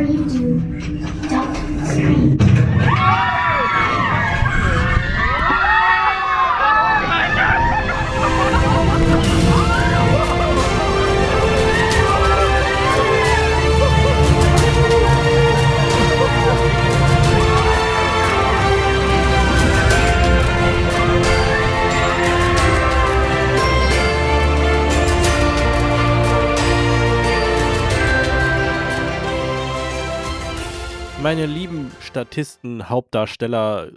whatever you do, don't scream. Meine lieben Statisten, Hauptdarsteller,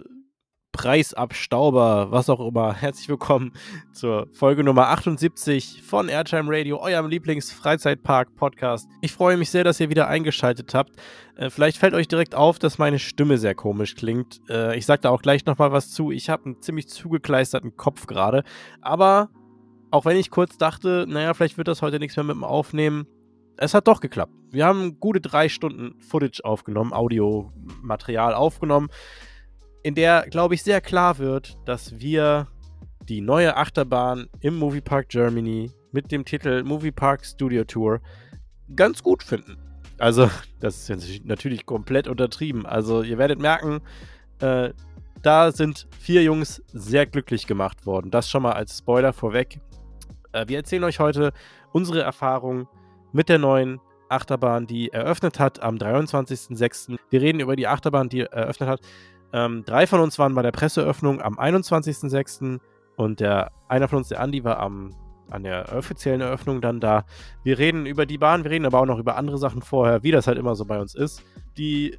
Preisabstauber, was auch immer, herzlich willkommen zur Folge Nummer 78 von Airtime Radio, eurem Lieblings-Freizeitpark-Podcast. Ich freue mich sehr, dass ihr wieder eingeschaltet habt. Äh, vielleicht fällt euch direkt auf, dass meine Stimme sehr komisch klingt. Äh, ich sage da auch gleich nochmal was zu. Ich habe einen ziemlich zugekleisterten Kopf gerade. Aber auch wenn ich kurz dachte, naja, vielleicht wird das heute nichts mehr mit dem Aufnehmen, es hat doch geklappt. Wir haben gute drei Stunden Footage aufgenommen, Audiomaterial aufgenommen, in der, glaube ich, sehr klar wird, dass wir die neue Achterbahn im Moviepark Germany mit dem Titel Moviepark Studio Tour ganz gut finden. Also, das ist natürlich komplett untertrieben. Also, ihr werdet merken, äh, da sind vier Jungs sehr glücklich gemacht worden. Das schon mal als Spoiler vorweg. Äh, wir erzählen euch heute unsere Erfahrungen mit der neuen Achterbahn, die eröffnet hat am 23.06. Wir reden über die Achterbahn, die eröffnet hat. Ähm, drei von uns waren bei der Presseöffnung am 21.06. und der einer von uns, der Andi, war am, an der offiziellen Eröffnung dann da. Wir reden über die Bahn, wir reden aber auch noch über andere Sachen vorher, wie das halt immer so bei uns ist. Die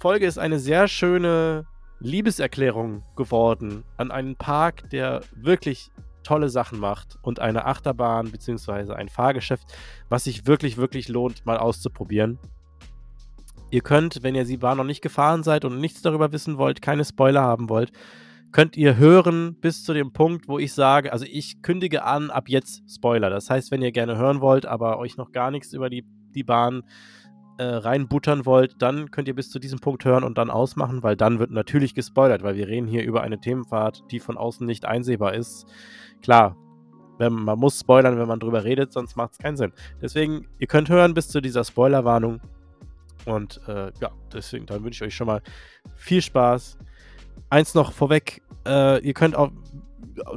Folge ist eine sehr schöne Liebeserklärung geworden an einen Park, der wirklich tolle Sachen macht und eine Achterbahn bzw. ein Fahrgeschäft, was sich wirklich, wirklich lohnt, mal auszuprobieren. Ihr könnt, wenn ihr die Bahn noch nicht gefahren seid und nichts darüber wissen wollt, keine Spoiler haben wollt, könnt ihr hören bis zu dem Punkt, wo ich sage, also ich kündige an, ab jetzt Spoiler. Das heißt, wenn ihr gerne hören wollt, aber euch noch gar nichts über die, die Bahn äh, reinbuttern wollt, dann könnt ihr bis zu diesem Punkt hören und dann ausmachen, weil dann wird natürlich gespoilert, weil wir reden hier über eine Themenfahrt, die von außen nicht einsehbar ist klar, wenn, man muss spoilern, wenn man drüber redet, sonst macht es keinen Sinn. Deswegen, ihr könnt hören bis zu dieser Spoilerwarnung. Und äh, ja, deswegen, dann wünsche ich euch schon mal viel Spaß. Eins noch vorweg, äh, ihr könnt auch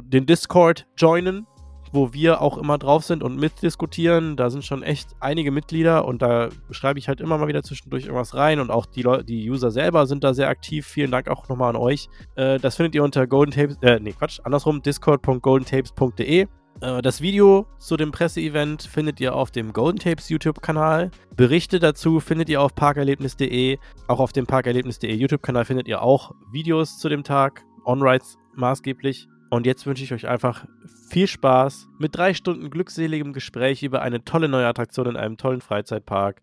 den Discord joinen wo wir auch immer drauf sind und mitdiskutieren. Da sind schon echt einige Mitglieder und da schreibe ich halt immer mal wieder zwischendurch irgendwas rein und auch die, Leute, die User selber sind da sehr aktiv. Vielen Dank auch nochmal an euch. Äh, das findet ihr unter Golden Tapes, äh, nee, Quatsch, andersrum, discord.goldentapes.de. Äh, das Video zu dem Presseevent findet ihr auf dem Golden Tapes YouTube-Kanal. Berichte dazu findet ihr auf parkerlebnis.de. Auch auf dem parkerlebnis.de YouTube-Kanal findet ihr auch Videos zu dem Tag, On-Rides maßgeblich. Und jetzt wünsche ich euch einfach viel Spaß mit drei Stunden glückseligem Gespräch über eine tolle neue Attraktion in einem tollen Freizeitpark.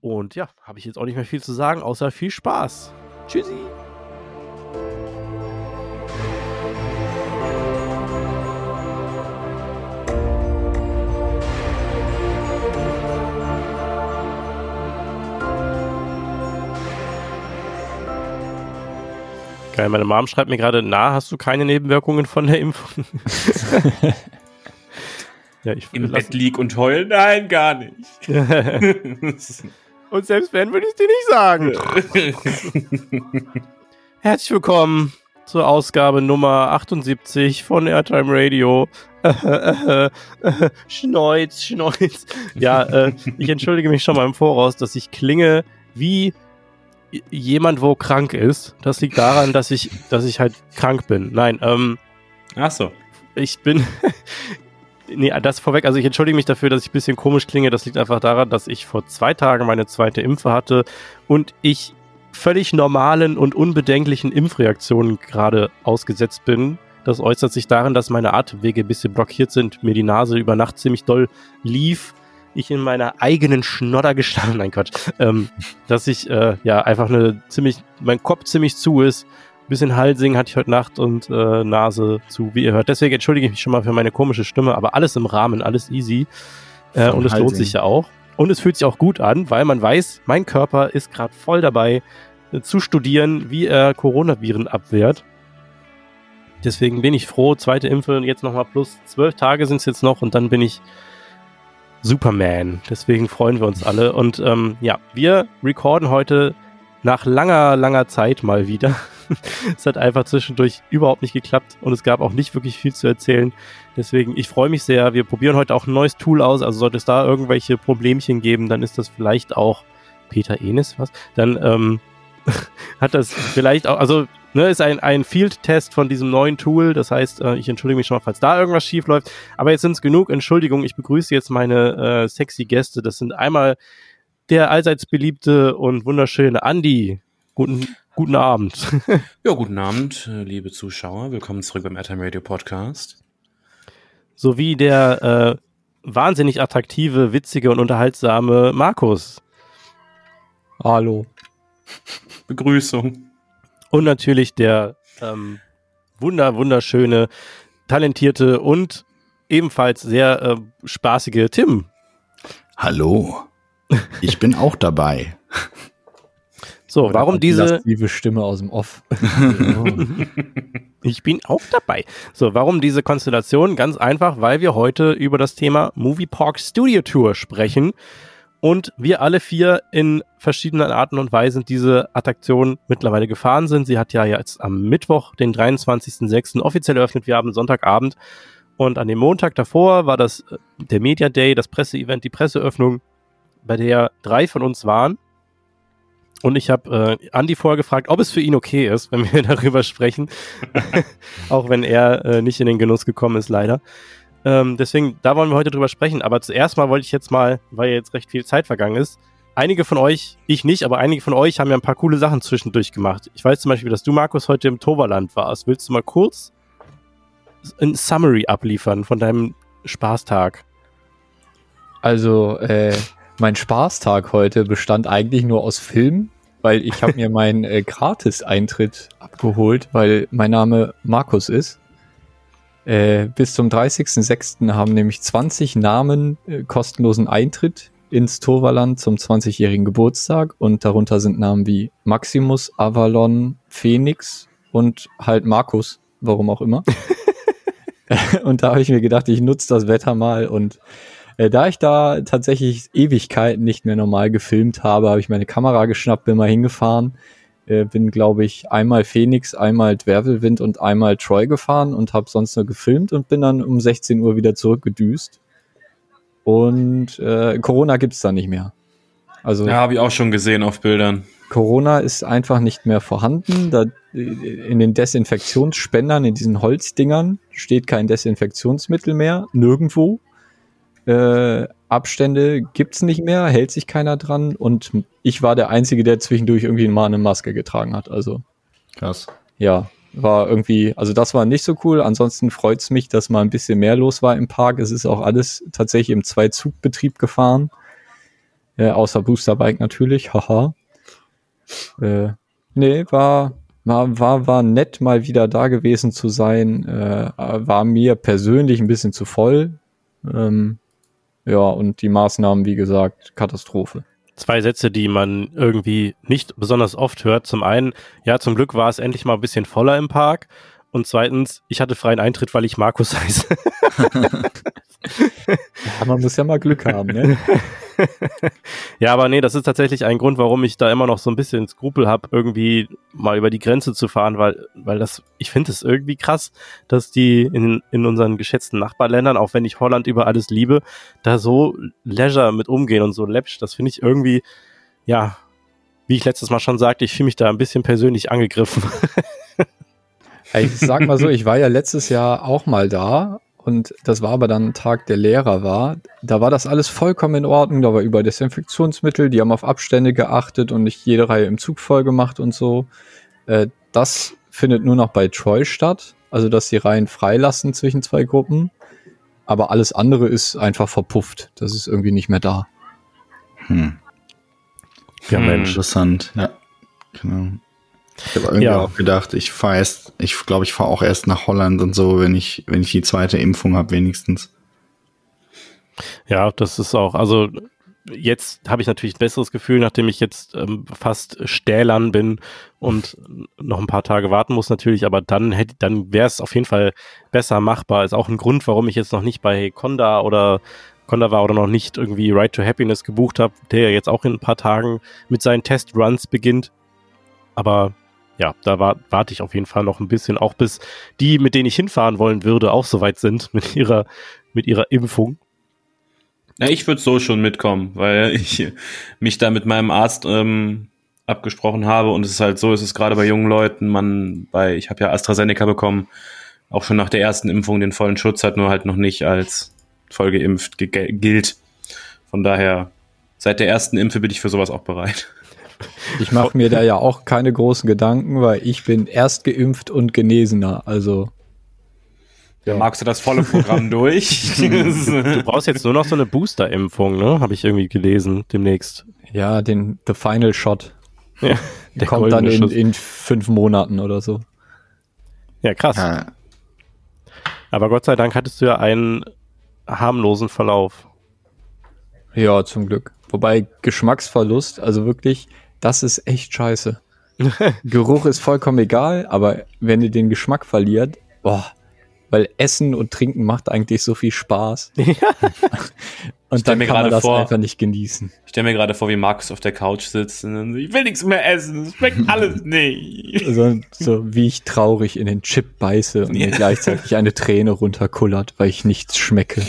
Und ja, habe ich jetzt auch nicht mehr viel zu sagen, außer viel Spaß. Tschüssi! Geil, meine Mom schreibt mir gerade, na, hast du keine Nebenwirkungen von der Impfung? ja, ich Im Bett lieg und heul? Nein, gar nicht. und selbst wenn, würde ich es dir nicht sagen. Herzlich willkommen zur Ausgabe Nummer 78 von Airtime Radio. Schneuz, Schneuz. Ja, äh, ich entschuldige mich schon mal im Voraus, dass ich klinge wie jemand, wo krank ist. Das liegt daran, dass ich, dass ich halt krank bin. Nein, ähm. Ach so. Ich bin. nee, das vorweg. Also ich entschuldige mich dafür, dass ich ein bisschen komisch klinge. Das liegt einfach daran, dass ich vor zwei Tagen meine zweite Impfe hatte und ich völlig normalen und unbedenklichen Impfreaktionen gerade ausgesetzt bin. Das äußert sich darin, dass meine Atemwege ein bisschen blockiert sind, mir die Nase über Nacht ziemlich doll lief ich in meiner eigenen Schnodder gestanden, nein Quatsch, ähm, dass ich äh, ja einfach eine ziemlich, mein Kopf ziemlich zu ist, ein bisschen Halsing hatte ich heute Nacht und äh, Nase zu, wie ihr hört. Deswegen entschuldige ich mich schon mal für meine komische Stimme, aber alles im Rahmen, alles easy. Äh, und es lohnt sich ja auch. Und es fühlt sich auch gut an, weil man weiß, mein Körper ist gerade voll dabei äh, zu studieren, wie er Coronaviren abwehrt. Deswegen bin ich froh, zweite Impfe jetzt nochmal plus zwölf Tage sind es jetzt noch und dann bin ich Superman. Deswegen freuen wir uns alle. Und ähm, ja, wir recorden heute nach langer, langer Zeit mal wieder. es hat einfach zwischendurch überhaupt nicht geklappt und es gab auch nicht wirklich viel zu erzählen. Deswegen, ich freue mich sehr. Wir probieren heute auch ein neues Tool aus. Also sollte es da irgendwelche Problemchen geben, dann ist das vielleicht auch Peter Enes, was? Dann ähm, hat das vielleicht auch, also ne, ist ein, ein Field-Test von diesem neuen Tool. Das heißt, äh, ich entschuldige mich schon mal, falls da irgendwas schief läuft. Aber jetzt sind es genug Entschuldigungen. Ich begrüße jetzt meine äh, sexy Gäste. Das sind einmal der allseits beliebte und wunderschöne Andy. Guten, guten Abend. ja, guten Abend, äh, liebe Zuschauer. Willkommen zurück beim Airtime Radio Podcast. Sowie der äh, wahnsinnig attraktive, witzige und unterhaltsame Markus. Hallo. Begrüßung. Und natürlich der ähm, wunder, wunderschöne, talentierte und ebenfalls sehr äh, spaßige Tim. Hallo. Ich bin auch dabei. So, Oder warum diese die Stimme aus dem Off? ich bin auch dabei. So, warum diese Konstellation? Ganz einfach, weil wir heute über das Thema Movie Park Studio Tour sprechen und wir alle vier in verschiedenen Arten und Weisen diese Attraktion mittlerweile gefahren sind. Sie hat ja jetzt am Mittwoch, den 23.06. offiziell eröffnet. Wir haben Sonntagabend und an dem Montag davor war das äh, der Media Day, das Presseevent, die Presseöffnung, bei der drei von uns waren und ich habe äh, Andi vorher gefragt, ob es für ihn okay ist, wenn wir darüber sprechen. Auch wenn er äh, nicht in den Genuss gekommen ist, leider. Ähm, deswegen, da wollen wir heute drüber sprechen. Aber zuerst mal wollte ich jetzt mal, weil jetzt recht viel Zeit vergangen ist, einige von euch, ich nicht, aber einige von euch haben ja ein paar coole Sachen zwischendurch gemacht. Ich weiß zum Beispiel, dass du, Markus, heute im Toverland warst. Willst du mal kurz ein Summary abliefern von deinem Spaßtag? Also, äh, mein Spaßtag heute bestand eigentlich nur aus Filmen weil ich habe mir meinen äh, Gratis-Eintritt abgeholt, weil mein Name Markus ist. Äh, bis zum 30.06. haben nämlich 20 Namen äh, kostenlosen Eintritt ins Toverland zum 20-jährigen Geburtstag und darunter sind Namen wie Maximus, Avalon, Phoenix und halt Markus, warum auch immer. und da habe ich mir gedacht, ich nutze das Wetter mal und äh, da ich da tatsächlich Ewigkeiten nicht mehr normal gefilmt habe, habe ich meine Kamera geschnappt, bin mal hingefahren, äh, bin glaube ich einmal Phoenix, einmal Dwervelwind und einmal Troy gefahren und habe sonst nur gefilmt und bin dann um 16 Uhr wieder zurückgedüst. Und äh, Corona gibt's da nicht mehr. Also ja, habe ich auch schon gesehen auf Bildern. Corona ist einfach nicht mehr vorhanden. Da, in den Desinfektionsspendern, in diesen Holzdingern, steht kein Desinfektionsmittel mehr, nirgendwo. Äh, Abstände gibt's nicht mehr, hält sich keiner dran und ich war der Einzige, der zwischendurch irgendwie mal eine Maske getragen hat. Also krass. Ja, war irgendwie, also das war nicht so cool. Ansonsten freut's mich, dass mal ein bisschen mehr los war im Park. Es ist auch alles tatsächlich im Zwei-Zug-Betrieb gefahren. Äh, außer Boosterbike natürlich, haha. Äh, nee, war, war, war, war nett, mal wieder da gewesen zu sein. Äh, war mir persönlich ein bisschen zu voll. Ähm, ja, und die Maßnahmen, wie gesagt, Katastrophe. Zwei Sätze, die man irgendwie nicht besonders oft hört. Zum einen, ja, zum Glück war es endlich mal ein bisschen voller im Park. Und zweitens, ich hatte freien Eintritt, weil ich Markus heiße. ja, man muss ja mal Glück haben, ne? ja, aber nee, das ist tatsächlich ein Grund, warum ich da immer noch so ein bisschen Skrupel habe, irgendwie mal über die Grenze zu fahren, weil, weil das, ich finde es irgendwie krass, dass die in, in unseren geschätzten Nachbarländern, auch wenn ich Holland über alles liebe, da so leisure mit umgehen und so läppsch. Das finde ich irgendwie, ja, wie ich letztes Mal schon sagte, ich fühle mich da ein bisschen persönlich angegriffen. Ich sag mal so, ich war ja letztes Jahr auch mal da und das war aber dann ein Tag, der Lehrer war. Da war das alles vollkommen in Ordnung. Da war über Desinfektionsmittel, die haben auf Abstände geachtet und nicht jede Reihe im Zug voll gemacht und so. Äh, das findet nur noch bei Troy statt. Also, dass sie Reihen freilassen zwischen zwei Gruppen. Aber alles andere ist einfach verpufft. Das ist irgendwie nicht mehr da. Hm. Ja, hm. Mensch. Interessant. Ja, genau. Ich habe irgendwie ja. auch gedacht, ich fahre erst, ich glaube, ich fahre auch erst nach Holland und so, wenn ich, wenn ich die zweite Impfung habe, wenigstens. Ja, das ist auch, also jetzt habe ich natürlich ein besseres Gefühl, nachdem ich jetzt ähm, fast stählern bin und noch ein paar Tage warten muss natürlich, aber dann hätte, dann wäre es auf jeden Fall besser machbar. Ist auch ein Grund, warum ich jetzt noch nicht bei Conda oder Konda war oder noch nicht irgendwie Right to Happiness gebucht habe, der ja jetzt auch in ein paar Tagen mit seinen Testruns beginnt. Aber ja, da war, warte ich auf jeden Fall noch ein bisschen, auch bis die, mit denen ich hinfahren wollen würde, auch soweit sind mit ihrer, mit ihrer Impfung. Ja, ich würde so schon mitkommen, weil ich mich da mit meinem Arzt ähm, abgesprochen habe und es ist halt so, es ist gerade bei jungen Leuten, man bei, ich habe ja AstraZeneca bekommen, auch schon nach der ersten Impfung den vollen Schutz hat, nur halt noch nicht als vollgeimpft gilt. Von daher, seit der ersten Impfe bin ich für sowas auch bereit. Ich mache mir da ja auch keine großen Gedanken, weil ich bin erst geimpft und Genesener, also. Ja. Magst du das volle Programm durch? du brauchst jetzt nur noch so eine Booster-Impfung, ne? Habe ich irgendwie gelesen, demnächst. Ja, den The Final Shot. Ja, der kommt dann in, in fünf Monaten oder so. Ja, krass. Ja. Aber Gott sei Dank hattest du ja einen harmlosen Verlauf. Ja, zum Glück. Wobei Geschmacksverlust, also wirklich, das ist echt scheiße. Geruch ist vollkommen egal, aber wenn ihr den Geschmack verliert, boah, weil Essen und Trinken macht eigentlich so viel Spaß. und dann kann man das vor, einfach nicht genießen. Ich stelle mir gerade vor, wie Markus auf der Couch sitzt und dann, ich will nichts mehr essen, es schmeckt alles nicht. So, so wie ich traurig in den Chip beiße und ja. mir gleichzeitig eine Träne runterkullert, weil ich nichts schmecke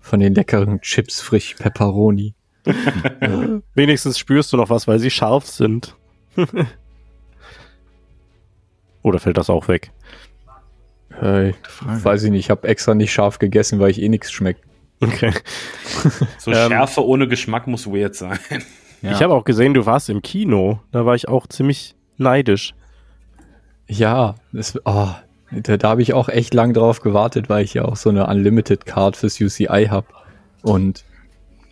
von den leckeren Chips frisch Pepperoni. Wenigstens spürst du noch was, weil sie scharf sind. Oder fällt das auch weg? Hey, weiß ich nicht, ich habe extra nicht scharf gegessen, weil ich eh nichts schmeckt. Okay. So ähm, Schärfe ohne Geschmack muss weird sein. Ja. Ich habe auch gesehen, du warst im Kino. Da war ich auch ziemlich neidisch. Ja, das, oh, da, da habe ich auch echt lang drauf gewartet, weil ich ja auch so eine Unlimited Card fürs UCI habe. Und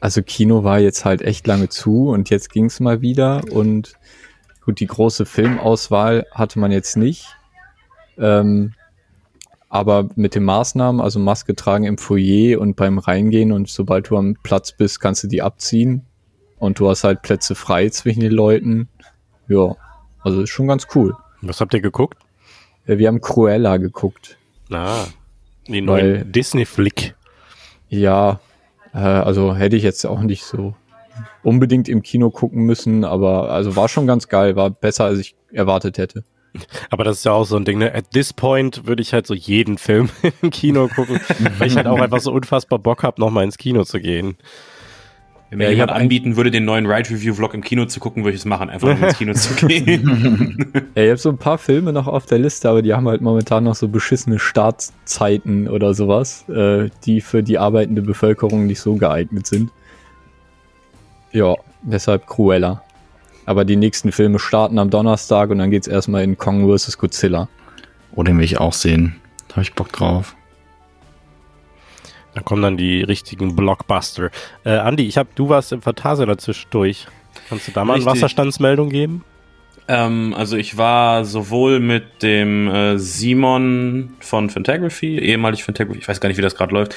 also Kino war jetzt halt echt lange zu und jetzt ging es mal wieder. Und gut, die große Filmauswahl hatte man jetzt nicht. Ähm, aber mit den Maßnahmen, also Maske tragen im Foyer und beim Reingehen und sobald du am Platz bist, kannst du die abziehen. Und du hast halt Plätze frei zwischen den Leuten. Ja, also ist schon ganz cool. Was habt ihr geguckt? Ja, wir haben Cruella geguckt. Ah, die neue Disney-Flick. Ja, äh, also hätte ich jetzt auch nicht so unbedingt im Kino gucken müssen, aber also war schon ganz geil, war besser als ich erwartet hätte. Aber das ist ja auch so ein Ding, ne? At this point würde ich halt so jeden Film im Kino gucken, weil ich halt auch einfach so unfassbar Bock habe, nochmal ins Kino zu gehen. Wenn mir ja, jemand anbieten würde, den neuen Ride Review Vlog im Kino zu gucken, würde ich es machen, einfach um ins Kino zu gehen. ja, ich habe so ein paar Filme noch auf der Liste, aber die haben halt momentan noch so beschissene Startzeiten oder sowas, äh, die für die arbeitende Bevölkerung nicht so geeignet sind. Ja, deshalb Cruella. Aber die nächsten Filme starten am Donnerstag und dann geht's erstmal in Kong vs. Godzilla. Oh, den will ich auch sehen. Da habe ich Bock drauf. Da kommen dann die richtigen Blockbuster. Äh, Andi, ich hab, du warst im Phantasialand zwischendurch. Kannst du da mal eine Wasserstandsmeldung geben? Ähm, also ich war sowohl mit dem äh, Simon von Fantagraphy, ehemalig Fantagraphy, ich weiß gar nicht, wie das gerade läuft,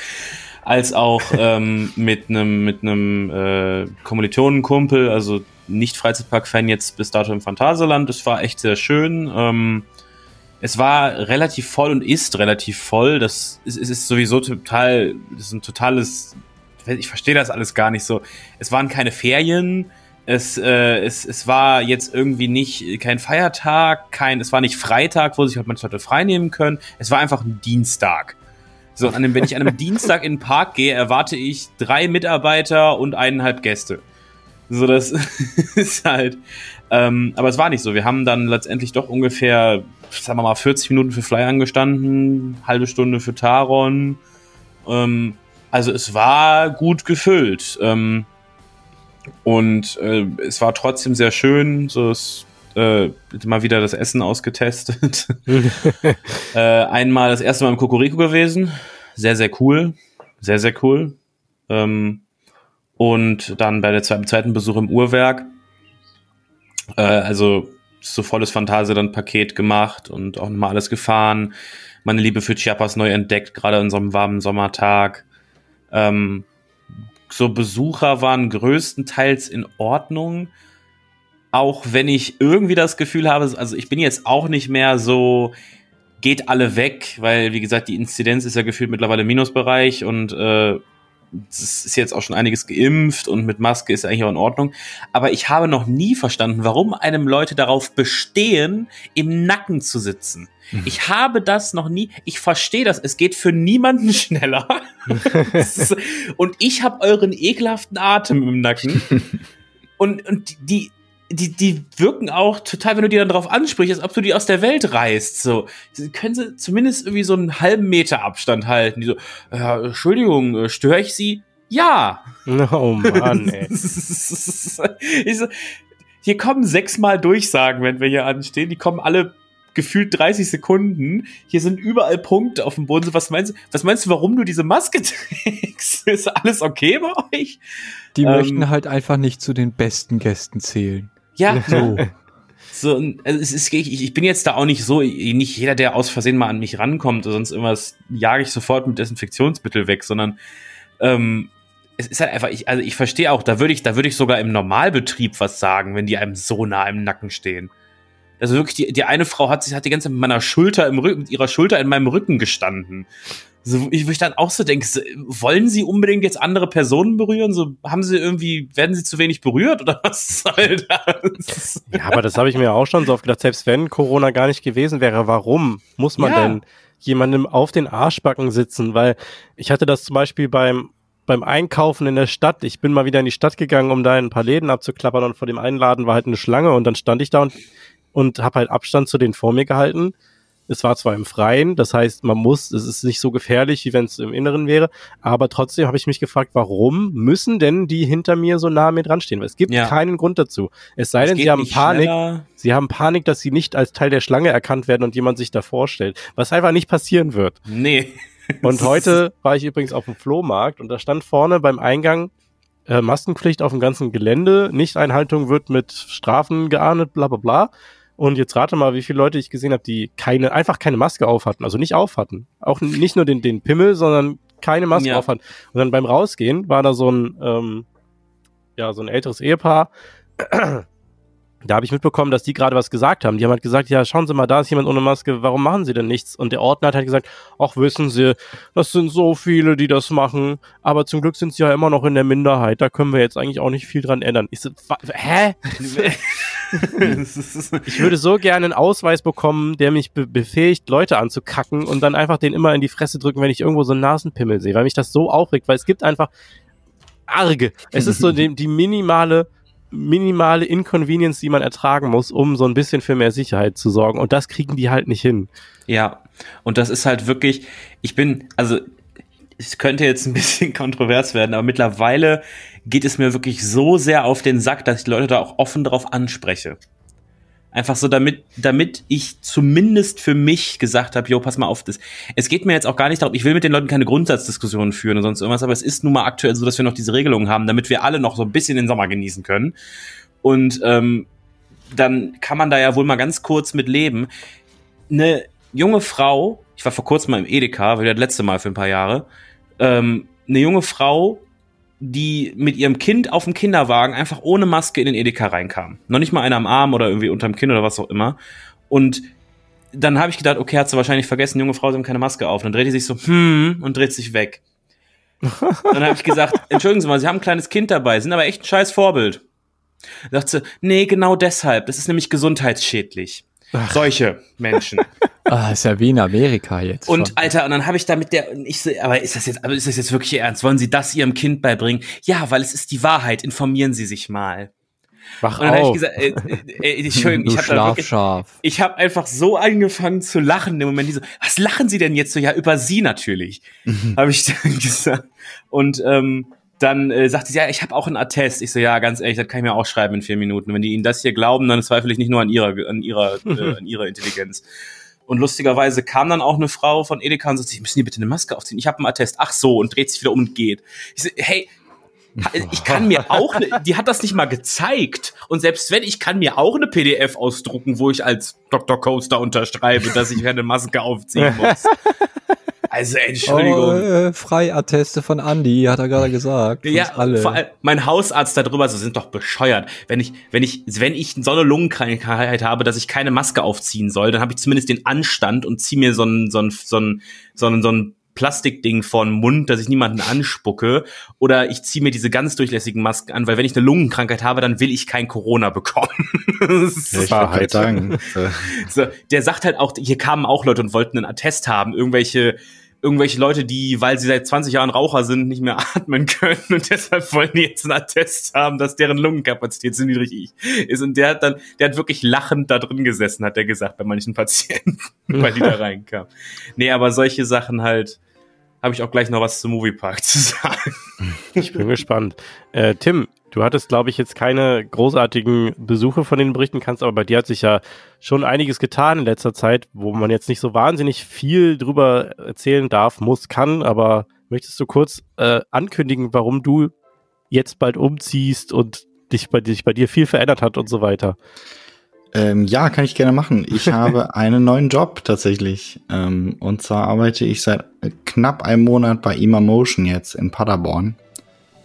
als auch ähm, mit einem mit einem äh, Kommilitonenkumpel, also nicht Freizeitpark-Fan jetzt bis dato im Phantasialand. Es war echt sehr schön. Ähm, es war relativ voll und ist relativ voll. Das ist, es ist sowieso total, das ist ein totales, ich verstehe das alles gar nicht so. Es waren keine Ferien. Es, äh, es, es war jetzt irgendwie nicht kein Feiertag, kein, es war nicht Freitag, wo sich halt manche Leute frei nehmen können. Es war einfach ein Dienstag. So, an dem, wenn ich an einem Dienstag in den Park gehe, erwarte ich drei Mitarbeiter und eineinhalb Gäste. So, das ist halt. Ähm, aber es war nicht so. Wir haben dann letztendlich doch ungefähr, sagen wir mal, 40 Minuten für Fly angestanden, halbe Stunde für Taron. Ähm, also es war gut gefüllt. Ähm, und äh, es war trotzdem sehr schön. So es äh, mal wieder das Essen ausgetestet. äh, einmal das erste Mal im Kokoriko gewesen. Sehr, sehr cool. Sehr, sehr cool. Ähm, und dann bei der zweiten, zweiten Besuch im Uhrwerk, äh, also so volles dann paket gemacht und auch nochmal alles gefahren. Meine Liebe für Chiapas neu entdeckt, gerade in so einem warmen Sommertag. Ähm, so Besucher waren größtenteils in Ordnung. Auch wenn ich irgendwie das Gefühl habe, also ich bin jetzt auch nicht mehr so, geht alle weg, weil wie gesagt, die Inzidenz ist ja gefühlt mittlerweile Minusbereich und äh, es ist jetzt auch schon einiges geimpft und mit Maske ist eigentlich auch in Ordnung. Aber ich habe noch nie verstanden, warum einem Leute darauf bestehen, im Nacken zu sitzen. Mhm. Ich habe das noch nie. Ich verstehe das. Es geht für niemanden schneller. und ich habe euren ekelhaften Atem im Nacken. Und, und die, die, die wirken auch total, wenn du die dann drauf ansprichst, als ob du die aus der Welt reißt. So, können sie zumindest irgendwie so einen halben Meter Abstand halten. Die so, ja, Entschuldigung, äh, störe ich sie? Ja. Oh Mann, ey. so, hier kommen sechsmal Durchsagen, wenn wir hier anstehen. Die kommen alle gefühlt 30 Sekunden. Hier sind überall Punkte auf dem Boden. Was meinst du, was meinst du, warum du diese Maske trägst? Ist alles okay bei euch? Die ähm, möchten halt einfach nicht zu den besten Gästen zählen. Ja, so. So, also es ist, ich, ich bin jetzt da auch nicht so, nicht jeder, der aus Versehen mal an mich rankommt oder sonst irgendwas, jage ich sofort mit Desinfektionsmittel weg, sondern ähm, es ist halt einfach, ich, also ich verstehe auch, da würde ich, da würde ich sogar im Normalbetrieb was sagen, wenn die einem so nah im Nacken stehen. Also wirklich, die, die eine Frau hat sich hat die ganze Zeit mit meiner Schulter im Rücken, mit ihrer Schulter in meinem Rücken gestanden. So, ich, wo ich dann auch so denke, so, wollen sie unbedingt jetzt andere Personen berühren? So, haben sie irgendwie, werden sie zu wenig berührt oder was soll das? Ja, aber das habe ich mir auch schon so oft gedacht, selbst wenn Corona gar nicht gewesen wäre, warum muss man ja. denn jemandem auf den Arschbacken sitzen? Weil ich hatte das zum Beispiel beim beim Einkaufen in der Stadt. Ich bin mal wieder in die Stadt gegangen, um da ein paar Läden abzuklappern und vor dem einen Laden war halt eine Schlange und dann stand ich da und, und habe halt Abstand zu denen vor mir gehalten es war zwar im Freien, das heißt, man muss, es ist nicht so gefährlich, wie wenn es im Inneren wäre, aber trotzdem habe ich mich gefragt, warum müssen denn die hinter mir so nah mir dran stehen? Es gibt ja. keinen Grund dazu. Es sei es denn, sie haben Panik, schneller. sie haben Panik, dass sie nicht als Teil der Schlange erkannt werden und jemand sich da vorstellt, was einfach nicht passieren wird. Nee. Und heute war ich übrigens auf dem Flohmarkt und da stand vorne beim Eingang äh, Maskenpflicht auf dem ganzen Gelände, Nichteinhaltung wird mit Strafen geahndet, bla bla bla. Und jetzt rate mal, wie viele Leute ich gesehen habe, die keine, einfach keine Maske auf hatten, also nicht auf hatten. Auch nicht nur den, den Pimmel, sondern keine Maske ja. auf hatten. Und dann beim Rausgehen war da so ein, ähm, ja, so ein älteres Ehepaar. Da habe ich mitbekommen, dass die gerade was gesagt haben. Die haben halt gesagt, ja, schauen Sie mal, da ist jemand ohne Maske, warum machen Sie denn nichts? Und der Ordner hat halt gesagt, ach, wissen Sie, das sind so viele, die das machen, aber zum Glück sind sie ja immer noch in der Minderheit, da können wir jetzt eigentlich auch nicht viel dran ändern. Ich so, hä? ich würde so gerne einen Ausweis bekommen, der mich be befähigt, Leute anzukacken und dann einfach den immer in die Fresse drücken, wenn ich irgendwo so einen Nasenpimmel sehe, weil mich das so aufregt, weil es gibt einfach arge. Es ist so die, die minimale minimale Inconvenience, die man ertragen muss, um so ein bisschen für mehr Sicherheit zu sorgen. Und das kriegen die halt nicht hin. Ja, und das ist halt wirklich, ich bin, also es könnte jetzt ein bisschen kontrovers werden, aber mittlerweile geht es mir wirklich so sehr auf den Sack, dass ich die Leute da auch offen drauf anspreche. Einfach so, damit, damit ich zumindest für mich gesagt habe, jo, pass mal auf, das. Es geht mir jetzt auch gar nicht darum, ich will mit den Leuten keine Grundsatzdiskussionen führen und sonst irgendwas, aber es ist nun mal aktuell so, dass wir noch diese Regelungen haben, damit wir alle noch so ein bisschen den Sommer genießen können. Und ähm, dann kann man da ja wohl mal ganz kurz mit leben. Eine junge Frau, ich war vor kurzem mal im Edeka, war das letzte Mal für ein paar Jahre, ähm, eine junge Frau, die mit ihrem Kind auf dem Kinderwagen einfach ohne Maske in den Edeka reinkam. Noch nicht mal einer am Arm oder irgendwie unterm Kinn oder was auch immer. Und dann habe ich gedacht, okay, hat sie wahrscheinlich vergessen, junge Frau, sie haben keine Maske auf. Und dann dreht sie sich so, hm, und dreht sich weg. dann habe ich gesagt, entschuldigen Sie mal, Sie haben ein kleines Kind dabei, sind aber echt ein scheiß Vorbild. Da sagt sie, nee, genau deshalb, das ist nämlich gesundheitsschädlich. Ach. Solche Menschen. Ah, ist ja wie in Amerika jetzt. Und schon. Alter, und dann habe ich da mit der, ich so, aber ist das jetzt, aber ist das jetzt wirklich ernst? Wollen Sie das Ihrem Kind beibringen? Ja, weil es ist die Wahrheit. Informieren Sie sich mal. Wach und dann auf. Ich gesagt, äh, äh, äh Entschuldigung, ich habe ich habe einfach so angefangen zu lachen im Moment. Die so, was lachen Sie denn jetzt so? Ja, über Sie natürlich, mhm. habe ich dann gesagt. Und ähm, dann äh, sagte sie, ja, ich habe auch einen Attest. Ich so, ja, ganz ehrlich, das kann ich mir auch schreiben in vier Minuten. Wenn die Ihnen das hier glauben, dann zweifle ich nicht nur an ihrer, an ihrer, äh, an ihrer Intelligenz. Und lustigerweise kam dann auch eine Frau von Edeka und sagte, Sie müssen hier bitte eine Maske aufziehen. Ich habe einen Attest. Ach so, und dreht sich wieder um und geht. Ich so, hey, ich kann mir auch, ne, die hat das nicht mal gezeigt. Und selbst wenn, ich kann mir auch eine PDF ausdrucken, wo ich als Dr. Coaster unterschreibe, dass ich eine Maske aufziehen muss. Also Entschuldigung. Oh, äh, Freiatteste von Andy, hat er gerade gesagt. Ja, alle. vor allem mein Hausarzt darüber, so sind doch bescheuert. Wenn ich, wenn ich, wenn ich so eine Lungenkrankheit habe, dass ich keine Maske aufziehen soll, dann habe ich zumindest den Anstand und ziehe mir so ein, so ein, so ein, so ein, so ein Plastikding vor den Mund, dass ich niemanden anspucke. Oder ich ziehe mir diese ganz durchlässigen Masken an, weil wenn ich eine Lungenkrankheit habe, dann will ich kein Corona bekommen. wollte halt sagen. so, der sagt halt auch, hier kamen auch Leute und wollten einen Attest haben, irgendwelche irgendwelche Leute, die, weil sie seit 20 Jahren Raucher sind, nicht mehr atmen können und deshalb wollen die jetzt einen Attest haben, dass deren Lungenkapazität so niedrig ist. Und der hat dann, der hat wirklich lachend da drin gesessen, hat er gesagt, bei manchen Patienten, weil die da reinkamen. Nee, aber solche Sachen halt, habe ich auch gleich noch was zum Moviepark zu sagen. Ich bin gespannt. Äh, Tim, du hattest, glaube ich, jetzt keine großartigen Besuche von den berichten kannst, aber bei dir hat sich ja schon einiges getan in letzter Zeit, wo man jetzt nicht so wahnsinnig viel drüber erzählen darf, muss, kann, aber möchtest du kurz äh, ankündigen, warum du jetzt bald umziehst und dich bei, dich bei dir viel verändert hat und so weiter? Ähm, ja, kann ich gerne machen. Ich habe einen neuen Job tatsächlich. Ähm, und zwar arbeite ich seit knapp einem Monat bei Emotion jetzt in Paderborn.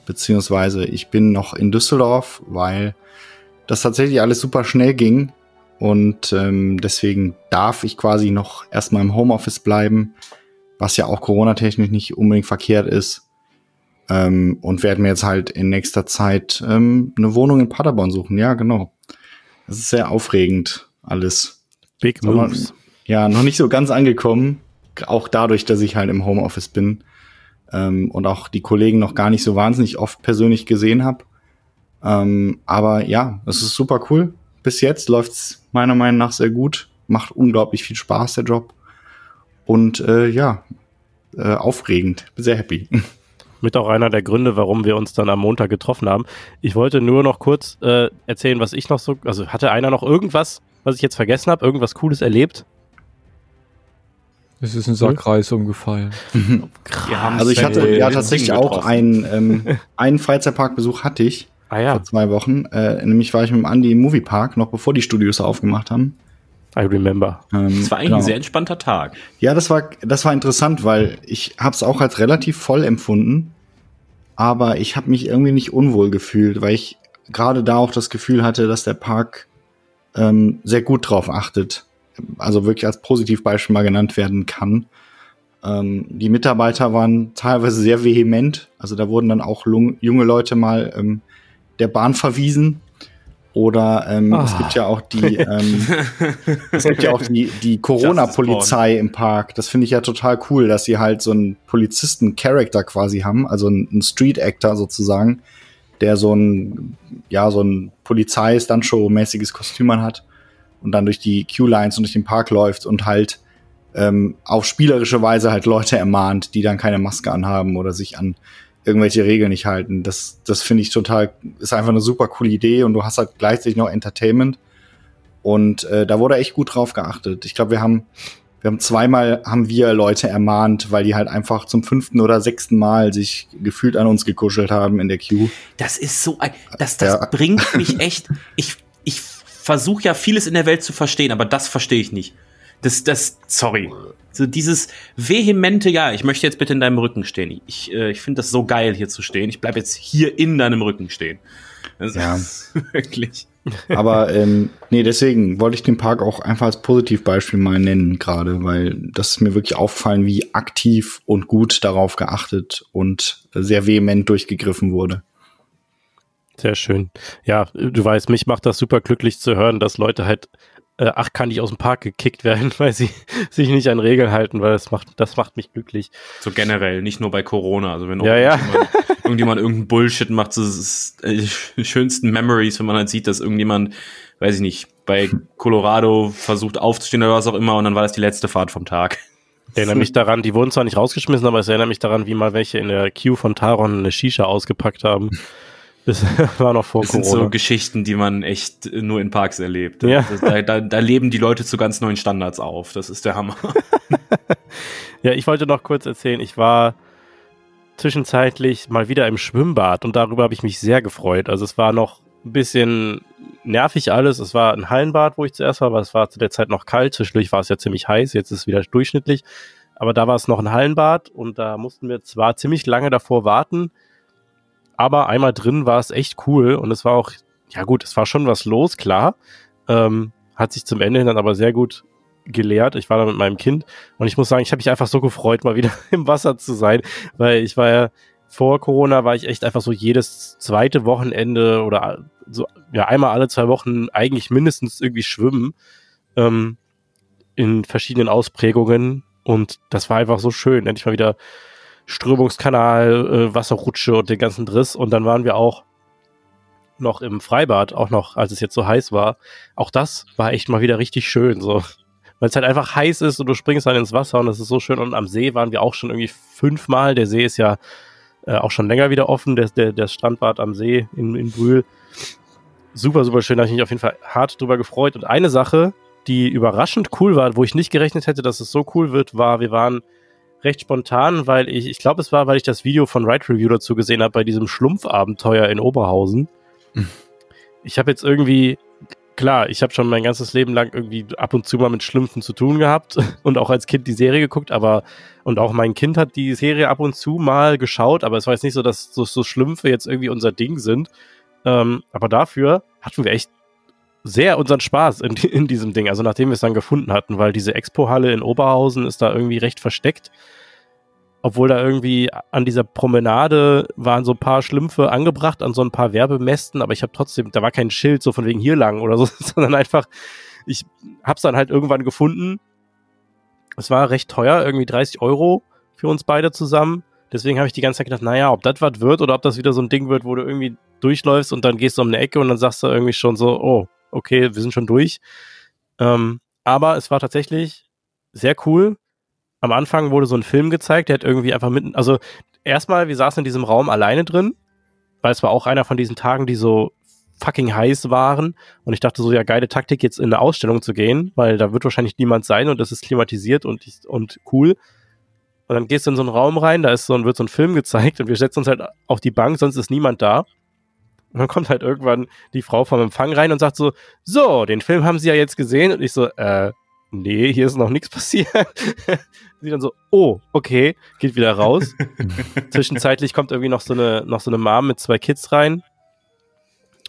Beziehungsweise ich bin noch in Düsseldorf, weil das tatsächlich alles super schnell ging. Und ähm, deswegen darf ich quasi noch erstmal im Homeoffice bleiben, was ja auch Corona-technisch nicht unbedingt verkehrt ist. Ähm, und werde mir jetzt halt in nächster Zeit ähm, eine Wohnung in Paderborn suchen. Ja, genau. Das ist sehr aufregend alles. Big Moves. Ja, noch nicht so ganz angekommen. Auch dadurch, dass ich halt im Homeoffice bin ähm, und auch die Kollegen noch gar nicht so wahnsinnig oft persönlich gesehen habe. Ähm, aber ja, es ist super cool. Bis jetzt läuft's meiner Meinung nach sehr gut. Macht unglaublich viel Spaß, der Job. Und äh, ja, äh, aufregend. Bin sehr happy. Mit auch einer der Gründe, warum wir uns dann am Montag getroffen haben. Ich wollte nur noch kurz äh, erzählen, was ich noch so. Also hatte einer noch irgendwas, was ich jetzt vergessen habe, irgendwas Cooles erlebt? Es ist ein Sackreis umgefallen. also ich hatte ja tatsächlich auch einen, ähm, einen Freizeitparkbesuch hatte ich ah, ja. vor zwei Wochen. Äh, nämlich war ich mit dem Andi im Moviepark, noch bevor die Studios aufgemacht haben. I remember. Ähm, das war eigentlich genau. ein sehr entspannter Tag. Ja, das war, das war interessant, weil ich habe es auch als relativ voll empfunden, aber ich habe mich irgendwie nicht unwohl gefühlt, weil ich gerade da auch das Gefühl hatte, dass der Park ähm, sehr gut drauf achtet also wirklich als Positivbeispiel mal genannt werden kann. Ähm, die Mitarbeiter waren teilweise sehr vehement. Also da wurden dann auch junge Leute mal ähm, der Bahn verwiesen. Oder ähm, oh. es gibt ja auch die, ähm, es gibt ja auch die, die Corona-Polizei im Park. Das finde ich ja total cool, dass sie halt so einen Polizisten-Charakter quasi haben, also einen Street-Actor sozusagen, der so ein, ja, so ein Polizei-Stuntshow-mäßiges Kostüm hat und dann durch die Q-Lines und durch den Park läuft und halt ähm, auf spielerische Weise halt Leute ermahnt, die dann keine Maske anhaben oder sich an irgendwelche Regeln nicht halten. Das, das finde ich total, ist einfach eine super coole Idee und du hast halt gleichzeitig noch Entertainment. Und äh, da wurde echt gut drauf geachtet. Ich glaube, wir haben, wir haben zweimal haben wir Leute ermahnt, weil die halt einfach zum fünften oder sechsten Mal sich gefühlt an uns gekuschelt haben in der Queue. Das ist so ein, das, das ja. bringt mich echt, ich, ich versuche ja vieles in der Welt zu verstehen, aber das verstehe ich nicht. Das, das, sorry. So dieses vehemente, ja, ich möchte jetzt bitte in deinem Rücken stehen. Ich, äh, ich finde das so geil, hier zu stehen. Ich bleibe jetzt hier in deinem Rücken stehen. Das ja. wirklich. Aber ähm, nee, deswegen wollte ich den Park auch einfach als Positivbeispiel mal nennen gerade, weil das ist mir wirklich auffallen, wie aktiv und gut darauf geachtet und sehr vehement durchgegriffen wurde. Sehr schön. Ja, du weißt, mich macht das super glücklich zu hören, dass Leute halt äh, achtkantig aus dem Park gekickt werden, weil sie sich nicht an Regeln halten, weil das macht, das macht mich glücklich. So generell, nicht nur bei Corona. Also wenn ja, ja. Irgendjemand, irgendjemand irgendeinen Bullshit macht, so das äh, schönsten Memories, wenn man halt sieht, dass irgendjemand, weiß ich nicht, bei Colorado versucht aufzustehen oder was auch immer und dann war das die letzte Fahrt vom Tag. Ich erinnere mich daran, die wurden zwar nicht rausgeschmissen, aber es erinnert mich daran, wie mal welche in der Queue von Taron eine Shisha ausgepackt haben. Das war noch vor das Corona. Das sind so Geschichten, die man echt nur in Parks erlebt. Ja. Da, da, da, leben die Leute zu ganz neuen Standards auf. Das ist der Hammer. ja, ich wollte noch kurz erzählen, ich war zwischenzeitlich mal wieder im Schwimmbad und darüber habe ich mich sehr gefreut. Also es war noch ein bisschen nervig alles. Es war ein Hallenbad, wo ich zuerst war, aber es war zu der Zeit noch kalt. Zwischendurch war es ja ziemlich heiß, jetzt ist es wieder durchschnittlich. Aber da war es noch ein Hallenbad und da mussten wir zwar ziemlich lange davor warten, aber einmal drin war es echt cool und es war auch, ja gut, es war schon was los, klar. Ähm, hat sich zum Ende hin dann aber sehr gut geleert. Ich war da mit meinem Kind und ich muss sagen, ich habe mich einfach so gefreut, mal wieder im Wasser zu sein, weil ich war ja vor Corona war ich echt einfach so jedes zweite Wochenende oder so ja einmal alle zwei Wochen eigentlich mindestens irgendwie schwimmen ähm, in verschiedenen Ausprägungen und das war einfach so schön. Endlich mal wieder Strömungskanal, äh, Wasserrutsche und den ganzen Driss und dann waren wir auch noch im Freibad, auch noch, als es jetzt so heiß war. Auch das war echt mal wieder richtig schön, so. Weil es halt einfach heiß ist und du springst dann ins Wasser und es ist so schön. Und am See waren wir auch schon irgendwie fünfmal. Der See ist ja äh, auch schon länger wieder offen, der, der, der Strandbad am See in, in Brühl. Super, super schön. Da habe ich mich auf jeden Fall hart drüber gefreut. Und eine Sache, die überraschend cool war, wo ich nicht gerechnet hätte, dass es so cool wird, war, wir waren recht spontan, weil ich, ich glaube, es war, weil ich das Video von Right Review dazu gesehen habe bei diesem Schlumpfabenteuer in Oberhausen. Ich habe jetzt irgendwie, klar, ich habe schon mein ganzes Leben lang irgendwie ab und zu mal mit Schlümpfen zu tun gehabt und auch als Kind die Serie geguckt, aber und auch mein Kind hat die Serie ab und zu mal geschaut, aber es war jetzt nicht so, dass so, so Schlümpfe jetzt irgendwie unser Ding sind. Ähm, aber dafür hatten wir echt sehr unseren Spaß in, in diesem Ding. Also nachdem wir es dann gefunden hatten, weil diese Expo-Halle in Oberhausen ist da irgendwie recht versteckt obwohl da irgendwie an dieser Promenade waren so ein paar Schlümpfe angebracht, an so ein paar Werbemästen, aber ich habe trotzdem, da war kein Schild so von wegen hier lang oder so, sondern einfach, ich hab's dann halt irgendwann gefunden. Es war recht teuer, irgendwie 30 Euro für uns beide zusammen. Deswegen habe ich die ganze Zeit gedacht, naja, ob das was wird oder ob das wieder so ein Ding wird, wo du irgendwie durchläufst und dann gehst du um eine Ecke und dann sagst du irgendwie schon so, oh, okay, wir sind schon durch. Ähm, aber es war tatsächlich sehr cool am Anfang wurde so ein Film gezeigt, der hat irgendwie einfach mitten, also erstmal, wir saßen in diesem Raum alleine drin, weil es war auch einer von diesen Tagen, die so fucking heiß waren und ich dachte so, ja, geile Taktik, jetzt in eine Ausstellung zu gehen, weil da wird wahrscheinlich niemand sein und das ist klimatisiert und, und cool. Und dann gehst du in so einen Raum rein, da ist so ein, wird so ein Film gezeigt und wir setzen uns halt auf die Bank, sonst ist niemand da. Und dann kommt halt irgendwann die Frau vom Empfang rein und sagt so, so, den Film haben Sie ja jetzt gesehen. Und ich so, äh, nee, hier ist noch nichts passiert. Sie dann so, oh, okay, geht wieder raus. Zwischenzeitlich kommt irgendwie noch so eine, noch so eine Mom mit zwei Kids rein.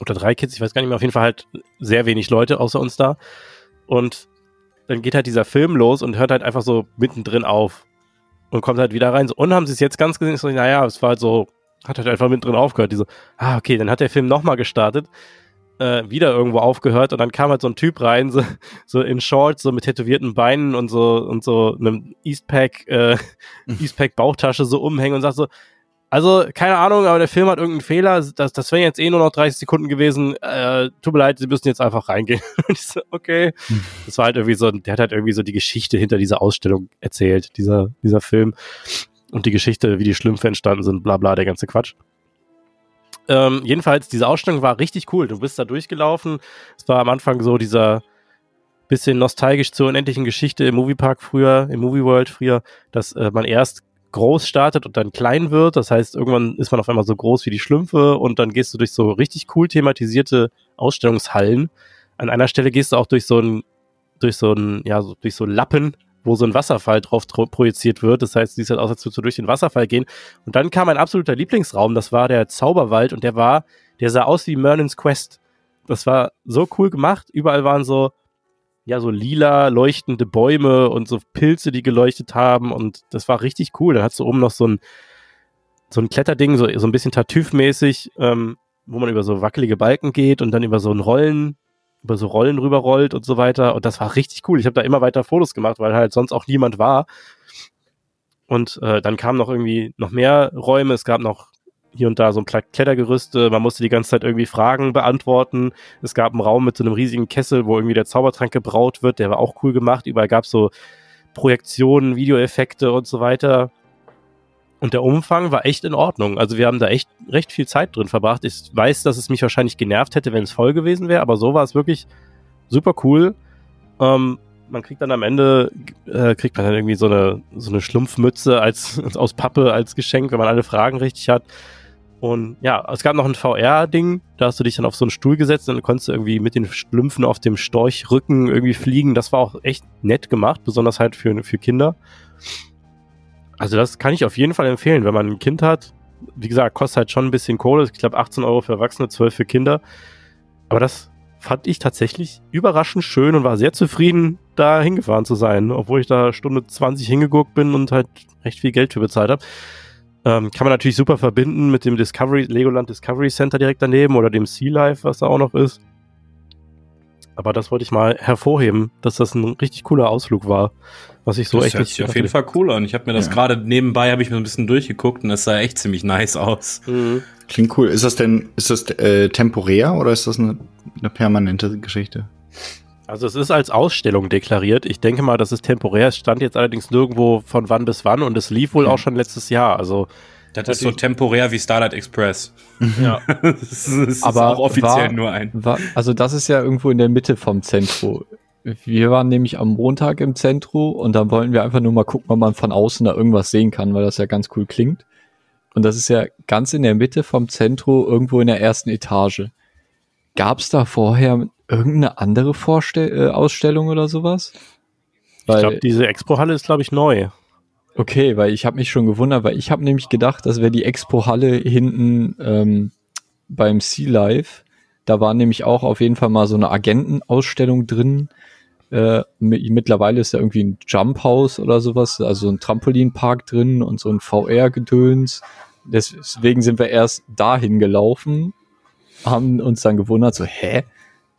Oder drei Kids, ich weiß gar nicht mehr, auf jeden Fall halt sehr wenig Leute außer uns da. Und dann geht halt dieser Film los und hört halt einfach so mittendrin auf. Und kommt halt wieder rein. So, und haben sie es jetzt ganz gesehen? Ich so, naja, es war halt so, hat halt einfach mittendrin aufgehört. Die so, ah, okay, dann hat der Film nochmal gestartet äh, wieder irgendwo aufgehört und dann kam halt so ein Typ rein, so, so in Shorts, so mit tätowierten Beinen und so und so einem Eastpack, äh, Eastpack Bauchtasche so umhängen und sagt so, also, keine Ahnung, aber der Film hat irgendeinen Fehler. Das, das wären jetzt eh nur noch 30 Sekunden gewesen. Äh, tut mir leid, Sie müssen jetzt einfach reingehen. Und ich so, okay. Das war halt irgendwie so, der hat halt irgendwie so die Geschichte hinter dieser Ausstellung erzählt, dieser, dieser Film. Und die Geschichte, wie die Schlümpfe entstanden sind, bla bla, der ganze Quatsch. Ähm, jedenfalls, diese Ausstellung war richtig cool. Du bist da durchgelaufen. Es war am Anfang so dieser bisschen nostalgisch zur unendlichen Geschichte im Moviepark früher, im Movie World früher, dass äh, man erst groß startet und dann klein wird. Das heißt, irgendwann ist man auf einmal so groß wie die Schlümpfe und dann gehst du durch so richtig cool thematisierte Ausstellungshallen. An einer Stelle gehst du auch durch so ein, durch so ein, ja, so, durch so Lappen, wo so ein Wasserfall drauf projiziert wird. Das heißt, sieht halt aus, als würdest du durch den Wasserfall gehen. Und dann kam ein absoluter Lieblingsraum, das war der Zauberwald und der war, der sah aus wie Merlin's Quest. Das war so cool gemacht. Überall waren so, ja, so lila leuchtende Bäume und so Pilze, die geleuchtet haben und das war richtig cool. Dann hast du oben noch so ein, so ein Kletterding, so, so ein bisschen Tartüff-mäßig, ähm, wo man über so wackelige Balken geht und dann über so ein Rollen, über so Rollen rüberrollt und so weiter. Und das war richtig cool. Ich habe da immer weiter Fotos gemacht, weil halt sonst auch niemand war. Und äh, dann kamen noch irgendwie noch mehr Räume. Es gab noch hier und da so ein Klettergerüste. Man musste die ganze Zeit irgendwie Fragen beantworten. Es gab einen Raum mit so einem riesigen Kessel, wo irgendwie der Zaubertrank gebraut wird. Der war auch cool gemacht. Überall gab es so Projektionen, Videoeffekte und so weiter. Und der Umfang war echt in Ordnung. Also wir haben da echt recht viel Zeit drin verbracht. Ich weiß, dass es mich wahrscheinlich genervt hätte, wenn es voll gewesen wäre, aber so war es wirklich super cool. Ähm, man kriegt dann am Ende, äh, kriegt man dann irgendwie so eine, so eine Schlumpfmütze als, aus Pappe als Geschenk, wenn man alle Fragen richtig hat. Und ja, es gab noch ein VR-Ding, da hast du dich dann auf so einen Stuhl gesetzt und dann konntest du irgendwie mit den Schlümpfen auf dem Storchrücken irgendwie fliegen. Das war auch echt nett gemacht, besonders halt für, für Kinder. Also das kann ich auf jeden Fall empfehlen, wenn man ein Kind hat. Wie gesagt, kostet halt schon ein bisschen Kohle. Ich glaube 18 Euro für Erwachsene, 12 für Kinder. Aber das fand ich tatsächlich überraschend schön und war sehr zufrieden da hingefahren zu sein, obwohl ich da Stunde 20 hingeguckt bin und halt recht viel Geld für bezahlt habe. Ähm, kann man natürlich super verbinden mit dem Discovery, Legoland Discovery Center direkt daneben oder dem Sea Life, was da auch noch ist. Aber das wollte ich mal hervorheben, dass das ein richtig cooler Ausflug war, was ich so das echt hört sich auf jeden Fall cool an. Ich habe mir das Ja. gerade nebenbei habe ich mir ein bisschen durchgeguckt und das sah echt ziemlich nice aus. Mhm. Klingt cool. Ist das denn, ist das äh, temporär oder ist das eine, eine permanente Geschichte? Also es ist als Ausstellung deklariert. Ich denke mal, das ist temporär. Es stand jetzt allerdings nirgendwo von wann bis wann und es lief wohl auch schon letztes Jahr. Also Das ist so temporär wie Starlight Express. ja. das ist Aber auch offiziell war- nur ein. War, also das ist ja irgendwo in der Mitte vom Zentrum. Wir waren nämlich am Montag im Zentrum und dann wollten wir einfach nur mal gucken, ob man von außen da irgendwas sehen kann, weil das ja ganz cool klingt. Und das ist ja ganz in der Mitte vom Zentrum, irgendwo in der ersten Etage. Gab es da vorher irgendeine andere Vorstell äh, Ausstellung oder sowas? Ich glaube, diese Expo-Halle ist, glaube ich, neu. Okay, weil ich habe mich schon gewundert, weil ich habe nämlich gedacht, das wäre die Expo-Halle hinten ähm, beim Sea Life. Da war nämlich auch auf jeden Fall mal so eine Agentenausstellung drin. Äh, mi- mittlerweile ist da irgendwie ein Jump House oder sowas, also ein Trampolinpark drin und so ein VR-Gedöns. Deswegen sind wir erst dahin gelaufen, haben uns dann gewundert, so, hä?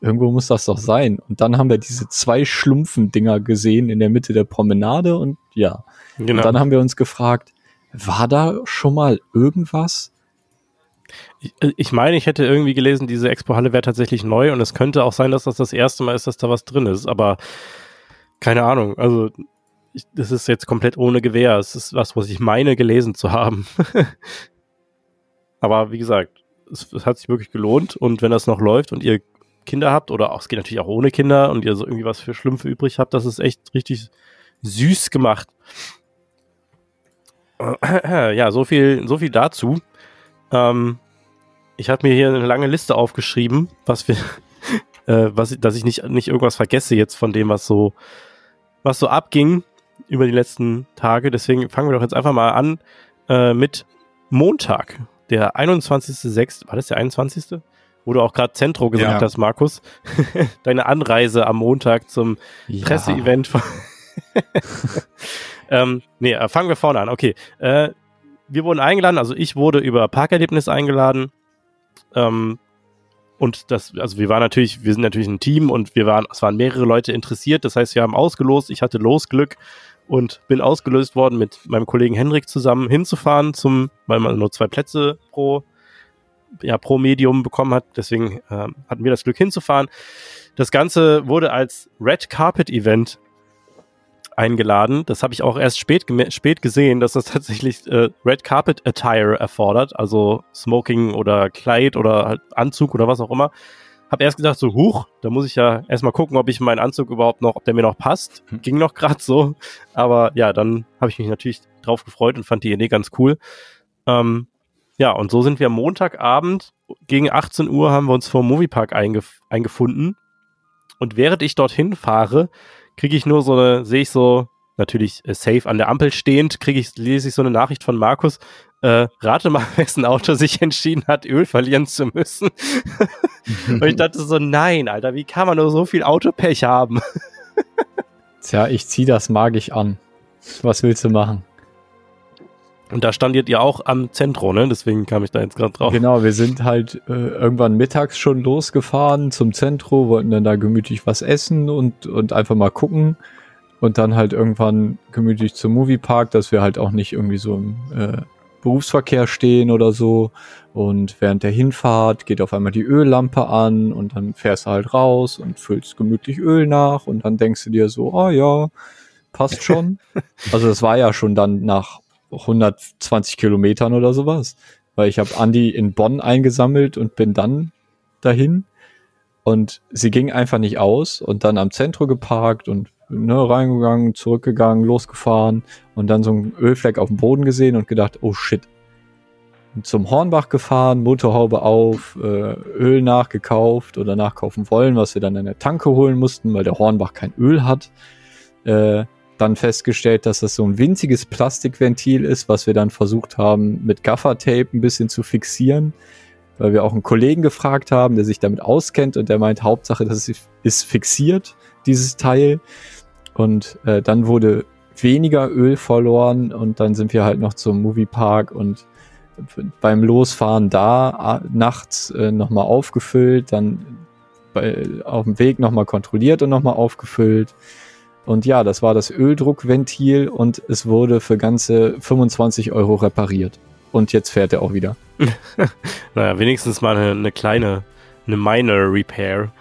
Irgendwo muss das doch sein. Und dann haben wir diese zwei Schlumpfen-Dinger gesehen in der Mitte der Promenade und ja. Genau. Und dann haben wir uns gefragt, war da schon mal irgendwas? Ich, ich meine, ich hätte irgendwie gelesen, diese Expo-Halle wäre tatsächlich neu und es könnte auch sein, dass das das erste Mal ist, dass da was drin ist, aber keine Ahnung. Also, ich, das ist jetzt komplett ohne Gewähr. Es ist was, was ich meine, gelesen zu haben. aber wie gesagt, es, es hat sich wirklich gelohnt und wenn das noch läuft und ihr Kinder habt oder auch, es geht natürlich auch ohne Kinder und ihr so irgendwie was für Schlümpfe übrig habt, das ist echt richtig süß gemacht. Ja, so viel, so viel dazu. Ähm, ich habe mir hier eine lange Liste aufgeschrieben, was wir, äh, was, dass ich nicht, nicht irgendwas vergesse jetzt von dem, was so, was so abging über die letzten Tage. Deswegen fangen wir doch jetzt einfach mal an äh, mit Montag, der 21.06. War das der 21.? Wo du auch gerade Zentro gesagt Ja. hast, Markus. Deine Anreise am Montag zum Ja. Presseevent. von- ähm, nee, äh, fangen wir vorne an. Okay. Äh, wir wurden eingeladen, also ich wurde über Parkerlebnis eingeladen. Ähm, und das, also wir waren natürlich, wir sind natürlich ein Team und wir waren, es waren mehrere Leute interessiert. Das heißt, wir haben ausgelost. Ich hatte Losglück und bin ausgelöst worden, mit meinem Kollegen Henrik zusammen hinzufahren zum, weil man nur zwei Plätze pro, ja, pro Medium bekommen hat. Deswegen ähm, hatten wir das Glück hinzufahren. Das Ganze wurde als Red Carpet Event eingeladen. Das habe ich auch erst spät, spät gesehen, dass das tatsächlich äh, Red Carpet Attire erfordert, also Smoking oder Kleid oder halt Anzug oder was auch immer. Hab erst gedacht so, huch, da muss ich ja erstmal gucken, ob ich meinen Anzug überhaupt noch, ob der mir noch passt. Hm. Ging noch gerade so, aber ja, dann habe ich mich natürlich drauf gefreut und fand die Idee ganz cool. Ähm, ja, und so sind wir am Montagabend gegen 18 Uhr haben wir uns vor dem Moviepark eingef eingefunden. Und während ich dorthin fahre, kriege ich nur so eine, sehe ich so, natürlich äh, safe an der Ampel stehend, kriege ich, lese ich so eine Nachricht von Markus. Äh, rate mal, wessen Auto sich entschieden hat, Öl verlieren zu müssen. Und ich dachte so, nein, Alter, wie kann man nur so viel Autopech haben? Tja, ich zieh das magisch an. Was willst du machen? Und da standet ihr auch am Zentro, ne? Deswegen kam ich da jetzt gerade drauf. Genau, wir sind halt äh, irgendwann mittags schon losgefahren zum Zentrum, wollten dann da gemütlich was essen und, und einfach mal gucken. Und dann halt irgendwann gemütlich zum Moviepark, dass wir halt auch nicht irgendwie so im äh, Berufsverkehr stehen oder so. Und während der Hinfahrt geht auf einmal die Öllampe an und dann fährst du halt raus und füllst gemütlich Öl nach und dann denkst du dir so, ah ja, passt schon. also das war ja schon dann nach 120 Kilometern oder sowas. Weil ich habe Andi in Bonn eingesammelt und bin dann dahin. Und sie ging einfach nicht aus und dann am Zentrum geparkt und ne, reingegangen, zurückgegangen, losgefahren und dann so einen Ölfleck auf dem Boden gesehen und gedacht, oh shit. Zum Hornbach gefahren, Motorhaube auf, äh, Öl nachgekauft oder nachkaufen wollen, was wir dann in der Tanke holen mussten, weil der Hornbach kein Öl hat. Äh, dann festgestellt, dass das so ein winziges Plastikventil ist, was wir dann versucht haben, mit Gaffertape ein bisschen zu fixieren, weil wir auch einen Kollegen gefragt haben, der sich damit auskennt und der meint, Hauptsache, das ist, fixiert, dieses Teil. und äh, dann wurde weniger Öl verloren und dann sind wir halt noch zum Moviepark und beim Losfahren da nachts äh, nochmal aufgefüllt, dann bei, auf dem Weg nochmal kontrolliert und nochmal aufgefüllt. Und ja, das war das Öldruckventil und es wurde für ganze 25 Euro repariert. Und jetzt fährt er auch wieder. naja, wenigstens mal eine, eine kleine, eine minor Repair.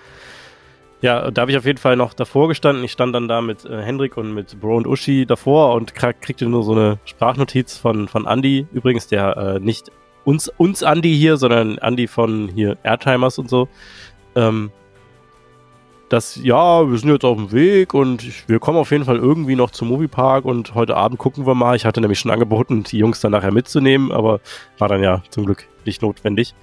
Ja, da habe ich auf jeden Fall noch davor gestanden. Ich stand dann da mit äh, Hendrik und mit Bro und Uschi davor und kriegte nur so eine Sprachnotiz von, von Andy. Übrigens, der äh, nicht uns, uns Andy hier, sondern Andy von hier Airtimers und so. Ähm, dass, ja, wir sind jetzt auf dem Weg und ich, wir kommen auf jeden Fall irgendwie noch zum Moviepark und heute Abend gucken wir mal. Ich hatte nämlich schon angeboten, die Jungs dann nachher mitzunehmen, aber war dann ja zum Glück nicht notwendig.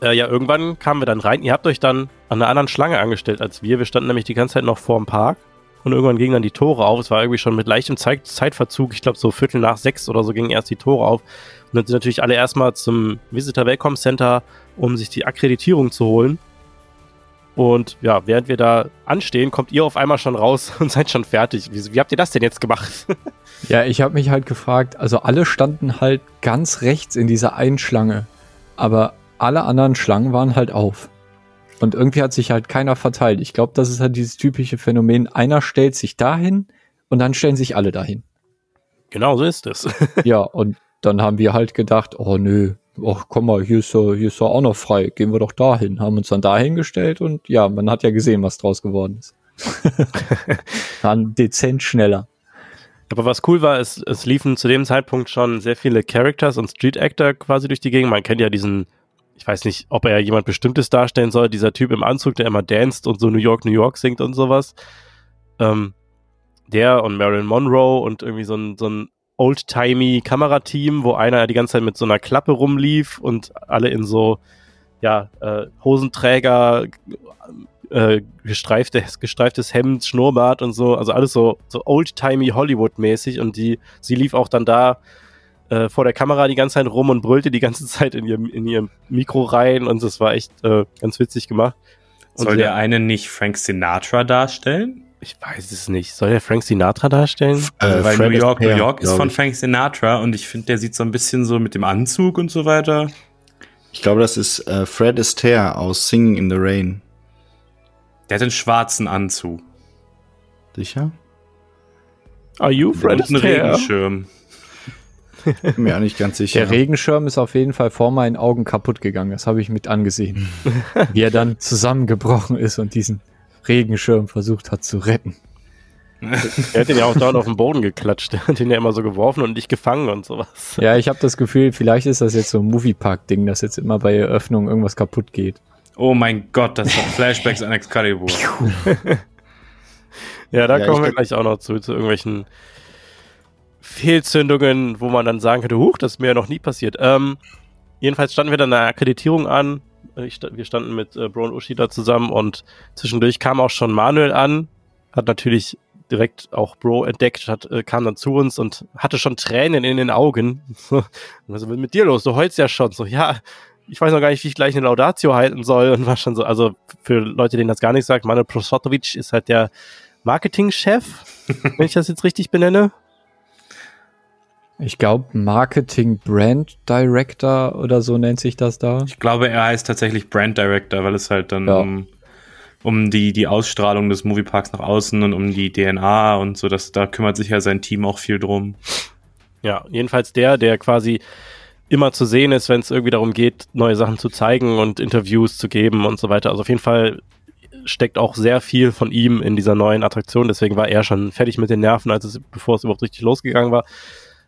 Äh, ja, irgendwann kamen wir dann rein. Ihr habt euch dann an einer anderen Schlange angestellt als wir. Wir standen nämlich die ganze Zeit noch vor dem Park. Und irgendwann gingen dann die Tore auf. Es war irgendwie schon mit leichtem Zeit Zeitverzug. Ich glaube, so Viertel nach sechs oder so gingen erst die Tore auf. Und dann sind natürlich alle erstmal zum Visitor Welcome Center, um sich die Akkreditierung zu holen. Und ja, während wir da anstehen, kommt ihr auf einmal schon raus und seid schon fertig. Wie, wie habt ihr das denn jetzt gemacht? ja, ich habe mich halt gefragt, also alle standen halt ganz rechts in dieser einen Schlange. Aber alle anderen Schlangen waren halt auf. Und irgendwie hat sich halt keiner verteilt. Ich glaube, das ist halt dieses typische Phänomen, einer stellt sich dahin und dann stellen sich alle dahin. Genau so ist es. ja, und dann haben wir halt gedacht, oh nö, ach komm mal, hier ist ja, hier ist ja auch noch frei, gehen wir doch dahin. Haben uns dann dahin gestellt und ja, man hat ja gesehen, was draus geworden ist. dann dezent schneller. Aber was cool war, ist, es liefen zu dem Zeitpunkt schon sehr viele Characters und Street Actor quasi durch die Gegend. Man kennt ja diesen ich weiß nicht, ob er jemand Bestimmtes darstellen soll, dieser Typ im Anzug, der immer danst und so New York, New York singt und sowas. Ähm, der und Marilyn Monroe und irgendwie so ein, so ein old-timey Kamerateam, wo einer die ganze Zeit mit so einer Klappe rumlief und alle in so, ja, äh, Hosenträger, äh, gestreiftes, gestreiftes Hemd, Schnurrbart und so, also alles so, so old-timey Hollywood-mäßig und die, sie lief auch dann da äh, vor der Kamera die ganze Zeit rum und brüllte die ganze Zeit in ihrem, in ihrem Mikro rein und das war echt äh, ganz witzig gemacht. Und Soll der eine nicht Frank Sinatra darstellen? Ich weiß es nicht. Soll der Frank Sinatra darstellen? Äh, Weil Fred New York, New York ist von Frank Sinatra und ich finde, der sieht so ein bisschen so mit dem Anzug und so weiter. Ich glaube, das ist äh, Fred Astaire aus Singing in the Rain. Der hat einen schwarzen Anzug. Sicher? Are you Fred Astaire? Regenschirm. Bin mir auch nicht ganz sicher. Der Regenschirm ist auf jeden Fall vor meinen Augen kaputt gegangen. Das habe ich mit angesehen. Wie er dann zusammengebrochen ist und diesen Regenschirm versucht hat zu retten. er hat den ja auch dort auf den Boden geklatscht. Er hat ihn ja immer so geworfen und nicht gefangen und sowas. Ja, ich habe das Gefühl, vielleicht ist das jetzt so ein Moviepark-Ding, dass jetzt immer bei Eröffnung irgendwas kaputt geht. Oh mein Gott, das hat Flashbacks an Excalibur. ja, da ja, kommen wir gleich auch noch zu, zu irgendwelchen Fehlzündungen, wo man dann sagen könnte, huch, das ist mir ja noch nie passiert. Ähm, jedenfalls standen wir dann eine Akkreditierung an. Ich, wir standen mit äh, Bro und Uschi da zusammen und zwischendurch kam auch schon Manuel an, hat natürlich direkt auch Bro entdeckt, hat, äh, kam dann zu uns und hatte schon Tränen in den Augen. was ist mit dir los? Du heulst ja schon. So, ja, ich weiß noch gar nicht, wie ich gleich eine Laudatio halten soll und war schon so, also für Leute, denen das gar nicht sagt, Manuel Prosotovic ist halt der Marketingchef, wenn ich das jetzt richtig benenne. Ich glaube, Marketing Brand Director oder so nennt sich das da. Ich glaube, er heißt tatsächlich Brand Director, weil es halt dann ja. um, um die, die Ausstrahlung des Movieparks nach außen und um die DNA und so, dass da kümmert sich ja sein Team auch viel drum. Ja, jedenfalls der, der quasi immer zu sehen ist, wenn es irgendwie darum geht, neue Sachen zu zeigen und Interviews zu geben und so weiter. Also auf jeden Fall steckt auch sehr viel von ihm in dieser neuen Attraktion. Deswegen war er schon fertig mit den Nerven, als es, bevor es überhaupt richtig losgegangen war.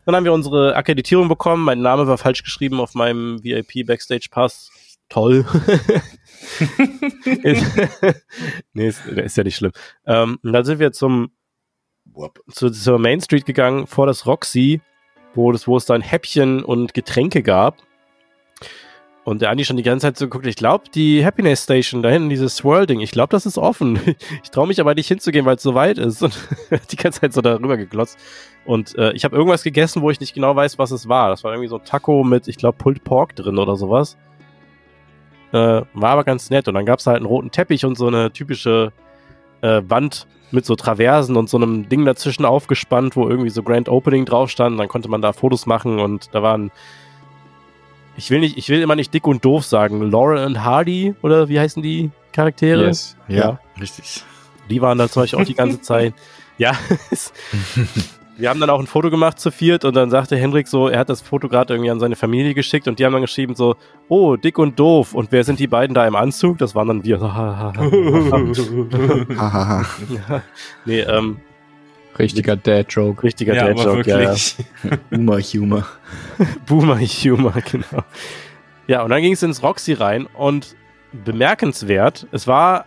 Dann haben wir unsere Akkreditierung bekommen. Mein Name war falsch geschrieben auf meinem VIP Backstage Pass. Toll. nee, ist, ist, ja nicht schlimm. Ähm, dann sind wir zum zu, zur Main Street gegangen, vor das Roxy, wo, das, wo es dann Häppchen und Getränke gab. Und der Andi schon die ganze Zeit so geguckt, ich glaube, die Happiness Station da hinten, dieses Swirl-Ding, ich glaube, das ist offen. Ich traue mich aber nicht hinzugehen, weil es so weit ist. Und die ganze Zeit so darüber geglotzt. Und äh, ich habe irgendwas gegessen, wo ich nicht genau weiß, was es war. Das war irgendwie so ein Taco mit, ich glaube, Pulled Pork drin oder sowas. Äh, war aber ganz nett. Und dann gab es halt einen roten Teppich und so eine typische äh, Wand, mit so Traversen und so einem Ding dazwischen aufgespannt, wo irgendwie so Grand Opening drauf stand. Dann konnte man da Fotos machen und da waren ich will nicht, ich will immer nicht dick und doof sagen. Laurel und Hardy oder wie heißen die Charaktere? Yes. Ja, ja, richtig. Die waren da zum Beispiel auch die ganze Zeit. Ja, wir haben dann auch ein Foto gemacht zu viert und dann sagte Hendrik so, er hat das Foto gerade irgendwie an seine Familie geschickt und die haben dann geschrieben so, oh, dick und doof. Und wer sind die beiden da im Anzug? Das waren dann wir. nee, ähm, Richtiger Dad-Joke. Richtiger ja, Dad-Joke, ja. Boomer-Humor. Boomer-Humor, genau. Ja, und dann ging es ins Roxy rein und bemerkenswert, es war,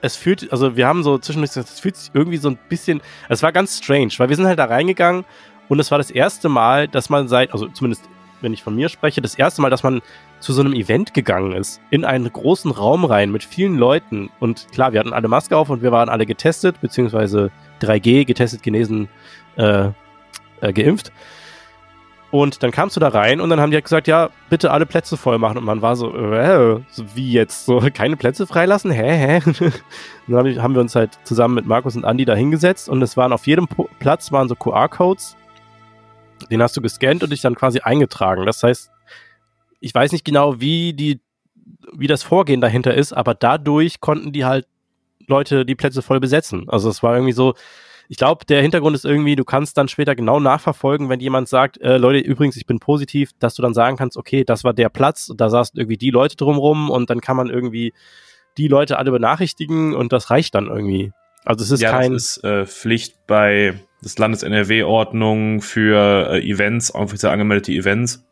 es fühlt, also wir haben so zwischendurch, es fühlt sich irgendwie so ein bisschen, es war ganz strange, weil wir sind halt da reingegangen und es war das erste Mal, dass man seit, also zumindest wenn ich von mir spreche, das erste Mal, dass man zu so einem Event gegangen ist, in einen großen Raum rein mit vielen Leuten. Und klar, wir hatten alle Maske auf und wir waren alle getestet, beziehungsweise 3G, getestet, genesen, äh, äh, geimpft. Und dann kamst du da rein und dann haben die halt gesagt, ja, bitte alle Plätze voll machen. Und man war so, äh, wie jetzt? So, keine Plätze freilassen? Hä, hä? dann haben wir uns halt zusammen mit Markus und Andy da hingesetzt und es waren auf jedem Platz waren so QR-Codes. Den hast du gescannt und dich dann quasi eingetragen. Das heißt, ich weiß nicht genau, wie die, wie das Vorgehen dahinter ist, aber dadurch konnten die halt Leute die Plätze voll besetzen. Also es war irgendwie so, ich glaube, der Hintergrund ist irgendwie, du kannst dann später genau nachverfolgen, wenn jemand sagt, äh, Leute, übrigens, ich bin positiv, dass du dann sagen kannst, okay, das war der Platz, da saßen irgendwie die Leute drumrum und dann kann man irgendwie die Leute alle benachrichtigen und das reicht dann irgendwie. Also es ist ja, kein. Das ist äh, Pflicht bei des Landes NRW-Ordnung für äh, Events, offiziell angemeldete Events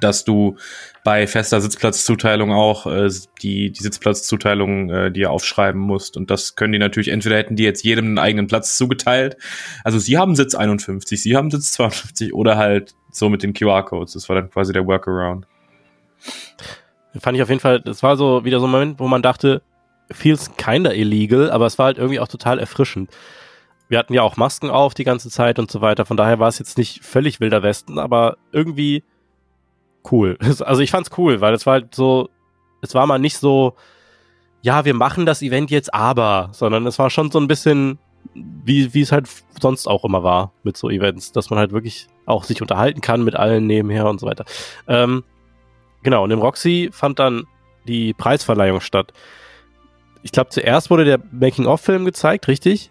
dass du bei fester Sitzplatzzuteilung auch äh, die, die Sitzplatzzuteilung äh, dir aufschreiben musst. Und das können die natürlich, entweder hätten die jetzt jedem einen eigenen Platz zugeteilt. Also sie haben Sitz 51, sie haben Sitz 52 oder halt so mit den QR-Codes. Das war dann quasi der Workaround. Fand ich auf jeden Fall, das war so wieder so ein Moment, wo man dachte, feels kinda illegal, aber es war halt irgendwie auch total erfrischend. Wir hatten ja auch Masken auf die ganze Zeit und so weiter, von daher war es jetzt nicht völlig wilder Westen, aber irgendwie cool. Also ich fand's cool, weil es war halt so, es war mal nicht so, ja, wir machen das Event jetzt aber, sondern es war schon so ein bisschen, wie, wie es halt sonst auch immer war mit so Events, dass man halt wirklich auch sich unterhalten kann mit allen nebenher und so weiter. Ähm, genau, und im Roxy fand dann die Preisverleihung statt. Ich glaube, zuerst wurde der Making-of-Film gezeigt, richtig?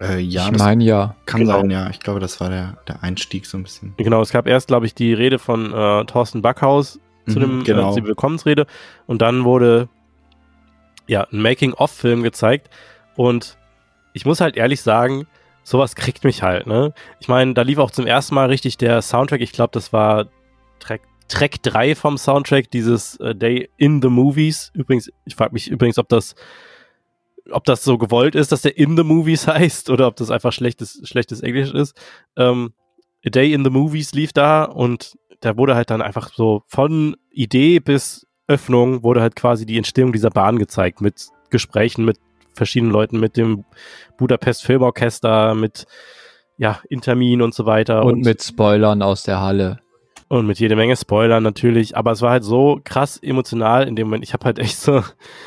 Äh, ja, ich meine ja. Kann genau. sein, ja. Ich glaube, das war der, der Einstieg so ein bisschen. Genau, es gab erst, glaube ich, die Rede von äh, Thorsten Backhaus zu mhm, dem genau. äh, Willkommensrede und dann wurde ja ein Making-of-Film gezeigt und ich muss halt ehrlich sagen, sowas kriegt mich halt, ne? Ich meine, da lief auch zum ersten Mal richtig der Soundtrack, ich glaube, das war Track, Track 3 vom Soundtrack, dieses uh, Day in the Movies. Übrigens, ich frage mich übrigens, ob das ob das so gewollt ist, dass der in the movies heißt oder ob das einfach schlechtes, schlechtes Englisch ist. Ähm, A Day in the Movies lief da und da wurde halt dann einfach so von Idee bis Öffnung wurde halt quasi die Entstehung dieser Bahn gezeigt mit Gesprächen mit verschiedenen Leuten, mit dem Budapest Filmorchester, mit ja, Intermin und so weiter. Und, und mit Spoilern aus der Halle. Und mit jede Menge Spoilern natürlich, aber es war halt so krass emotional in dem Moment. Ich habe halt echt so,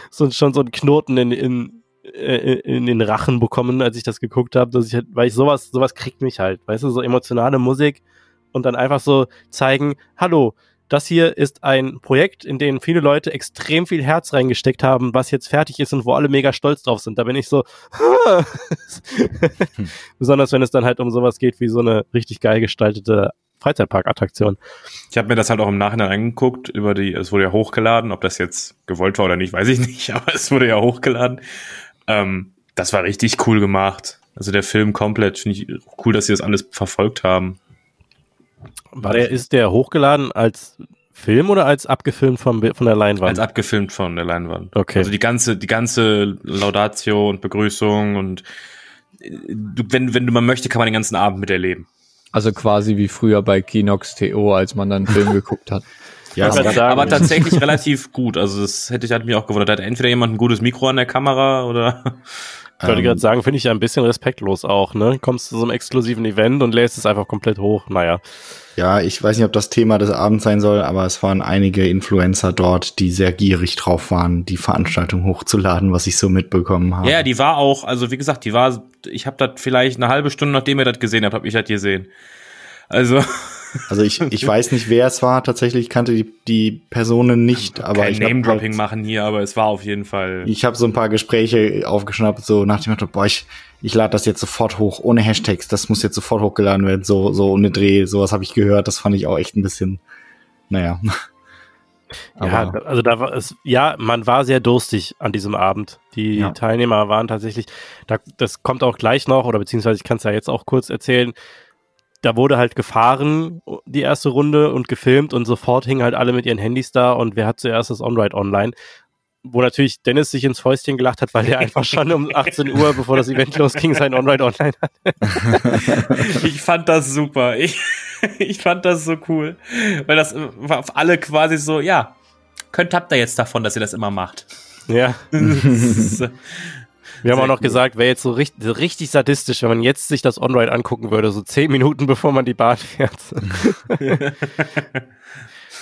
so schon so einen Knoten in, in, äh, in den Rachen bekommen, als ich das geguckt habe, dass ich halt, weil ich sowas, sowas kriegt mich halt, weißt du, so emotionale Musik und dann einfach so zeigen, hallo, das hier ist ein Projekt, in dem viele Leute extrem viel Herz reingesteckt haben, was jetzt fertig ist und wo alle mega stolz drauf sind. Da bin ich so, hm. besonders wenn es dann halt um sowas geht wie so eine richtig geil gestaltete Freizeitparkattraktion. Ich habe mir das halt auch im Nachhinein angeguckt, über die, es wurde ja hochgeladen, ob das jetzt gewollt war oder nicht, weiß ich nicht, aber es wurde ja hochgeladen. Ähm, das war richtig cool gemacht. Also der Film komplett, finde ich cool, dass sie das alles verfolgt haben. War der, ist der hochgeladen als Film oder als abgefilmt von, von der Leinwand? Als abgefilmt von der Leinwand. Okay. Also die ganze, die ganze Laudatio und Begrüßung und äh, du, wenn, wenn du mal möchte, kann man den ganzen Abend miterleben. Also quasi wie früher bei Kinox TO, als man dann einen Film geguckt hat. Ja, aber, aber, tatsächlich relativ gut. Also das hätte ich halt mich auch gewundert. Hat entweder jemand ein gutes Mikro an der Kamera oder Ich wollte Ähm, gerade sagen, finde ich ja ein bisschen respektlos auch, ne? Kommst zu so einem exklusiven Event und lädst es einfach komplett hoch. Naja. Ja, ich weiß nicht, ob das Thema des Abends sein soll, aber es waren einige Influencer dort, die sehr gierig drauf waren, die Veranstaltung hochzuladen, was ich so mitbekommen habe. Ja, die war auch, also wie gesagt, die war, ich habe das vielleicht eine halbe Stunde, nachdem ihr das gesehen habt, habe ich das gesehen. Also, Also ich, ich weiß nicht, wer es war. Tatsächlich ich kannte die, die Personen nicht, aber kein ich Name-Dropping halt- machen hier, aber es war auf jeden Fall. Ich habe so ein paar Gespräche aufgeschnappt, so nach dem Motto, boah, ich, ich lade das jetzt sofort hoch, ohne Hashtags, das muss jetzt sofort hochgeladen werden, so, so ohne Dreh, sowas habe ich gehört, das fand ich auch echt ein bisschen, naja. Ja, Aber- also da war es, ja, man war sehr durstig an diesem Abend. Die Ja. Teilnehmer waren tatsächlich, da, das kommt auch gleich noch, oder beziehungsweise ich kann es ja jetzt auch kurz erzählen. Da wurde halt gefahren, die erste Runde und gefilmt und sofort hingen halt alle mit ihren Handys da und wer hat zuerst das On-Ride online? Wo natürlich Dennis sich ins Fäustchen gelacht hat, weil er einfach schon um 18 Uhr, bevor das Event losging, sein On-Ride online hat. Ich fand das super. Ich, ich fand das so cool. Weil das äh, war auf alle quasi so, ja, könnt habt ihr jetzt davon, dass ihr das immer macht. Ja. Wir haben auch noch cool. gesagt, wäre jetzt so richtig, so richtig sadistisch, wenn man jetzt sich das On-Ride angucken würde, so zehn Minuten bevor man die Bahn fährt.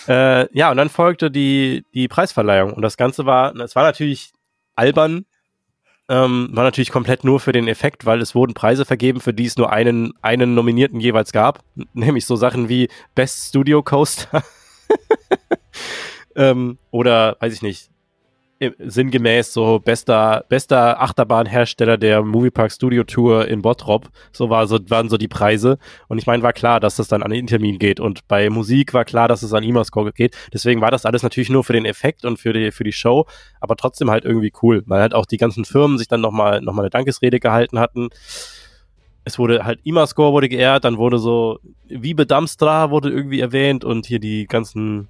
äh, ja, und dann folgte die, die Preisverleihung. Und das Ganze war, es war natürlich albern, ähm, war natürlich komplett nur für den Effekt, weil es wurden Preise vergeben, für die es nur einen, einen Nominierten jeweils gab. Nämlich so Sachen wie Best Studio Coaster. ähm, oder, weiß ich nicht, sinngemäß so bester, bester Achterbahnhersteller der Moviepark Studio Tour in Bottrop. So, war so waren so die Preise. Und ich meine, war klar, dass das dann an Intermin geht. Und bei Musik war klar, dass es an Imascore geht. Deswegen war das alles natürlich nur für den Effekt und für die, für die Show, aber trotzdem halt irgendwie cool, weil halt auch die ganzen Firmen sich dann nochmal noch mal eine Dankesrede gehalten hatten. Es wurde halt Imascore wurde geehrt, dann wurde so Wiebe Damstra wurde irgendwie erwähnt und hier die ganzen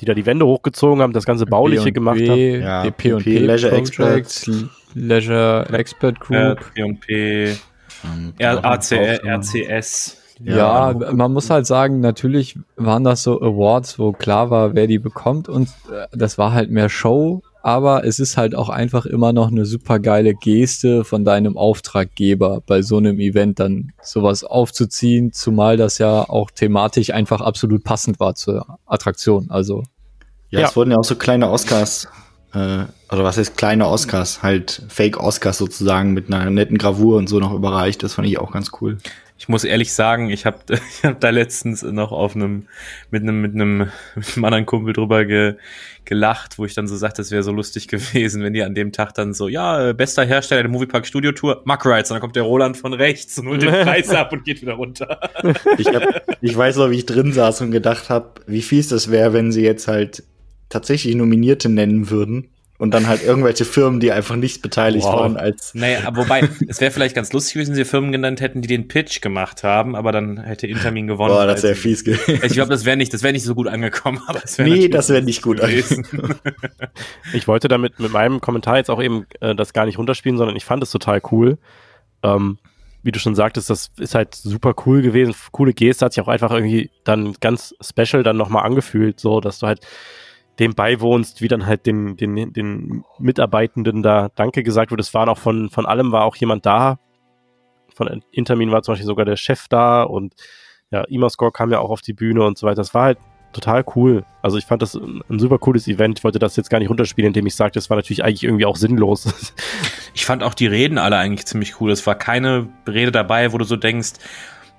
die da die Wände hochgezogen haben, das ganze Bauliche gemacht haben. Ja, die P&P P&P, Leisure Projects, Leisure Expert Group. P&P, RCS. Ja, Ja. man muss halt sagen, natürlich waren das so Awards, wo klar war, wer die bekommt und äh, das war halt mehr Show, aber es ist halt auch einfach immer noch eine super geile Geste von deinem Auftraggeber bei so einem Event dann sowas aufzuziehen, zumal das ja auch thematisch einfach absolut passend war zur Attraktion. Also Ja, Ja. es wurden ja auch so kleine Oscars, äh, oder was heißt kleine Oscars, halt Fake-Oscars sozusagen mit einer netten Gravur und so noch überreicht. Das fand ich auch ganz cool. Ich muss ehrlich sagen, ich habe ich hab da letztens noch auf einem mit einem mit einem mit einem anderen Kumpel drüber ge, gelacht, wo ich dann so sagte, es wäre so lustig gewesen, wenn die an dem Tag dann so, ja, äh, bester Hersteller der Moviepark Studio Tour, Muck Rides, und dann kommt der Roland von rechts und holt den Preis ab und geht wieder runter. Ich, hab, ich weiß noch, wie ich drin saß und gedacht habe, wie fies das wäre, wenn sie jetzt halt tatsächlich Nominierte nennen würden und dann halt irgendwelche Firmen, die einfach nicht beteiligt Wow. waren, als Naja, wobei, es wäre vielleicht ganz lustig gewesen, wenn sie Firmen genannt hätten, die den Pitch gemacht haben, aber dann hätte Intermin gewonnen. boah, das weil wäre fies gewesen. Ich glaube, das wäre nicht, das wäre nicht so gut angekommen, aber es wäre Nee, das wäre nicht gut gewesen. Ich wollte damit mit meinem Kommentar jetzt auch eben äh, das gar nicht runterspielen, sondern ich fand es total cool. Ähm, wie du schon sagtest, das ist halt super cool gewesen. Coole Geste hat sich auch einfach irgendwie dann ganz special dann nochmal angefühlt, so dass du halt dem beiwohnst, wie dann halt den, den, den Mitarbeitenden da Danke gesagt wird. Es waren auch von, von allem war auch jemand da. Von Intermin war zum Beispiel sogar der Chef da und ja, Imascore kam ja auch auf die Bühne und so weiter. Das war halt total cool. Also ich fand das ein, ein super cooles Event. Ich wollte das jetzt gar nicht runterspielen, indem ich sagte, es war natürlich eigentlich irgendwie auch sinnlos. Ich fand auch die Reden alle eigentlich ziemlich cool. Es war keine Rede dabei, wo du so denkst,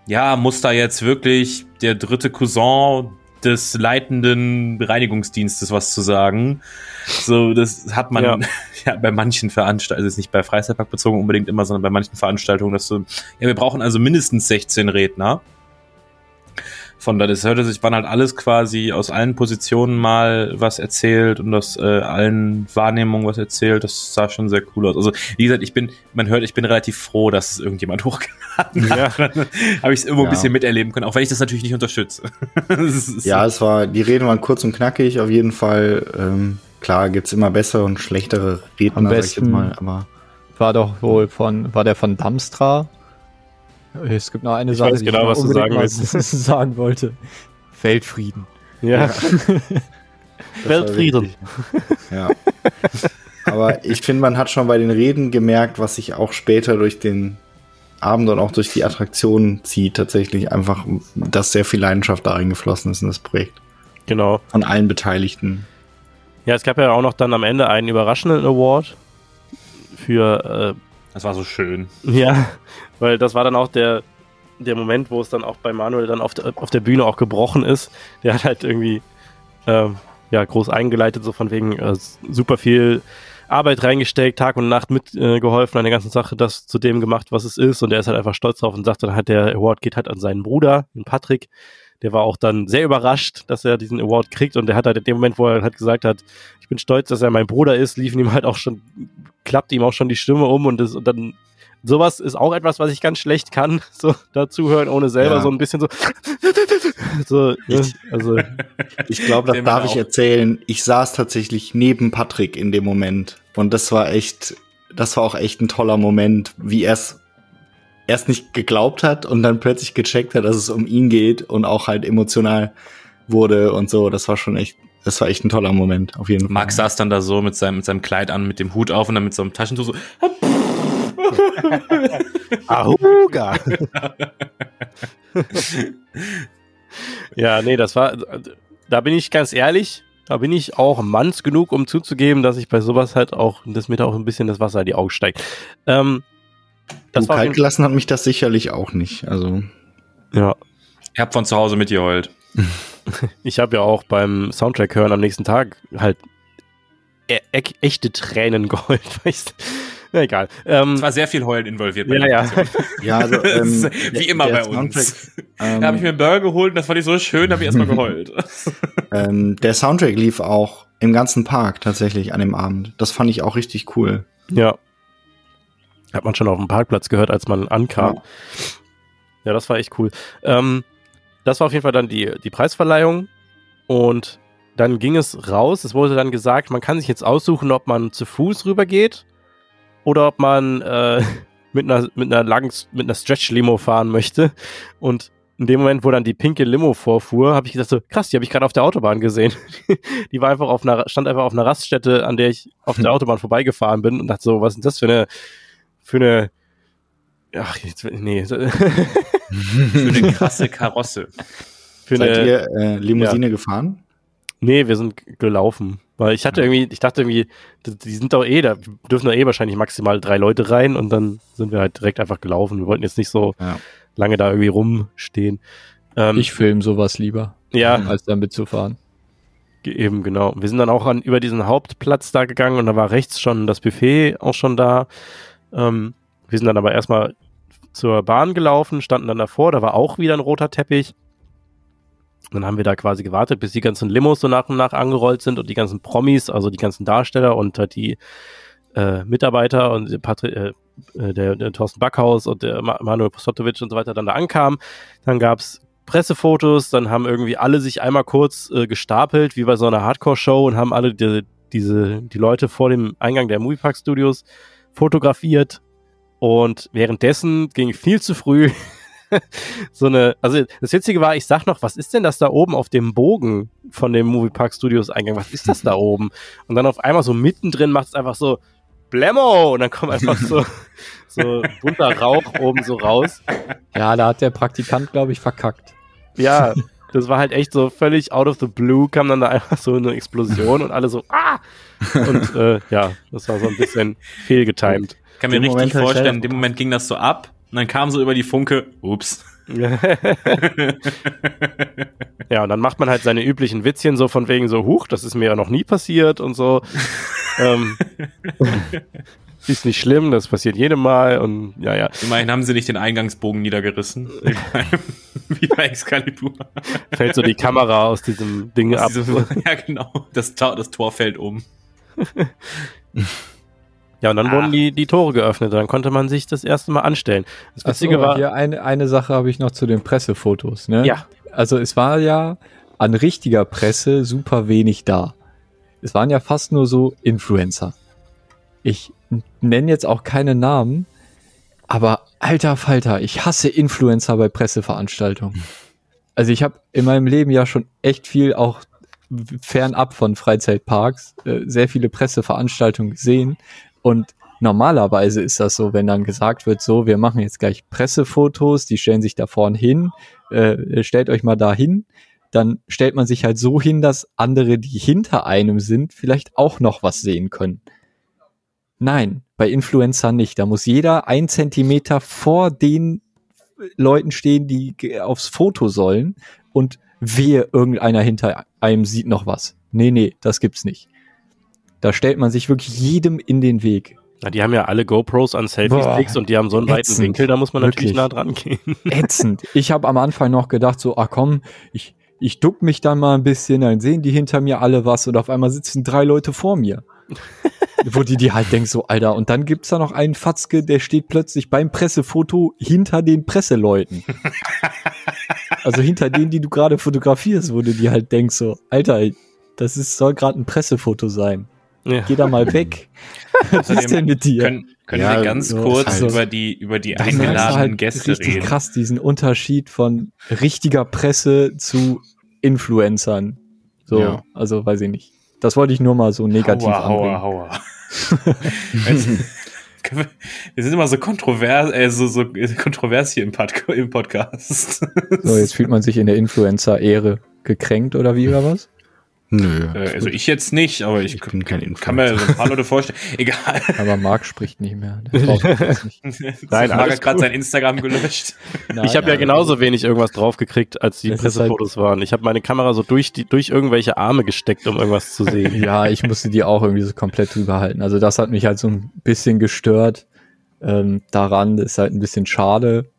ja, muss da jetzt wirklich der dritte Cousin des leitenden Reinigungsdienstes was zu sagen? So, das hat man Ja. ja, bei manchen Veranstaltungen, also jetzt nicht bei Freizeitpark bezogen unbedingt immer, sondern bei manchen Veranstaltungen, dass du, ja, wir brauchen also mindestens 16 Redner. Von da, das hörte sich, waren halt alles quasi aus allen Positionen mal was erzählt und aus äh, allen Wahrnehmungen was erzählt. Das sah schon sehr cool aus. Also, wie gesagt, ich bin, man hört, ich bin relativ froh, dass es irgendjemand hochgeladen hat. Habe ich es irgendwo ein Ja. bisschen miterleben können, auch wenn ich das natürlich nicht unterstütze. Ja, es war, die Reden waren kurz und knackig, auf jeden Fall. Ähm, klar gibt's immer bessere und schlechtere Redner, Am sag ich besten- jetzt mal, aber war doch wohl von, war der von Damstra? Es gibt noch eine Ich Sache, weiß genau, noch was du sagen mal sagen wollte. Weltfrieden. ja. war Weltfrieden. Ja. Aber ich finde, man hat schon bei den Reden gemerkt, was sich auch später durch den Abend und auch durch die Attraktionen zieht, tatsächlich einfach, dass sehr viel Leidenschaft da eingeflossen ist in das Projekt. Genau. Von allen Beteiligten. Ja, es gab ja auch noch dann am Ende einen überraschenden Award für. Äh, das war so schön. Ja, weil das war dann auch der, der Moment, wo es dann auch bei Manuel dann auf der, auf der Bühne auch gebrochen ist. Der hat halt irgendwie äh, ja, groß eingeleitet, so von wegen äh, super viel Arbeit reingesteckt, Tag und Nacht mitgeholfen äh, an der ganzen Sache, das zu dem gemacht, was es ist. Und er ist halt einfach stolz drauf und sagt dann halt, der Award geht halt an seinen Bruder, den Patrick. Der war auch dann sehr überrascht, dass er diesen Award kriegt. Und der hat halt in dem Moment, wo er halt gesagt hat, ich bin stolz, dass er mein Bruder ist, liefen ihm halt auch schon, klappt ihm auch schon die Stimme um und, das, und dann sowas ist auch etwas, was ich ganz schlecht kann, so dazuhören, ohne selber ja. so ein bisschen so. so ne? ich, also ich glaube, das darf ich erzählen. Ich saß tatsächlich neben Patrick in dem Moment und das war echt, das war auch echt ein toller Moment, wie er es erst nicht geglaubt hat und dann plötzlich gecheckt hat, dass es um ihn geht und auch halt emotional wurde und so. Das war schon echt, das war echt ein toller Moment, auf jeden Fall. Max saß dann da so mit seinem, mit seinem Kleid an, mit dem Hut auf und dann mit so einem Taschentuch so. Ahuga. ja, nee, das war, da bin ich ganz ehrlich, da bin ich auch manns genug, um zuzugeben, dass ich bei sowas halt auch, dass mir da auch ein bisschen das Wasser in die Augen steigt. Ähm, das du, kalt gelassen hat mich das sicherlich auch nicht, also. Ja. Ich hab von zu Hause mitgeheult. ich habe ja auch beim Soundtrack hören am nächsten Tag halt e e echte Tränen geheult, weißt du? Na egal. Ähm, es war sehr viel Heulen involviert. Bei ja, ja. ja also, ähm, Wie immer bei uns. Ähm, da habe ich mir einen Burger geholt und das fand ich so schön, da habe ich erstmal geheult. ähm, der Soundtrack lief auch im ganzen Park tatsächlich an dem Abend. Das fand ich auch richtig cool. Ja. Hat man schon auf dem Parkplatz gehört, als man ankam. Ja, ja das war echt cool. Ähm, das war auf jeden Fall dann die, die Preisverleihung. Und dann ging es raus. Es wurde dann gesagt, man kann sich jetzt aussuchen, ob man zu Fuß rübergeht oder ob man äh, mit einer, mit einer langen, mit einer Stretch-Limo fahren möchte. Und in dem Moment, wo dann die pinke Limo vorfuhr, habe ich gedacht so, krass, die habe ich gerade auf der Autobahn gesehen. die war einfach auf einer, stand einfach auf einer Raststätte, an der ich auf der Autobahn vorbeigefahren bin und dachte so, was ist das für eine, für eine, ach, jetzt, nee. für eine krasse Karosse. Für Seid eine, ihr äh, Limousine ja. gefahren? Nee, wir sind gelaufen. Weil ich hatte irgendwie, ich dachte irgendwie, die sind doch eh, da dürfen da eh wahrscheinlich maximal drei Leute rein und dann sind wir halt direkt einfach gelaufen. Wir wollten jetzt nicht so ja. lange da irgendwie rumstehen. Ähm, ich film sowas lieber, ja. als da mitzufahren. Eben, genau. Wir sind dann auch an, über diesen Hauptplatz da gegangen und da war rechts schon das Buffet auch schon da. Ähm, wir sind dann aber erstmal zur Bahn gelaufen, standen dann davor, da war auch wieder ein roter Teppich. Dann haben wir da quasi gewartet, bis die ganzen Limos so nach und nach angerollt sind und die ganzen Promis, also die ganzen Darsteller und halt die äh, Mitarbeiter und Patri äh, äh, der, der Thorsten Backhaus und der Manuel Postotovic und so weiter dann da ankamen. Dann gab's Pressefotos, dann haben irgendwie alle sich einmal kurz äh, gestapelt, wie bei so einer Hardcore-Show und haben alle die, diese, die Leute vor dem Eingang der Moviepark Studios fotografiert. Und währenddessen ging viel zu früh so eine, also das Witzige war, ich sag noch, was ist denn das da oben auf dem Bogen von dem Moviepark Studios Eingang? Was ist das da oben? Und dann auf einmal so mittendrin macht es einfach so Blemmo und dann kommt einfach so, so bunter Rauch oben so raus. Ja, da hat der Praktikant, glaube ich, verkackt. Ja, das war halt echt so völlig out of the blue, kam dann da einfach so eine Explosion und alle so, ah! Und äh, ja, das war so ein bisschen fehlgetimed. Ich kann mir richtig Moment vorstellen, in dem Moment ging das so ab und dann kam so über die Funke, ups. ja, und dann macht man halt seine üblichen Witzchen so von wegen so, huch, das ist mir ja noch nie passiert und so. ähm, ist nicht schlimm, das passiert jedem Mal und ja, ja. Immerhin haben sie nicht den Eingangsbogen niedergerissen. Wie bei Excalibur. Fällt so die Kamera aus diesem Ding aus ab. Diesem, ja, genau. Das, das Tor fällt um. Ja, und dann ah. wurden die, die Tore geöffnet. Dann konnte man sich das erste Mal anstellen. Das Witzige so, war. Hier eine, eine Sache habe ich noch zu den Pressefotos. Ne? Ja. Also es war ja an richtiger Presse super wenig da. Es waren ja fast nur so Influencer. Ich nenne jetzt auch keine Namen, aber alter Falter, ich hasse Influencer bei Presseveranstaltungen. Also ich habe in meinem Leben ja schon echt viel auch fernab von Freizeitparks äh, sehr viele Presseveranstaltungen gesehen und normalerweise ist das so, wenn dann gesagt wird, so, wir machen jetzt gleich Pressefotos, die stellen sich da vorne hin, äh, stellt euch mal da hin, dann stellt man sich halt so hin, dass andere, die hinter einem sind, vielleicht auch noch was sehen können. Nein, bei Influencern nicht. Da muss jeder ein Zentimeter vor den Leuten stehen, die aufs Foto sollen und wehe, irgendeiner hinter einem sieht noch was. Nee, nee, das gibt's nicht. Da stellt man sich wirklich jedem in den Weg. Ja, die haben ja alle GoPros an Selfie-Sticks und die haben so einen ätzend. weiten Winkel, da muss man natürlich Wirklich. nah dran gehen. Ätzend. Ich habe am Anfang noch gedacht, so, ah komm, ich, ich duck mich dann mal ein bisschen, dann sehen die hinter mir alle was und auf einmal sitzen drei Leute vor mir. Wo die die halt denken, so, Alter, und dann gibt's da noch einen Fatzke, der steht plötzlich beim Pressefoto hinter den Presseleuten. also hinter denen, die du gerade fotografierst, wo du dir halt denkst, so, Alter, das ist, soll gerade ein Pressefoto sein. Ja. Geh da mal weg. Was ist denn mit dir? Können, können Ja, wir ganz so kurz halt- über die, über die eingeladenen halt Gäste richtig reden? krass diesen Unterschied von richtiger Presse zu Influencern. So, Ja. also weiß ich nicht. Das wollte ich nur mal so negativ Hauer, anbringen. hauer, hauer. Wir sind immer so kontrovers, äh, so, so kontrovers hier im, Pod im Podcast. So, jetzt fühlt man sich in der Influencer-Ehre gekränkt oder wie oder was? Nö. Äh, also ich jetzt nicht, aber ich, Ich bin kein kann mir so ein paar Leute vorstellen. Egal. Aber Marc spricht nicht mehr. Nicht. Nein, Marc hat gerade cool. sein Instagram gelöscht. Nein, ich habe ja genauso wenig irgendwas draufgekriegt, als die Pressefotos waren. Ich habe meine Kamera so durch, die, durch irgendwelche Arme gesteckt, um irgendwas zu sehen. Ja, ich musste die auch irgendwie so komplett drüber halten. Also das hat mich halt so ein bisschen gestört. Ähm, daran ist halt ein bisschen schade,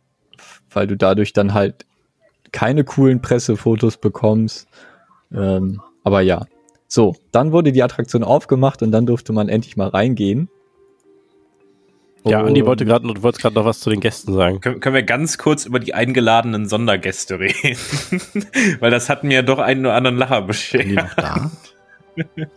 weil du dadurch dann halt keine coolen Pressefotos bekommst. Ähm, aber ja. So, dann wurde die Attraktion aufgemacht und dann durfte man endlich mal reingehen. Ja, Andi wollte gerade, du wolltest gerade noch was zu den Gästen sagen. Können, können wir ganz kurz über die eingeladenen Sondergäste reden? Weil das hat mir doch einen oder anderen Lacher Sind die beschert. noch da?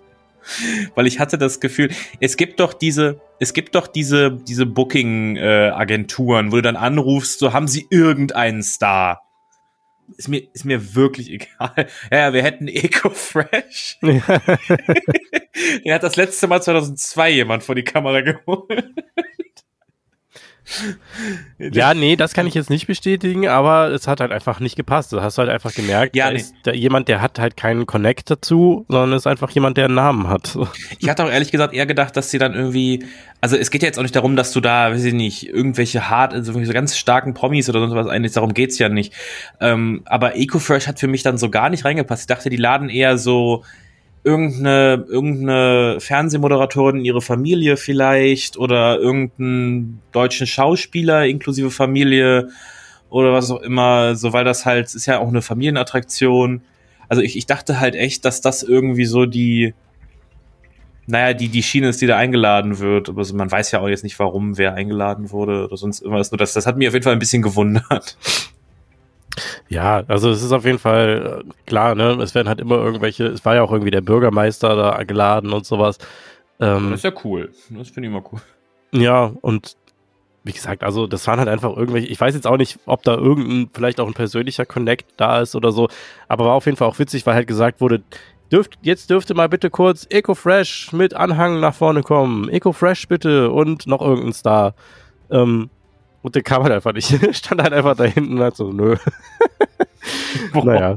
Weil ich hatte das Gefühl, es gibt doch diese, es gibt doch diese, diese Booking-Agenturen, wo du dann anrufst, so haben sie irgendeinen Star. Ist mir, ist mir wirklich egal. Ja, ja, wir hätten EcoFresh. Der hat das letzte Mal 2002 jemand vor die Kamera geholt. Ja, nee, das kann ich jetzt nicht bestätigen, aber es hat halt einfach nicht gepasst. Du hast halt einfach gemerkt, Ja, da nee. ist da jemand, der hat halt keinen Connect dazu, sondern ist einfach jemand, der einen Namen hat. Ich hatte auch ehrlich gesagt eher gedacht, dass sie dann irgendwie, also es geht ja jetzt auch nicht darum, dass du da, weiß ich nicht, irgendwelche hart, also irgendwelche ganz starken Promis oder sonst was, eigentlich darum geht's ja nicht. Ähm, aber EcoFresh hat für mich dann so gar nicht reingepasst. Ich dachte, die laden eher so irgendeine, irgendeine Fernsehmoderatorin, ihre Familie vielleicht oder irgendeinen deutschen Schauspieler inklusive Familie oder was auch immer, so weil das halt, ist ja auch eine Familienattraktion. Also ich, ich dachte halt echt, dass das irgendwie so die, naja, die, die Schiene ist, die da eingeladen wird. Aber so, man weiß ja auch jetzt nicht, warum wer eingeladen wurde oder sonst irgendwas. Nur das, das hat mich auf jeden Fall ein bisschen gewundert. Ja, also es ist auf jeden Fall äh, klar, ne? Es werden halt immer irgendwelche, es war ja auch irgendwie der Bürgermeister da geladen und sowas. Ähm, Das ist ja cool. Das finde ich immer cool. Ja, und wie gesagt, also das waren halt einfach irgendwelche, ich weiß jetzt auch nicht, ob da irgendein, vielleicht auch ein persönlicher Connect da ist oder so, aber war auf jeden Fall auch witzig, weil halt gesagt wurde, dürft, jetzt dürfte mal bitte kurz EcoFresh mit Anhang nach vorne kommen. EcoFresh bitte und noch irgendein Star. Ähm, und der kam halt einfach nicht. Stand halt einfach da hinten und hat so, nö. naja.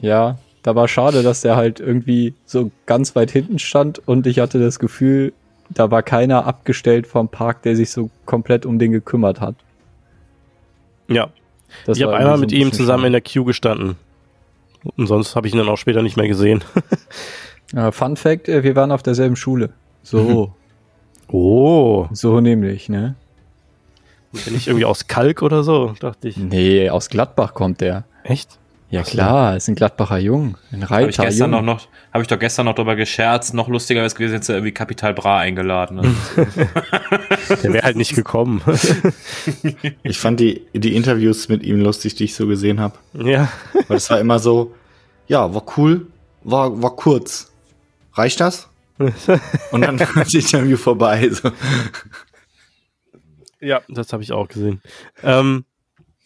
Ja, da war schade, dass der halt irgendwie so ganz weit hinten stand und ich hatte das Gefühl, da war keiner abgestellt vom Park, der sich so komplett um den gekümmert hat. Ja, Das ich habe einmal mit so ein ihm zusammen in schade. der Queue gestanden. Und sonst habe ich ihn dann auch später nicht mehr gesehen. Ja, Fun Fact, äh, wir waren auf derselben Schule. So, Oh, so nämlich, ne? Bin ich irgendwie aus Kalk oder so, dachte ich. Nee, aus Gladbach kommt der. Echt? Ja klar, ist ein Gladbacher Jung, ein Habe ich Reiter. gestern Jung. noch, noch habe ich doch gestern noch drüber gescherzt. Noch lustiger wäre es gewesen, jetzt irgendwie Kapital Bra eingeladen. Ne? Der wäre halt nicht gekommen. Ich fand die, die Interviews mit ihm lustig, die ich so gesehen habe. ja. Weil es war immer so, ja, war cool, war, war kurz. Reicht das? Und dann war das Interview vorbei. So. Ja, das habe ich auch gesehen. Ähm,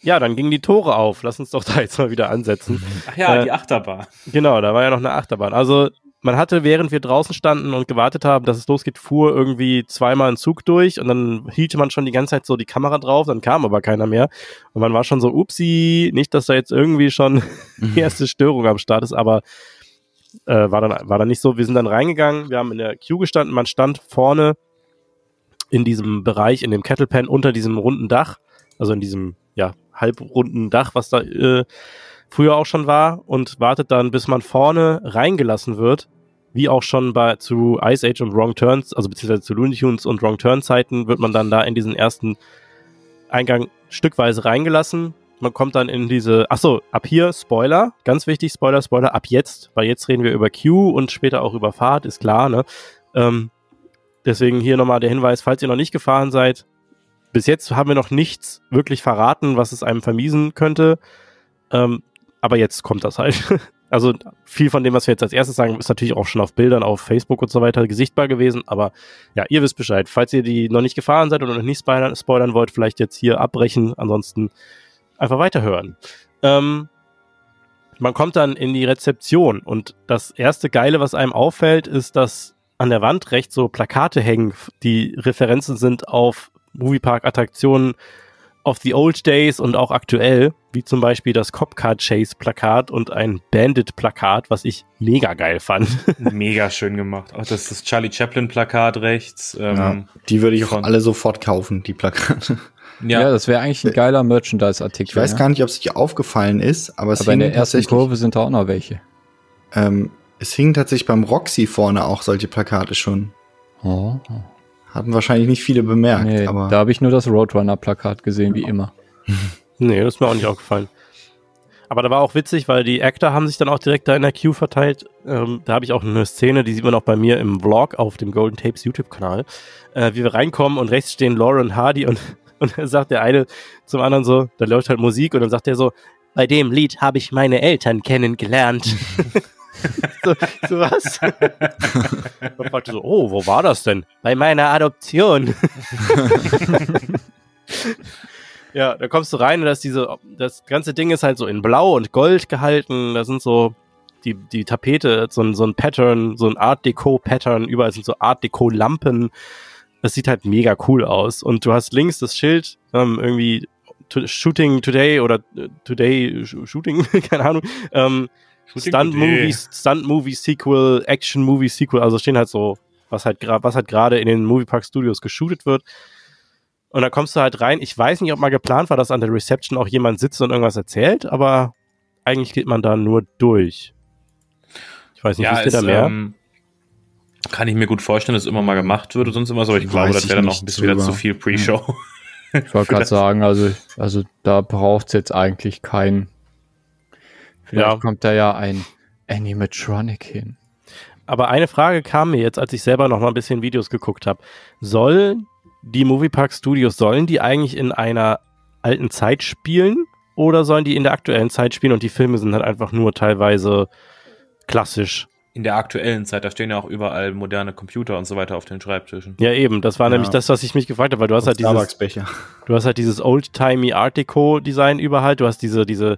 ja, dann gingen die Tore auf. Lass uns doch da jetzt mal wieder ansetzen. Ach ja, Äh, die Achterbahn. Genau, da war ja noch eine Achterbahn. Also man hatte, während wir draußen standen und gewartet haben, dass es losgeht, fuhr irgendwie zweimal ein Zug durch und dann hielte man schon die ganze Zeit so die Kamera drauf, dann kam aber keiner mehr. Und man war schon so, upsi, nicht, dass da jetzt irgendwie schon die erste Störung am Start ist, aber äh, war, dann, war dann nicht so. Wir sind dann reingegangen, wir haben in der Queue gestanden, man stand vorne in diesem Bereich, in dem Kettlepan unter diesem runden Dach, also in diesem, ja, halbrunden Dach, was da äh, früher auch schon war und wartet dann, bis man vorne reingelassen wird, wie auch schon bei zu Ice Age und Wrong Turns, also beziehungsweise zu Looney Tunes und Wrong Turn Zeiten, wird man dann da in diesen ersten Eingang stückweise reingelassen. Man kommt dann in diese, ach so, ab hier Spoiler, ganz wichtig, Spoiler, Spoiler, ab jetzt, weil jetzt reden wir über Q und später auch über Fahrt, ist klar, ne? Ähm, deswegen hier nochmal der Hinweis, falls ihr noch nicht gefahren seid, bis jetzt haben wir noch nichts wirklich verraten, was es einem vermiesen könnte. Ähm, aber jetzt kommt das halt. Also viel von dem, was wir jetzt als erstes sagen, ist natürlich auch schon auf Bildern auf Facebook und so weiter sichtbar gewesen. Aber ja, ihr wisst Bescheid. Falls ihr die noch nicht gefahren seid oder noch nicht spoilern, spoilern wollt, vielleicht jetzt hier abbrechen. Ansonsten einfach weiterhören. Ähm, man kommt dann in die Rezeption und das erste Geile, was einem auffällt, ist, dass an der Wand rechts so Plakate hängen, die Referenzen sind auf Moviepark-Attraktionen of the old days und auch aktuell, wie zum Beispiel das Copcar Chase Plakat und ein Bandit Plakat, was ich mega geil fand. Mega schön gemacht. Auch das ist das Charlie Chaplin Plakat rechts. Ja, Ähm, die würde ich auch von- alle sofort kaufen, die Plakate. Ja, ja, das wäre eigentlich ein geiler Merchandise-Artikel. Ich weiß ja? gar nicht, ob es dir aufgefallen ist, aber es Aber in der ersten Kurve sind da auch noch welche. ähm, es hing tatsächlich beim Roxy vorne auch solche Plakate schon. Oh. Hatten wahrscheinlich nicht viele bemerkt, Nee, aber da habe ich nur das Roadrunner-Plakat gesehen, wie immer. nee, das ist mir auch nicht aufgefallen. Aber da war auch witzig, weil die Actor haben sich dann auch direkt da in der Queue verteilt. Ähm, da habe ich auch eine Szene, die sieht man auch bei mir im Vlog auf dem Golden Tapes YouTube-Kanal, äh, wie wir reinkommen und rechts stehen Lauren Hardy und, und dann sagt der eine zum anderen so, da läuft halt Musik und dann sagt der so, bei dem Lied habe ich meine Eltern kennengelernt. so, so was? und fragte so, oh, wo war das denn? Bei meiner Adoption. Ja, da kommst du rein und das diese, das ganze Ding ist halt so in Blau und Gold gehalten. Da sind so die, die Tapete, so ein, so ein Pattern, so ein Art Deco Pattern. Überall sind so Art Deco Lampen. Das sieht halt mega cool aus. Und du hast links das Schild, ähm, irgendwie Shooting Today oder äh, Today Sh- Shooting, keine Ahnung. Ähm, Shooting Stunt Today. Movie, Stunt Movie Sequel, Action Movie Sequel. Also stehen halt so, was halt gerade, was halt gerade in den Moviepark Studios geshootet wird. Und da kommst du halt rein. Ich weiß nicht, ob mal geplant war, dass an der Reception auch jemand sitzt und irgendwas erzählt, aber eigentlich geht man da nur durch. Ich weiß nicht, ja, ist, da mehr? ähm, kann ich mir gut vorstellen, dass immer mal gemacht wird oder sonst immer so, aber ich Weiß glaube, das wäre dann noch ein bisschen wieder drüber. zu viel Pre-Show. Ich wollte gerade sagen, also, also da braucht es jetzt eigentlich kein. Vielleicht Ja. kommt da ja ein Animatronic hin. Aber eine Frage kam mir jetzt, als ich selber noch mal ein bisschen Videos geguckt habe. Soll die Moviepark Studios, sollen die eigentlich in einer alten Zeit spielen oder sollen die in der aktuellen Zeit spielen und die Filme sind halt einfach nur teilweise klassisch? In der aktuellen Zeit, da stehen ja auch überall moderne Computer und so weiter auf den Schreibtischen. Ja, eben. Das war Ja. nämlich das, was ich mich gefragt habe, weil du hast halt dieses, du hast halt dieses old-timey Art Deco Design überall. Du hast diese, diese,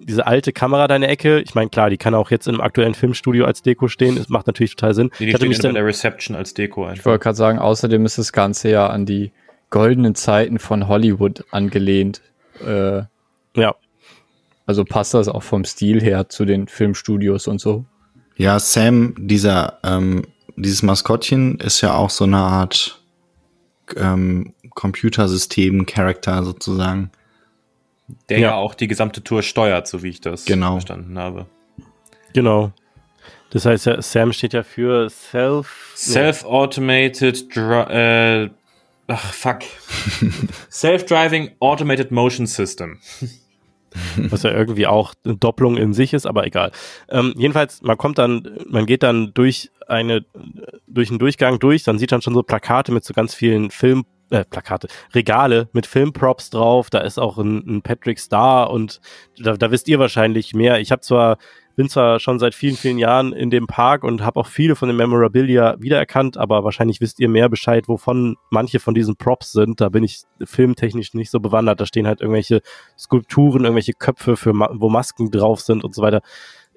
diese alte Kamera deine Ecke. Ich meine, klar, die kann auch jetzt im aktuellen Filmstudio als Deko stehen. Das macht natürlich total Sinn. Nee, die ich hatte mich bei dann, der Reception als Deko Ich einfach. wollte gerade sagen, außerdem ist das Ganze ja an die goldenen Zeiten von Hollywood angelehnt. Äh, ja, also passt das auch vom Stil her zu den Filmstudios und so. Ja, Sam, dieser, ähm, dieses Maskottchen ist ja auch so eine Art ähm, Computersystem-Charakter sozusagen. Der Ja. ja. auch die gesamte Tour steuert, so wie ich das Genau. verstanden habe. genau. Das heißt ja, Sam steht ja für Self. Self-automated, äh, ach fuck. Self-driving automated motion system. was ja irgendwie auch eine Doppelung in sich ist, aber egal. Ähm, jedenfalls, man kommt dann, man geht dann durch eine, durch einen Durchgang durch, dann sieht man schon so Plakate mit so ganz vielen äh, Plakate, Regale mit Filmprops drauf. Da ist auch ein, ein Patrick Star und da, da wisst ihr wahrscheinlich mehr. Ich habe zwar bin zwar schon seit vielen, vielen Jahren in dem Park und habe auch viele von den Memorabilia wiedererkannt, aber wahrscheinlich wisst ihr mehr Bescheid, wovon manche von diesen Props sind. Da bin ich filmtechnisch nicht so bewandert. Da stehen halt irgendwelche Skulpturen, irgendwelche Köpfe, für, wo Masken drauf sind und so weiter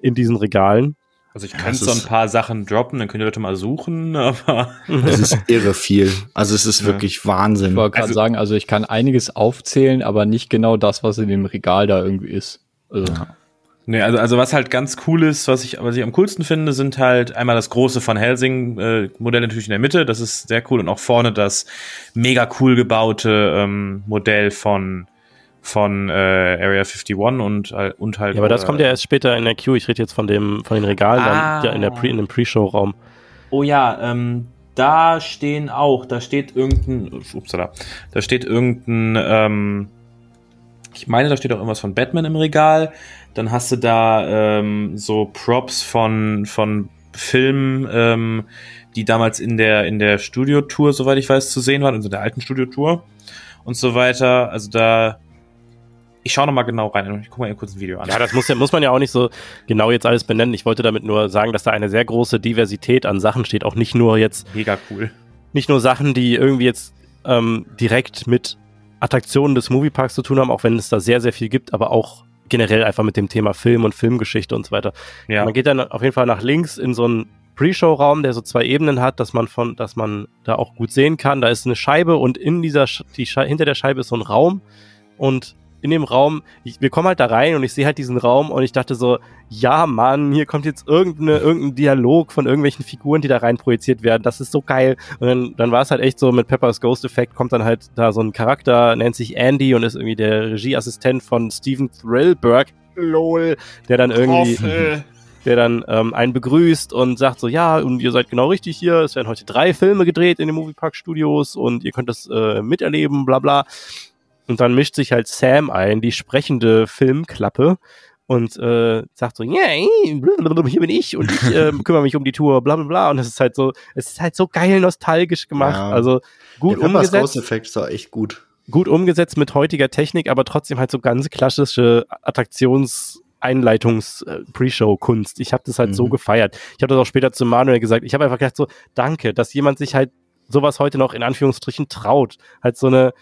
in diesen Regalen. Also ich kann so ein paar Sachen droppen, dann könnt ihr Leute mal suchen, aber. Es ist irre viel. Also es ist ja. wirklich Wahnsinn. Ich wollte gerade also, sagen, also ich kann einiges aufzählen, aber nicht genau das, was in dem Regal da irgendwie ist. Also. Ja. Nee, also, also was halt ganz cool ist, was ich, was ich am coolsten finde, sind halt einmal das große Van Helsing äh, Modell natürlich in der Mitte, das ist sehr cool und auch vorne das mega cool gebaute ähm, Modell von von äh, Area 51 und, äh, und halt. Ja, aber das kommt ja erst später in der Queue. Ich rede jetzt von dem von den Regalen ah. dann, ja, in der Pre, in dem Pre-Show-Raum. Oh ja, ähm, da stehen auch, da steht irgendein, upsala, da steht irgendein, ähm, ich meine, da steht auch irgendwas von Batman im Regal. Dann hast du da ähm, so Props von, von Filmen, ähm, die damals in der, in der Studiotour, soweit ich weiß, zu sehen waren, also der alten Studiotour und so weiter. Also da, ich schaue nochmal genau rein. Ich gucke mal kurz ein Video an. Ja, das muss, muss man ja auch nicht so genau jetzt alles benennen. Ich wollte damit nur sagen, dass da eine sehr große Diversität an Sachen steht. Auch nicht nur jetzt. Mega cool. Nicht nur Sachen, die irgendwie jetzt ähm, direkt mit Attraktionen des Movieparks zu tun haben, auch wenn es da sehr, sehr viel gibt, aber auch generell einfach mit dem Thema Film und Filmgeschichte und so weiter. Ja. Man geht dann auf jeden Fall nach links in so einen Pre-Show-Raum, der so zwei Ebenen hat, dass man von, dass man da auch gut sehen kann. Da ist eine Scheibe und in dieser, die hinter der Scheibe ist so ein Raum und in dem Raum, ich, wir kommen halt da rein und ich sehe halt diesen Raum und ich dachte so, ja Mann, hier kommt jetzt irgendeine, irgendein Dialog von irgendwelchen Figuren, die da rein projiziert werden. Das ist so geil. Und dann, dann war es halt echt so, mit Peppers Ghost Effect kommt dann halt da so ein Charakter, nennt sich Andy und ist irgendwie der Regieassistent von Steven Thrillberg. Lol, der dann irgendwie. Hoffel der dann ähm, einen begrüßt und sagt so, ja, und ihr seid genau richtig hier, es werden heute drei Filme gedreht in den Moviepark Studios und ihr könnt das äh, miterleben, bla bla. Und dann mischt sich halt Sam ein, die sprechende Filmklappe und äh, sagt so, yeah, hier bin ich und ich äh, kümmere mich um die Tour, bla bla bla. Und es ist halt so, es ist halt so geil nostalgisch gemacht. Ja. Also gut Der umgesetzt. Ist auch echt gut. Gut umgesetzt mit heutiger Technik, aber trotzdem halt so ganz klassische Attraktions- Einleitungs-Pre-Show-Kunst. Ich habe das halt mhm. so gefeiert. Ich habe das auch später zu Manuel gesagt. Ich habe einfach gedacht so, danke, dass jemand sich halt sowas heute noch in Anführungsstrichen traut. Halt so eine,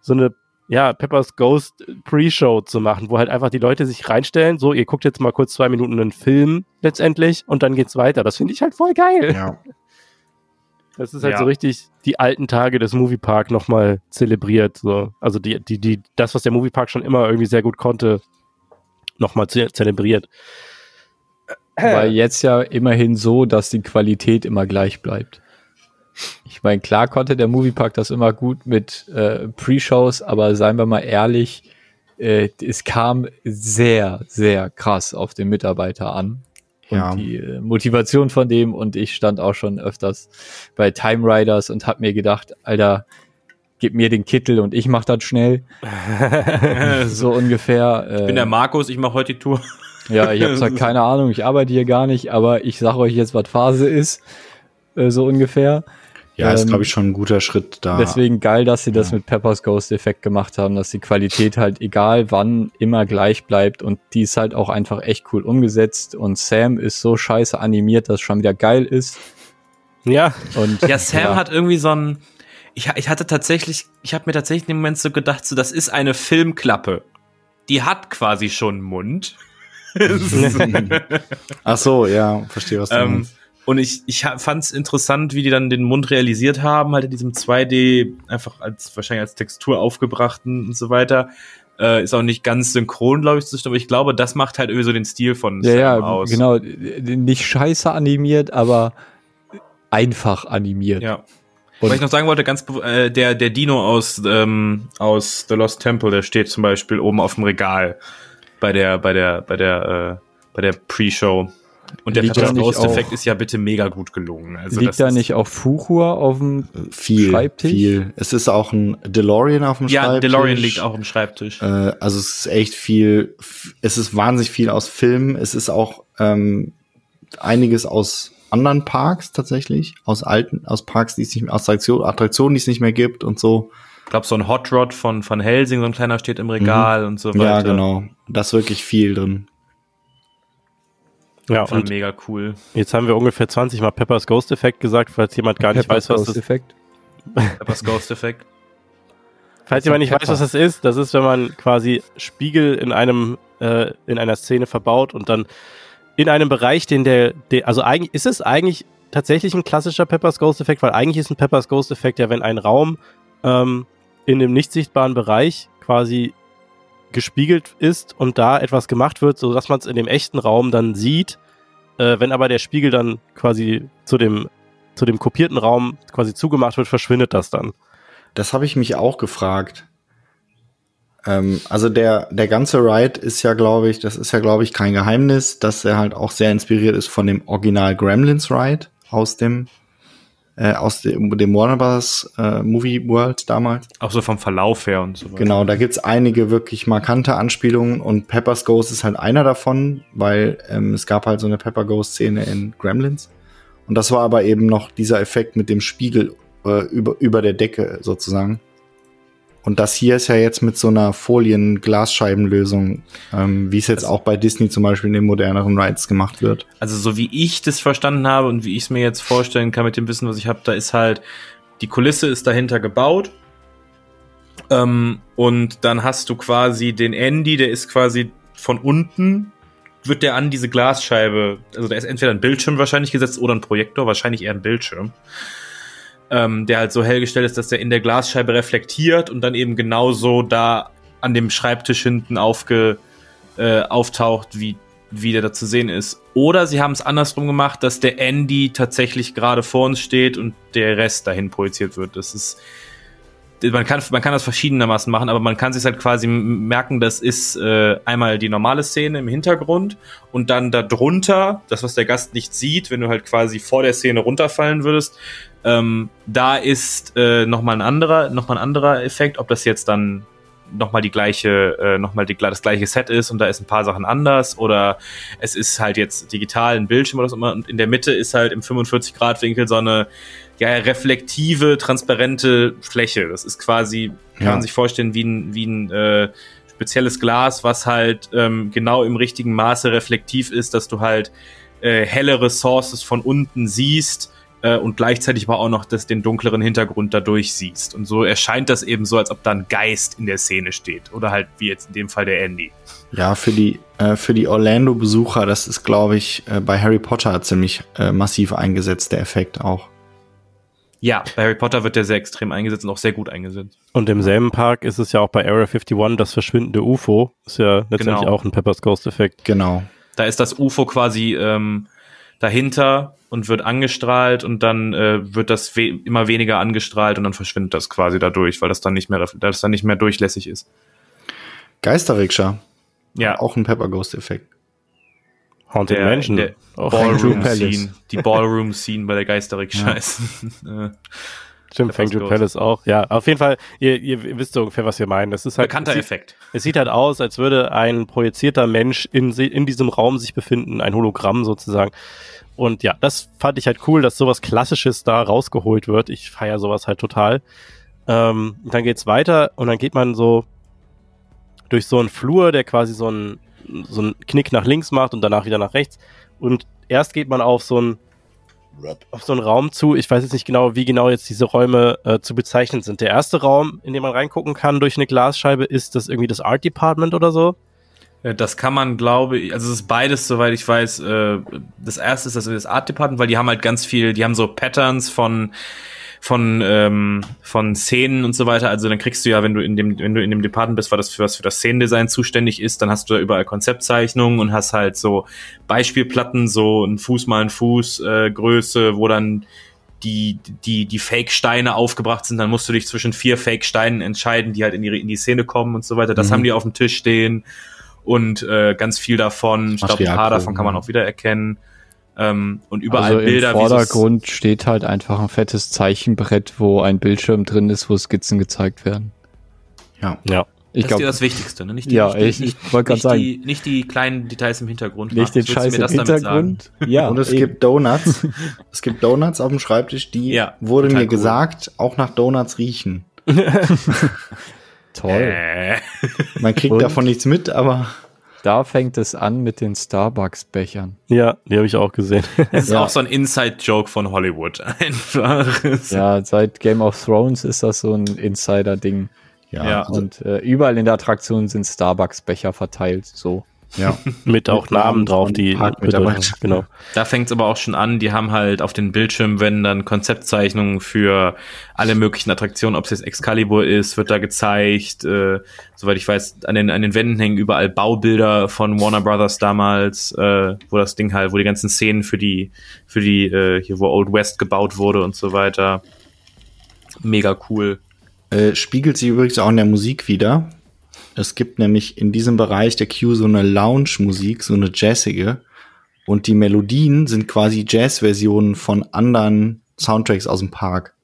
so eine ja, Peppers Ghost Pre-Show zu machen, wo halt einfach die Leute sich reinstellen, so, ihr guckt jetzt mal kurz zwei Minuten einen Film letztendlich und dann geht's weiter. Das finde ich halt voll geil. Ja. Das ist halt ja. so richtig die alten Tage des Moviepark nochmal zelebriert. So. Also die, die, die, das, was der Moviepark schon immer irgendwie sehr gut konnte, nochmal ze zelebriert. Weil jetzt ja immerhin so, dass die Qualität immer gleich bleibt. Ich meine, klar konnte der Moviepark das immer gut mit äh, Pre-Shows, aber seien wir mal ehrlich, äh, es kam sehr, sehr krass auf den Mitarbeiter an. Und ja. die äh, Motivation von dem und ich stand auch schon öfters bei Time Riders und hab mir gedacht, Alter, gib mir den Kittel und ich mach das schnell. so ungefähr. ich bin der äh, Markus, ich mach heute die Tour. ja, ich habe zwar keine Ahnung, ich arbeite hier gar nicht, aber ich sag euch jetzt, was Phase ist, äh, so ungefähr. Ja, ist, ähm, glaube ich, schon ein guter Schritt da. Deswegen geil, dass sie das mit Peppers Ghost Effekt gemacht haben, dass die Qualität halt egal wann immer gleich bleibt und die ist halt auch einfach echt cool umgesetzt und Sam ist so scheiße animiert, dass es schon wieder geil ist. Ja. Und ja, Sam ja. hat irgendwie so ein ich, ich hatte tatsächlich, ich habe mir tatsächlich im Moment so gedacht, so das ist eine Filmklappe. Die hat quasi schon einen Mund. Ach so, ja, verstehe was du ähm, meinst. Und ich, ich fand es interessant, wie die dann den Mund realisiert haben, halt in diesem 2D, einfach als wahrscheinlich als Textur aufgebrachten und so weiter. Äh, ist auch nicht ganz synchron, glaube ich, zu aber ich glaube, das macht halt irgendwie so den Stil von ja, Sam ja, aus. Genau, nicht scheiße animiert, aber einfach animiert. Ja. Und Was ich noch sagen wollte, ganz äh, der der Dino aus ähm, aus The Lost Temple, der steht zum Beispiel oben auf dem Regal bei der bei der bei der äh, bei der Pre-Show. Und der Ghost-Effekt ist ja bitte mega gut gelungen. Also liegt da nicht auch Fuchur auf dem viel, Schreibtisch? Viel. Es ist auch ein DeLorean auf dem ja, Schreibtisch. Ja, DeLorean liegt auch im Schreibtisch. Äh, also es ist echt viel, es ist wahnsinnig viel aus Film. Es ist auch ähm, einiges aus anderen Parks tatsächlich, aus alten, aus Parks, die es nicht mehr, aus Attraktionen, die es nicht mehr gibt und so. Ich glaube, so ein Hot Rod von, von Helsing, so ein kleiner steht im Regal mhm. und so weiter. Ja, genau. Da ist wirklich viel drin. Ja, und mega cool. Jetzt haben wir ungefähr 20 Mal Peppers Ghost Effekt gesagt, falls jemand gar nicht Peppers weiß, was Ghost das Effekt. Peppers Ghost Effekt. Falls jemand nicht Pepper. weiß, was das ist, das ist, wenn man quasi Spiegel in einem äh, in einer Szene verbaut und dann in einem Bereich, den der, der also eigentlich ist es eigentlich tatsächlich ein klassischer Peppers Ghost Effekt, weil eigentlich ist ein Peppers Ghost Effekt ja, wenn ein Raum ähm, in dem nicht sichtbaren Bereich quasi gespiegelt ist und da etwas gemacht wird, so dass man es in dem echten Raum dann sieht. Äh, wenn aber der Spiegel dann quasi zu dem zu dem kopierten Raum quasi zugemacht wird, verschwindet das dann. Das habe ich mich auch gefragt. Ähm, also der, der ganze Ride ist ja, glaube ich, das ist ja, glaube ich, kein Geheimnis, dass er halt auch sehr inspiriert ist von dem Original Gremlins Ride aus dem äh, aus dem, dem Warner Bros. Äh, Movie World damals. Auch so vom Verlauf her und so weiter. Genau, da gibt's einige wirklich markante Anspielungen und Pepper's Ghost ist halt einer davon, weil ähm, es gab halt so eine Pepper Ghost Szene in Gremlins. Und das war aber eben noch dieser Effekt mit dem Spiegel äh, über, über der Decke sozusagen. Und das hier ist ja jetzt mit so einer Folien-Glasscheibenlösung, ähm, wie es jetzt also, auch bei Disney zum Beispiel in den moderneren Rides gemacht wird. Also so wie ich das verstanden habe und wie ich es mir jetzt vorstellen kann mit dem Wissen, was ich habe, da ist halt, die Kulisse ist dahinter gebaut. Ähm, und dann hast du quasi den Andy, der ist quasi von unten, wird der an diese Glasscheibe, also da ist entweder ein Bildschirm wahrscheinlich gesetzt oder ein Projektor, wahrscheinlich eher ein Bildschirm ähm, der halt so hellgestellt ist, dass der in der Glasscheibe reflektiert und dann eben genauso da an dem Schreibtisch hinten aufge, äh, auftaucht, wie, wie der da zu sehen ist. Oder sie haben es andersrum gemacht, dass der Andy tatsächlich gerade vor uns steht und der Rest dahin projiziert wird. Das ist man kann, man kann das verschiedenermaßen machen, aber man kann sich halt quasi merken, das ist äh, einmal die normale Szene im Hintergrund und dann darunter, das, was der Gast nicht sieht, wenn du halt quasi vor der Szene runterfallen würdest, ähm, da ist äh, nochmal ein anderer, noch ein anderer Effekt, ob das jetzt dann nochmal die gleiche, äh, nochmal das gleiche Set ist und da ist ein paar Sachen anders oder es ist halt jetzt digital ein Bildschirm oder so und in der Mitte ist halt im 45 Grad Winkel so eine ja, reflektive, transparente Fläche. Das ist quasi, kann ja. man sich vorstellen, wie ein, wie ein äh, spezielles Glas, was halt ähm, genau im richtigen Maße reflektiv ist, dass du halt äh, hellere Sources von unten siehst äh, und gleichzeitig aber auch noch das, den dunkleren Hintergrund dadurch siehst. Und so erscheint das eben so, als ob da ein Geist in der Szene steht. Oder halt wie jetzt in dem Fall der Andy. Ja, für die, äh, für die Orlando-Besucher, das ist, glaube ich, äh, bei Harry Potter ziemlich äh, massiv eingesetzt, der Effekt auch. Ja, bei Harry Potter wird der sehr extrem eingesetzt und auch sehr gut eingesetzt. Und im selben Park ist es ja auch bei Area 51 das verschwindende UFO. Ist ja letztendlich genau. auch ein Pepper's Ghost-Effekt. Genau. Da ist das UFO quasi ähm, dahinter und wird angestrahlt und dann äh, wird das we immer weniger angestrahlt und dann verschwindet das quasi dadurch, weil das dann nicht mehr, das dann nicht mehr durchlässig ist. Geisterrikscha. Ja. Auch ein Pepper Ghost-Effekt. Haunted der, Mansion. Der Ballroom Scene. Die Ballroom Scene bei der Geisterrick-Scheiße. Ja. Stimmt, Fangju Palace auch. Ja, auf jeden Fall, ihr, ihr wisst so ungefähr, was wir meinen. Das ist halt. Bekannter es Effekt. Sieht, es sieht halt aus, als würde ein projizierter Mensch in, in diesem Raum sich befinden, ein Hologramm sozusagen. Und ja, das fand ich halt cool, dass sowas Klassisches da rausgeholt wird. Ich feiere sowas halt total. Ähm, dann geht's weiter und dann geht man so durch so einen Flur, der quasi so ein so einen Knick nach links macht und danach wieder nach rechts. Und erst geht man auf so einen auf so einen Raum zu. Ich weiß jetzt nicht genau, wie genau jetzt diese Räume äh, zu bezeichnen sind. Der erste Raum, in den man reingucken kann durch eine Glasscheibe, ist das irgendwie das Art Department oder so? Das kann man, glaube ich, also es ist beides, soweit ich weiß. Äh, das erste ist das, das Art Department, weil die haben halt ganz viel, die haben so Patterns von von ähm, von Szenen und so weiter. Also dann kriegst du ja, wenn du in dem wenn du in dem Department bist, war das für was für das Szenendesign zuständig ist, dann hast du da überall Konzeptzeichnungen und hast halt so Beispielplatten, so ein Fuß mal ein Fuß äh, Größe, wo dann die, die, die Fake-Steine aufgebracht sind, dann musst du dich zwischen vier Fake-Steinen entscheiden, die halt in die, in die Szene kommen und so weiter. Das mhm. haben die auf dem Tisch stehen und äh, ganz viel davon, ich glaube, ein paar davon kann man auch wieder erkennen. Ähm, und überall also Bilder. Im Vordergrund steht halt einfach ein fettes Zeichenbrett, wo ein Bildschirm drin ist, wo Skizzen gezeigt werden. Ja. Ja. Ich das glaub- ist dir das Wichtigste, ne? Nicht die, Ja, nicht die, ich- ich wollte sagen. Die, nicht die kleinen Details im Hintergrund. Nicht den Scheiß im das damit sagen? Hintergrund. Ja, Und es eben. gibt Donuts. es gibt Donuts auf dem Schreibtisch, die Ja, wurde mir cool. gesagt, auch nach Donuts riechen. toll. Äh. Man kriegt Und? davon nichts mit, aber Da fängt es an mit den Starbucks-Bechern. Ja, die habe ich auch gesehen. Das ist Ja. auch so ein Inside-Joke von Hollywood. Einfach. Ja, seit Game of Thrones ist das so ein Insider-Ding. ja, Ja. Und äh, überall in der Attraktion sind Starbucks-Becher verteilt. So. Ja. Mit auch Mit Namen Namen drauf, die. Bedeutung- Genau. Da fängt es aber auch schon an, die haben halt auf den Bildschirmwänden dann Konzeptzeichnungen für alle möglichen Attraktionen, ob es jetzt Excalibur ist, wird da gezeigt. Äh, soweit ich weiß, an den, an den Wänden hängen überall Baubilder von Warner Brothers damals, äh, wo das Ding halt, wo die ganzen Szenen für die, für die, äh, hier wo Old West gebaut wurde und so weiter. Mega cool. Äh, spiegelt sich übrigens auch in der Musik wieder. Es gibt nämlich in diesem Bereich der Queue so eine Lounge-Musik, so eine jazzige. Und die Melodien sind quasi Jazz-Versionen von anderen Soundtracks aus dem Park.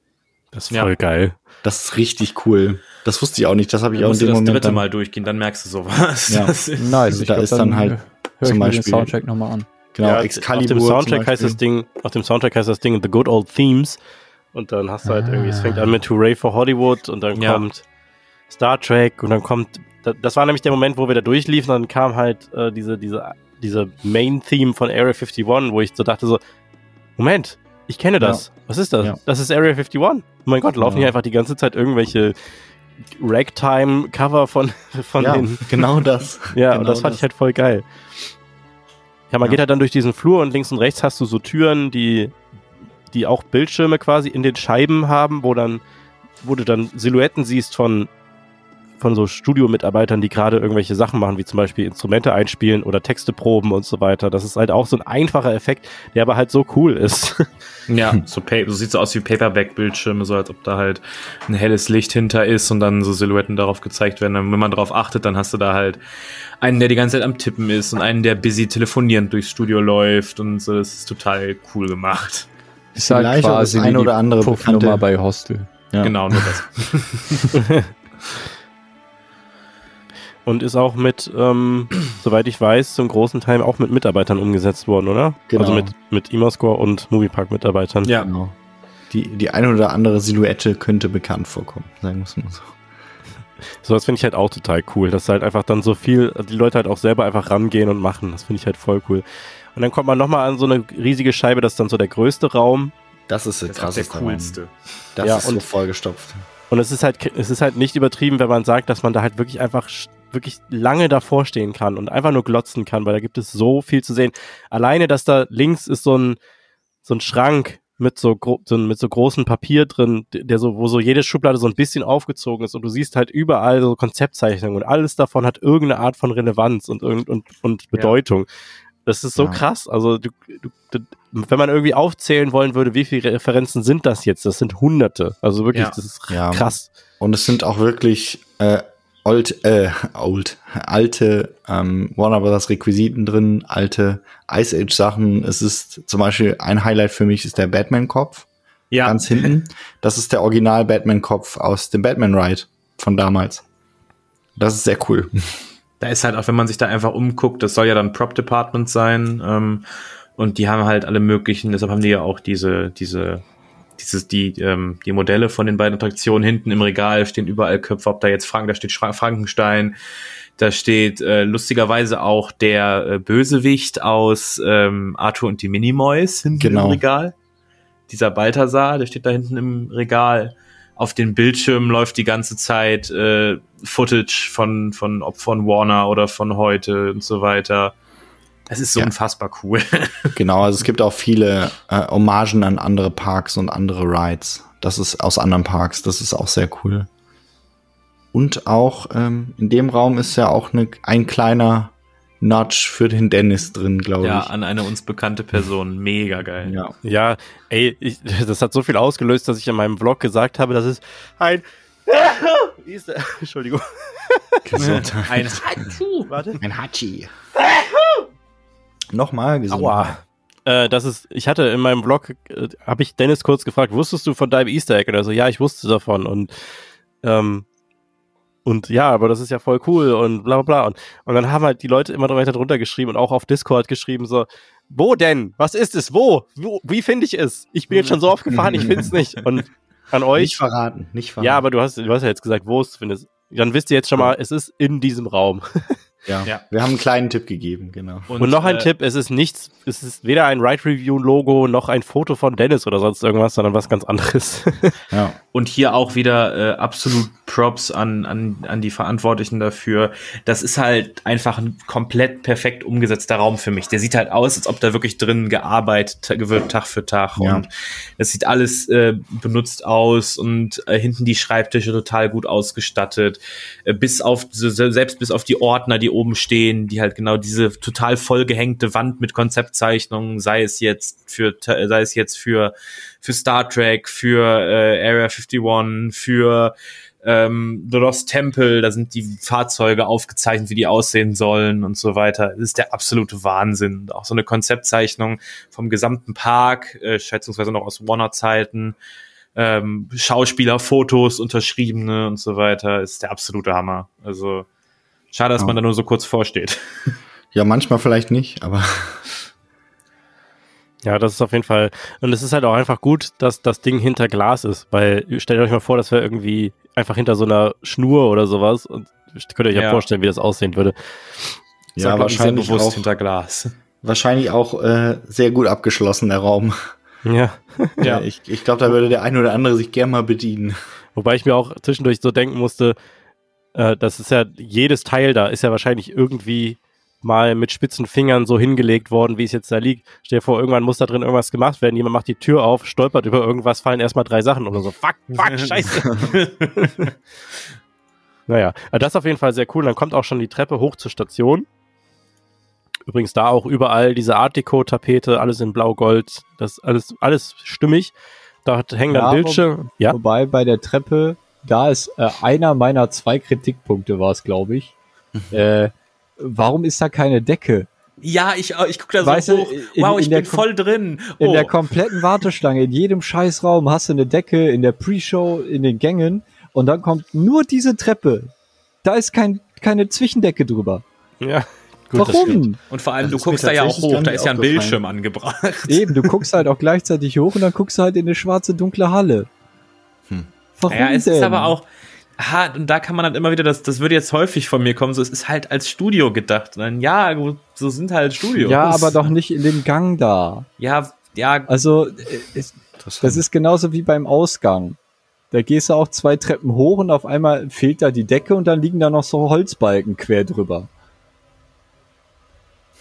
Das ist Ja. voll geil. Das ist richtig cool. Das wusste ich auch nicht. Das habe ich Dann auch in dem das Moment dritte dann, Mal durchgehen, dann merkst du sowas. Ja. Das ist- Nice. Also da glaub, ist dann halt höre ich zum mir den Beispiel- Soundtrack nochmal an. Genau, ja, Excalibur. auf dem Soundtrack heißt Beispiel. das Ding, auf dem Soundtrack heißt das Ding The Good Old Themes. Und dann hast du halt irgendwie, es fängt an mit Hooray for Hollywood und dann Ja. kommt Star Trek und dann kommt, da- das war nämlich der Moment, wo wir da durchliefen, dann kam halt äh, diese, diese, diese Main-Theme von Area 51, wo ich so dachte so, Moment, ich kenne das. Was ist das? Ja. Das ist Area 51. Oh mein Gott, laufen Ja. hier einfach die ganze Zeit irgendwelche Ragtime-Cover von, von ja, den genau das. ja, genau und das fand ich halt voll geil. Ja, man Ja. geht halt dann durch diesen Flur und links und rechts hast du so Türen, die, die auch Bildschirme quasi in den Scheiben haben, wo dann, wo du dann Silhouetten siehst von, von so Studiomitarbeitern, die gerade irgendwelche Sachen machen, wie zum Beispiel Instrumente einspielen oder Texte proben und so weiter. Das ist halt auch so ein einfacher Effekt, der aber halt so cool ist. Ja, so, so sieht so aus wie Paperback-Bildschirme, so als ob da halt ein helles Licht hinter ist und dann so Silhouetten darauf gezeigt werden. Und wenn man darauf achtet, dann hast du da halt einen, der die ganze Zeit am Tippen ist und einen, der busy telefonierend durchs Studio läuft und so. Das ist total cool gemacht. Ist halt Vielleicht quasi das wie eine die oder andere Puffnummer bei Hostel. Ja. Genau, nur das. Und ist auch mit, ähm, soweit ich weiß, zum großen Teil auch mit Mitarbeitern umgesetzt worden, oder? Genau. Also mit, mit Imascore und Moviepark-Mitarbeitern. Ja. Genau. Die, die eine oder andere Silhouette könnte bekannt vorkommen, sagen wir es mal so. Sowas finde ich halt auch total cool, dass halt einfach dann so viel, die Leute halt auch selber einfach rangehen und machen. Das finde ich halt voll cool. Und dann kommt man nochmal an so eine riesige Scheibe, das ist dann so der größte Raum. Das ist Das ist krass. der coolste. Das Ja, ist so und- vollgestopft. Und es ist halt, es ist halt nicht übertrieben, wenn man sagt, dass man da halt wirklich einfach wirklich lange davor stehen kann und einfach nur glotzen kann, weil da gibt es so viel zu sehen. Alleine, dass da links ist so ein, so ein Schrank mit so, so, mit so großem Papier drin, der so, wo so jede Schublade so ein bisschen aufgezogen ist und du siehst halt überall so Konzeptzeichnungen und alles davon hat irgendeine Art von Relevanz und, irgend- und, und Bedeutung. Das ist so Ja. krass. Also du, du, du, wenn man irgendwie aufzählen wollen würde, wie viele Referenzen sind das jetzt? Das sind Hunderte. Also wirklich, Ja. das ist Ja. krass. Und es sind auch wirklich äh, old, äh, old, alte ähm, Warner Brothers Requisiten drin, alte Ice Age Sachen. Es ist zum Beispiel ein Highlight für mich ist der Batman Kopf Ja, ganz hinten. Das ist der Original Batman Kopf aus dem Batman Ride von damals. Das ist sehr cool. da ist halt auch, wenn man sich da einfach umguckt, das soll ja dann Prop Department sein. Ähm, und die haben halt alle möglichen, deshalb haben die ja auch diese, diese, dieses, die, ähm, die Modelle von den beiden Attraktionen hinten im Regal stehen überall Köpfe, ob da jetzt Frank, da steht Schra Frankenstein, da steht äh, lustigerweise auch der äh, Bösewicht aus ähm, Arthur und die Minimoys hinten Genau. im Regal. Dieser Balthasar, der steht da hinten im Regal. Auf den Bildschirmen läuft die ganze Zeit äh, Footage von, von, ob von Warner oder von heute und so weiter. Es ist so Ja. unfassbar cool. Genau, also es gibt auch viele äh, Hommagen an andere Parks und andere Rides. Das ist aus anderen Parks, das ist auch sehr cool. Und auch ähm, in dem Raum ist ja auch ne, ein kleiner Notch für den Dennis drin, glaube ja, ich. an eine uns bekannte Person. Mega geil. Ja. Ja, ey, ich, das hat so viel ausgelöst, dass ich in meinem Vlog gesagt habe, das ist ein. Wie ist der? Entschuldigung. Gesundheit. Ein Warte. Ein Hachi. Nochmal. Aua. Äh, das ist, ich hatte in meinem Vlog, äh, habe ich Dennis kurz gefragt, wusstest du von deinem Easter Egg? Und er so, ja, ich wusste davon. Und ähm, und ja, aber das ist ja voll cool und bla bla bla. Und, und dann haben halt die Leute immer weiter drunter geschrieben und auch auf Discord geschrieben, so, wo denn? Was ist es? Wo? Wo? Wie finde ich es? Ich bin jetzt schon so oft gefahren, ich finde es nicht. Und an euch. Nicht verraten, nicht verraten. Ja, aber du hast, du hast ja jetzt gesagt, wo es findest. Dann wisst ihr jetzt schon mal, es ist in diesem Raum. Ja. Ja. wir haben einen kleinen Tipp gegeben, genau. Und, noch ein äh, Tipp, es ist nichts, es ist weder ein Ride Review Logo noch ein Foto von Dennis oder sonst irgendwas, sondern was ganz anderes. Ja. Und hier auch wieder äh, absolut Props an, an, an die Verantwortlichen dafür. Das ist halt einfach ein komplett perfekt umgesetzter Raum für mich. Der sieht halt aus, als ob da wirklich drin gearbeitet wird, Tag für Tag. Ja. Und es sieht alles äh, benutzt aus und äh, hinten die Schreibtische total gut ausgestattet. Äh, bis auf, selbst bis auf die Ordner, die oben stehen, die halt genau diese total vollgehängte Wand mit Konzeptzeichnungen, sei es jetzt für, sei es jetzt für für Star Trek, für äh, Area 51, für ähm, The Lost Temple, da sind die Fahrzeuge aufgezeichnet, wie die aussehen sollen und so weiter. Das ist der absolute Wahnsinn. Auch so eine Konzeptzeichnung vom gesamten Park, äh, schätzungsweise noch aus Warner-Zeiten, ähm, Schauspieler, Fotos, unterschriebene und so weiter, ist der absolute Hammer. Also schade, dass Ja. man da nur so kurz vorsteht. ja, manchmal vielleicht nicht, aber Ja, das ist auf jeden Fall. Und es ist halt auch einfach gut, dass das Ding hinter Glas ist, weil stellt euch mal vor, das wäre irgendwie einfach hinter so einer Schnur oder sowas und könnt ihr euch ja, Ja. vorstellen, wie das aussehen würde. Ist ja, wahrscheinlich bewusst auch, hinter Glas. wahrscheinlich auch äh, sehr gut abgeschlossen, der Raum. Ja. Ja. Ich, ich glaube, da würde der eine oder andere sich gern mal bedienen. Wobei ich mir auch zwischendurch so denken musste, äh, das ist ja, jedes Teil da ist ja wahrscheinlich irgendwie mal mit spitzen Fingern so hingelegt worden, wie es jetzt da liegt. Stell dir vor, irgendwann muss da drin irgendwas gemacht werden. Jemand macht die Tür auf, stolpert über irgendwas, fallen erstmal drei Sachen oder so. Fuck, fuck, scheiße. naja, äh, das ist auf jeden Fall sehr cool. Dann kommt auch schon die Treppe hoch zur Station. Übrigens da auch überall diese Art Deco-Tapete, alles in Blau-Gold. Das ist alles, alles stimmig. Da hat- hängen dann Ja, Bildschirme. Ja, Wobei bei der Treppe, da ist äh, einer meiner zwei Kritikpunkte war es, glaube ich. äh, warum ist da keine Decke? Ja, ich, ich gucke da so Weißt du, hoch. in- wow, in ich bin voll drin. In oh. der kompletten Warteschlange, in jedem Scheißraum hast du eine Decke, in der Pre-Show, in den Gängen und dann kommt nur diese Treppe. Da ist kein, keine Zwischendecke drüber. ja. Gut. Warum? Und vor allem, Das du guckst da ja auch hoch, da ist ja ein. Bildschirm angebracht. Eben, du guckst halt auch gleichzeitig hoch und dann guckst du halt in eine schwarze, dunkle Halle. Hm. Warum Ja, es denn? ist aber auch, ha, und da kann man dann immer wieder, das, das würde jetzt häufig von mir kommen, so, es ist halt als Studio gedacht. Und dann, ja, gut, so sind halt Studios. Ja, aber doch nicht in dem Gang da. Ja, ja, Also, äh, es, das ist genauso wie beim Ausgang. Da gehst du auch zwei Treppen hoch und auf einmal fehlt da die Decke und dann liegen da noch so Holzbalken quer drüber.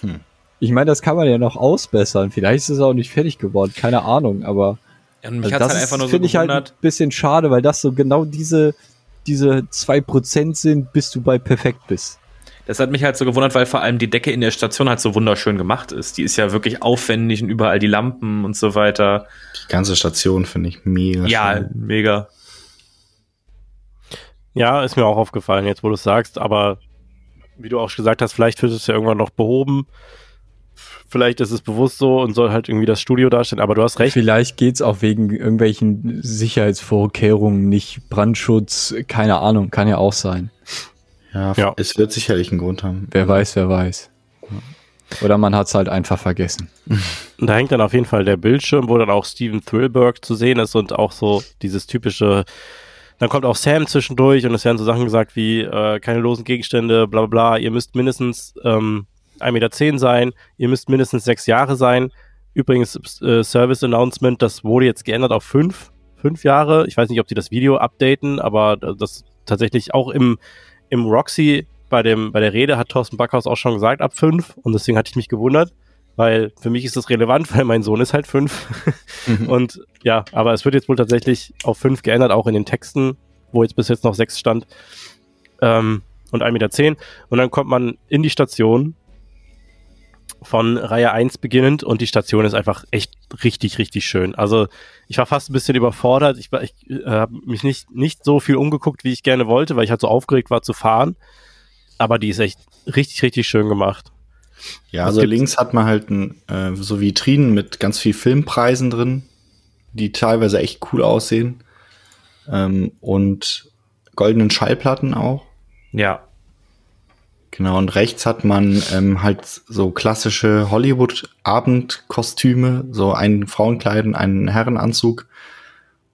Hm. Ich meine, das kann man ja noch ausbessern. Vielleicht ist es auch nicht fertig geworden, keine Ahnung, aber und mich also das halt einfach nur so finde ich halt ein bisschen schade, weil das so genau diese, diese zwei Prozent sind, bis du bei perfekt bist. Das hat mich halt so gewundert, weil vor allem die Decke in der Station halt so wunderschön gemacht ist. Die ist ja wirklich aufwendig und überall die Lampen und so weiter. Die ganze Station finde ich mega Ja, schön. mega. Ja, ist mir auch aufgefallen, jetzt wo du es sagst, aber wie du auch gesagt hast, vielleicht wird es ja irgendwann noch behoben. Vielleicht ist es bewusst so und soll halt irgendwie das Studio darstellen, aber du hast recht. Vielleicht geht's auch wegen irgendwelchen Sicherheitsvorkehrungen, nicht Brandschutz, keine Ahnung, kann ja auch sein. Ja, Ja. es wird sicherlich einen Grund haben. Wer weiß, wer weiß. Oder man hat's halt einfach vergessen. Und da hängt dann auf jeden Fall der Bildschirm, wo dann auch Steven Thrillberg zu sehen ist und auch so dieses typische, dann kommt auch Sam zwischendurch und es werden so Sachen gesagt wie äh, keine losen Gegenstände, bla bla bla, ihr müsst mindestens ähm, 1,10 Meter sein, ihr müsst mindestens sechs Jahre sein. Übrigens, äh, Service Announcement, das wurde jetzt geändert auf fünf, fünf Jahre. Ich weiß nicht, ob sie das Video updaten, aber das tatsächlich auch im, im Roxy bei, dem, bei der Rede hat Thorsten Backhaus auch schon gesagt, ab fünf. Und deswegen hatte ich mich gewundert, weil für mich ist das relevant, weil mein Sohn ist halt fünf. Und ja, aber es wird jetzt wohl tatsächlich auf fünf geändert, auch in den Texten, wo jetzt bis jetzt noch sechs stand. Ähm, und 1,10 Meter. Und dann kommt man in die Station von Reihe 1 beginnend und die Station ist einfach echt richtig, richtig schön. Also ich war fast ein bisschen überfordert. Ich, ich äh, habe mich nicht, nicht so viel umgeguckt, wie ich gerne wollte, weil ich halt so aufgeregt war zu fahren. Aber die ist echt richtig, richtig schön gemacht. Ja, also links hat man halt ein, äh, so Vitrinen mit ganz viel Filmpreisen drin, die teilweise echt cool aussehen. Ähm, und goldenen Schallplatten auch. Ja. Genau, und rechts hat man ähm, halt so klassische Hollywood-Abendkostüme, so ein Frauenkleid und einen Herrenanzug.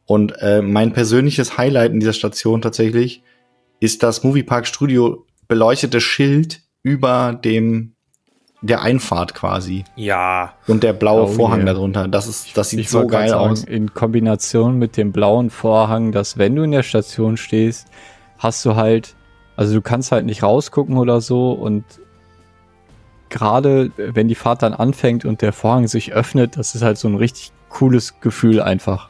Und äh, mein persönliches Highlight in dieser Station tatsächlich ist das Moviepark Studio beleuchtete Schild über dem der Einfahrt quasi. Ja. Und der blaue Oh Vorhang yeah. darunter. Das ist, das sieht Ich so geil sagen, aus. In Kombination mit dem blauen Vorhang, dass wenn du in der Station stehst, hast du halt, also du kannst halt nicht rausgucken oder so und gerade wenn die Fahrt dann anfängt und der Vorhang sich öffnet, das ist halt so ein richtig cooles Gefühl einfach.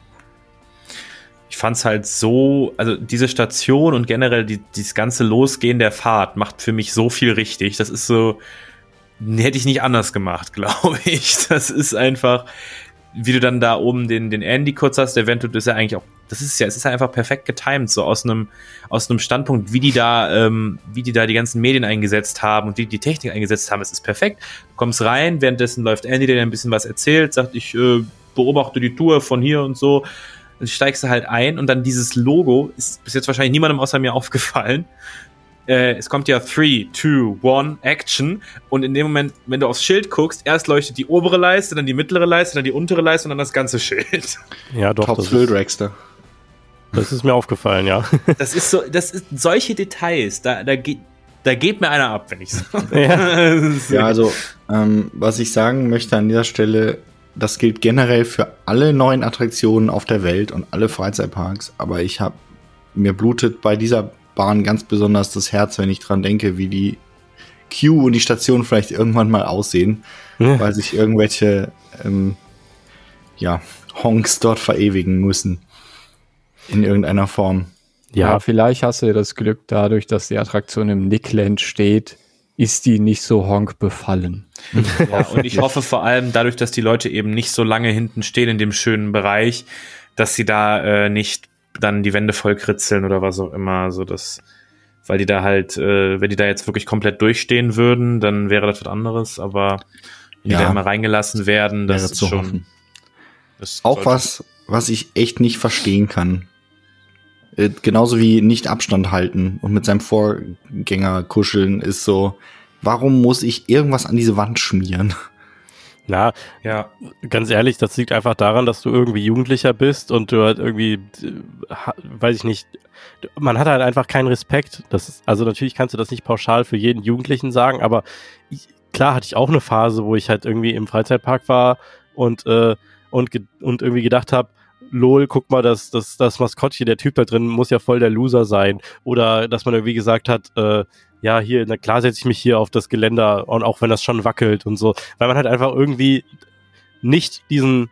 Ich fand's halt so, also diese Station und generell die, dieses ganze Losgehen der Fahrt macht für mich so viel richtig. Das ist so, hätte ich nicht anders gemacht, glaube ich. Das ist einfach, wie du dann da oben den, den Andy kurz hast, der Vento, das ist ja eigentlich auch, das ist ja, es ist ja einfach perfekt getimed, so aus einem, aus einem Standpunkt, wie die da, ähm, wie die da die ganzen Medien eingesetzt haben und wie die die Technik eingesetzt haben, es ist perfekt. Du kommst rein, währenddessen läuft Andy, der dir ein bisschen was erzählt, sagt, ich äh, beobachte die Tour von hier und so. Dann steigst du halt ein und dann dieses Logo ist bis jetzt wahrscheinlich niemandem außer mir aufgefallen. Äh, es kommt ja 3, 2, 1, Action. Und in dem Moment, wenn du aufs Schild guckst, erst leuchtet die obere Leiste, dann die mittlere Leiste, dann die untere Leiste und dann das ganze Schild. Ja, doch, Top das Thrill ist, Dragster. Das ist mir aufgefallen, ja. Das ist so, das ist solche Details, da, da geht, da geht mir einer ab, wenn ich so. ja. Ja, also, ähm, was ich sagen möchte an dieser Stelle, das gilt generell für alle neuen Attraktionen auf der Welt und alle Freizeitparks, aber ich habe mir blutet bei dieser Bahn ganz besonders das Herz, wenn ich dran denke, wie die Queue und die Station vielleicht irgendwann mal aussehen, Ja. weil sich irgendwelche ähm, ja, Honks dort verewigen müssen. In irgendeiner Form. Ja, Ja, vielleicht hast du ja das Glück dadurch, dass die Attraktion im Nickland steht, ist die nicht so honk befallen. Ja, und ich hoffe vor allem dadurch, dass die Leute eben nicht so lange hinten stehen in dem schönen Bereich, dass sie da äh, nicht dann die Wände vollkritzeln oder was auch immer, so dass, weil die da halt, äh, wenn die da jetzt wirklich komplett durchstehen würden, dann wäre das was anderes, aber wenn Ja. die da immer reingelassen werden, das ist zu schon. hoffen. Das Auch was, was ich echt nicht verstehen kann. Äh, genauso wie nicht Abstand halten und mit seinem Vorgänger kuscheln ist so, warum muss ich irgendwas an diese Wand schmieren? na, Ja, ganz ehrlich, das liegt einfach daran, dass du irgendwie Jugendlicher bist und du halt irgendwie, äh, weiß ich nicht, man hat halt einfach keinen Respekt. Das ist, also natürlich kannst du das nicht pauschal für jeden Jugendlichen sagen, aber ich, klar hatte ich auch eine Phase, wo ich halt irgendwie im Freizeitpark war und, äh, und, und irgendwie gedacht habe, lol, guck mal, das, das, das Maskottchen, der Typ da drin muss ja voll der Loser sein. Oder dass man irgendwie gesagt hat, äh, ja, hier, na klar setze ich mich hier auf das Geländer und auch wenn das schon wackelt und so. Weil man halt einfach irgendwie nicht diesen,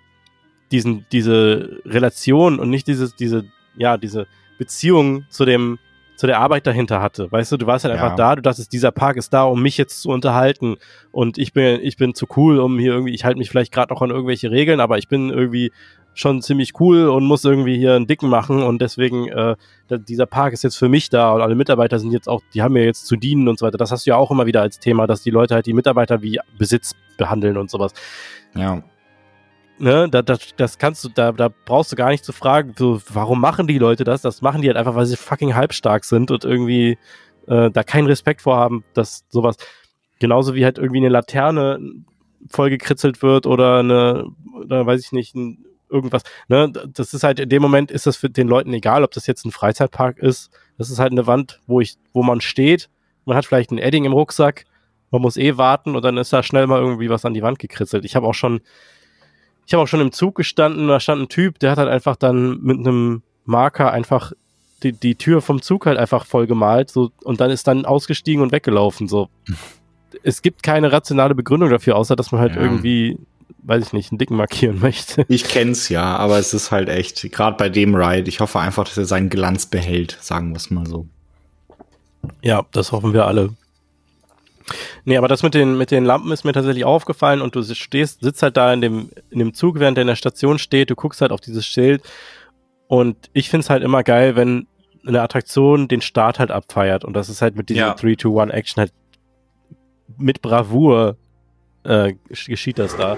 diesen, diese Relation und nicht dieses, diese, ja, diese Beziehung zu dem, zu der Arbeit dahinter hatte. Weißt du, du warst halt Ja. einfach da, du dachtest, dieser Park ist da, um mich jetzt zu unterhalten und ich bin, ich bin zu cool, um hier irgendwie, ich halte mich vielleicht gerade noch an irgendwelche Regeln, aber ich bin irgendwie schon ziemlich cool und muss irgendwie hier einen Dicken machen und deswegen, äh, dieser Park ist jetzt für mich da und alle Mitarbeiter sind jetzt auch, die haben mir jetzt zu dienen und so weiter. Das hast du ja auch immer wieder als Thema, dass die Leute halt die Mitarbeiter wie Besitz behandeln und sowas Ja, ne, da, das, das kannst du, da, da brauchst du gar nicht zu fragen, so, warum machen die Leute das? Das machen die halt einfach, weil sie fucking halbstark sind und irgendwie äh, da keinen Respekt vorhaben, dass sowas, genauso wie halt irgendwie eine Laterne vollgekritzelt wird oder eine, oder weiß ich nicht, ein, irgendwas, ne, das ist halt, in dem Moment ist das für den Leuten egal, ob das jetzt ein Freizeitpark ist, das ist halt eine Wand, wo ich, wo man steht, man hat vielleicht ein Edding im Rucksack, man muss eh warten und dann ist da schnell mal irgendwie was an die Wand gekritzelt. Ich habe auch schon ich habe auch schon im Zug gestanden, da stand ein Typ, der hat halt einfach dann mit einem Marker einfach die, die Tür vom Zug halt einfach voll gemalt so, und dann ist dann ausgestiegen und weggelaufen. So. Es gibt keine rationale Begründung dafür, außer dass man halt Ja. irgendwie, weiß ich nicht, einen Dicken markieren möchte. ich kenn's ja, aber es ist halt echt, gerade bei dem Ride, ich hoffe einfach, dass er seinen Glanz behält, sagen wir es mal so. Ja, das hoffen wir alle. Nee, aber das mit den, mit den Lampen ist mir tatsächlich aufgefallen und du stehst, sitzt halt da in dem, in dem Zug, während der in der Station steht, du guckst halt auf dieses Schild und ich find's halt immer geil, wenn eine Attraktion den Start halt abfeiert und das ist halt mit dieser Ja. 3-2-1-Action halt mit Bravour äh, geschieht das da.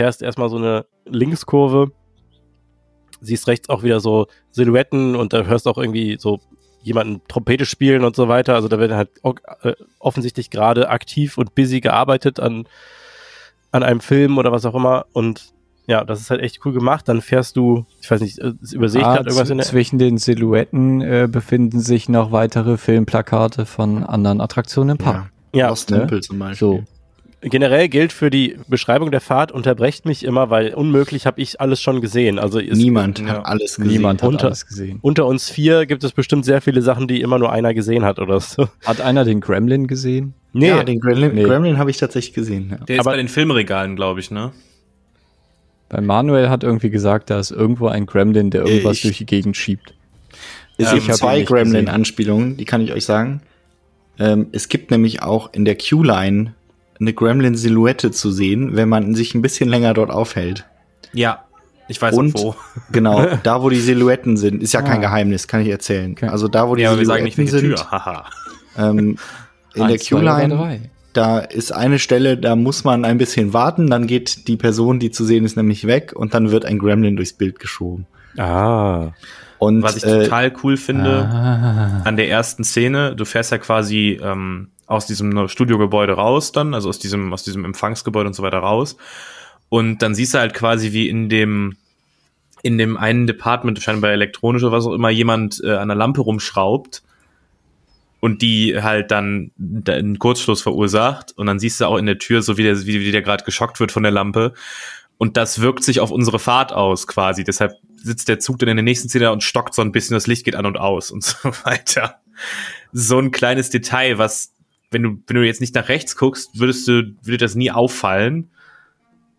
Fährst erstmal so eine Linkskurve. Siehst rechts auch wieder so Silhouetten und da hörst auch irgendwie so jemanden Trompete spielen und so weiter. Also da wird halt äh, offensichtlich gerade aktiv und busy gearbeitet an, an einem Film oder was auch immer. Und ja, das ist halt echt cool gemacht. Dann fährst du, ich weiß nicht, äh, übersehe ich Ah, gerade irgendwas in der. zwischen den Silhouetten äh, befinden sich noch weitere Filmplakate von anderen Attraktionen im Park. Ja, Lost ne? Temple zum Beispiel. So. Generell gilt für die Beschreibung der Fahrt, unterbrecht mich immer, weil unmöglich habe ich alles schon gesehen. Also es, Niemand Ja. hat alles gesehen. Niemand hat Unter- alles gesehen. unter uns vier gibt es bestimmt sehr viele Sachen, die immer nur einer gesehen hat oder so. Hat einer den Gremlin gesehen? Nee, Ja, den Gremlin, Nee. Gremlin habe ich tatsächlich gesehen. Ja. Der ist Aber- bei den Filmregalen, glaube ich, ne? Weil Manuel hat irgendwie gesagt, da ist irgendwo ein Gremlin, der irgendwas Ich- durch die Gegend schiebt. Es Ähm, gibt ihn zwei Gremlin-Anspielungen, die kann ich euch sagen. Ähm, es gibt nämlich auch in der Q-Line eine Gremlin-Silhouette zu sehen, wenn man sich ein bisschen länger dort aufhält. Ja. Ich weiß Und- wo. Genau, da wo die Silhouetten sind, ist ja kein Ah. Geheimnis, kann ich erzählen. Okay. Also da wo die Ja, aber wir sagen Silhouetten sind, Tür. Haha. ähm, in der Eins, oder Q-Line, da ist eine Stelle, da muss man ein bisschen warten, dann geht die Person, die zu sehen ist, nämlich weg und dann wird ein Gremlin durchs Bild geschoben. Ah. Und Was ich äh, total cool finde, Ah. an der ersten Szene, du fährst ja quasi ähm, aus diesem Studiogebäude raus dann, also aus diesem, aus diesem Empfangsgebäude und so weiter raus. Und dann siehst du halt quasi, wie in dem, in dem einen Department, scheinbar elektronisch oder was auch immer, jemand äh, an der Lampe rumschraubt und die halt dann da einen Kurzschluss verursacht. Und dann siehst du auch in der Tür, so wie der, wie, wie der gerade geschockt wird von der Lampe. Und das wirkt sich auf unsere Fahrt aus quasi. Deshalb sitzt der Zug dann in der nächsten Szene und stockt so ein bisschen, das Licht geht an und aus und so weiter. So ein kleines Detail, was, wenn du, wenn du jetzt nicht nach rechts guckst, würdest du, würde das nie auffallen.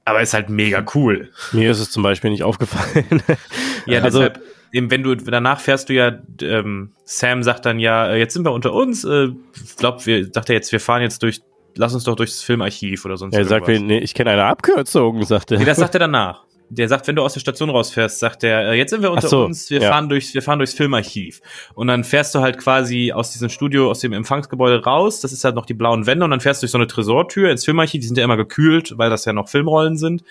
Aber ist halt mega cool. Mir ist es zum Beispiel nicht aufgefallen. Ja, Also- deshalb, eben, wenn du, danach fährst du ja, ähm, Sam sagt dann ja, äh, jetzt sind wir unter uns, äh, ich glaube, wir, sagt er jetzt, wir fahren jetzt durch, lass uns doch durchs Filmarchiv oder sonst er sagt, irgendwas. nee, ich kenne eine Abkürzung, sagt er. Nee, das sagt er danach. Der sagt, wenn du aus der Station rausfährst, sagt er, äh, jetzt sind wir unter so, uns, wir ja. fahren durchs, wir fahren durchs Filmarchiv. Und dann fährst du halt quasi aus diesem Studio, aus dem Empfangsgebäude raus, das ist halt noch die blauen Wände, und dann fährst du durch so eine Tresortür ins Filmarchiv, die sind ja immer gekühlt, weil das ja noch Filmrollen sind.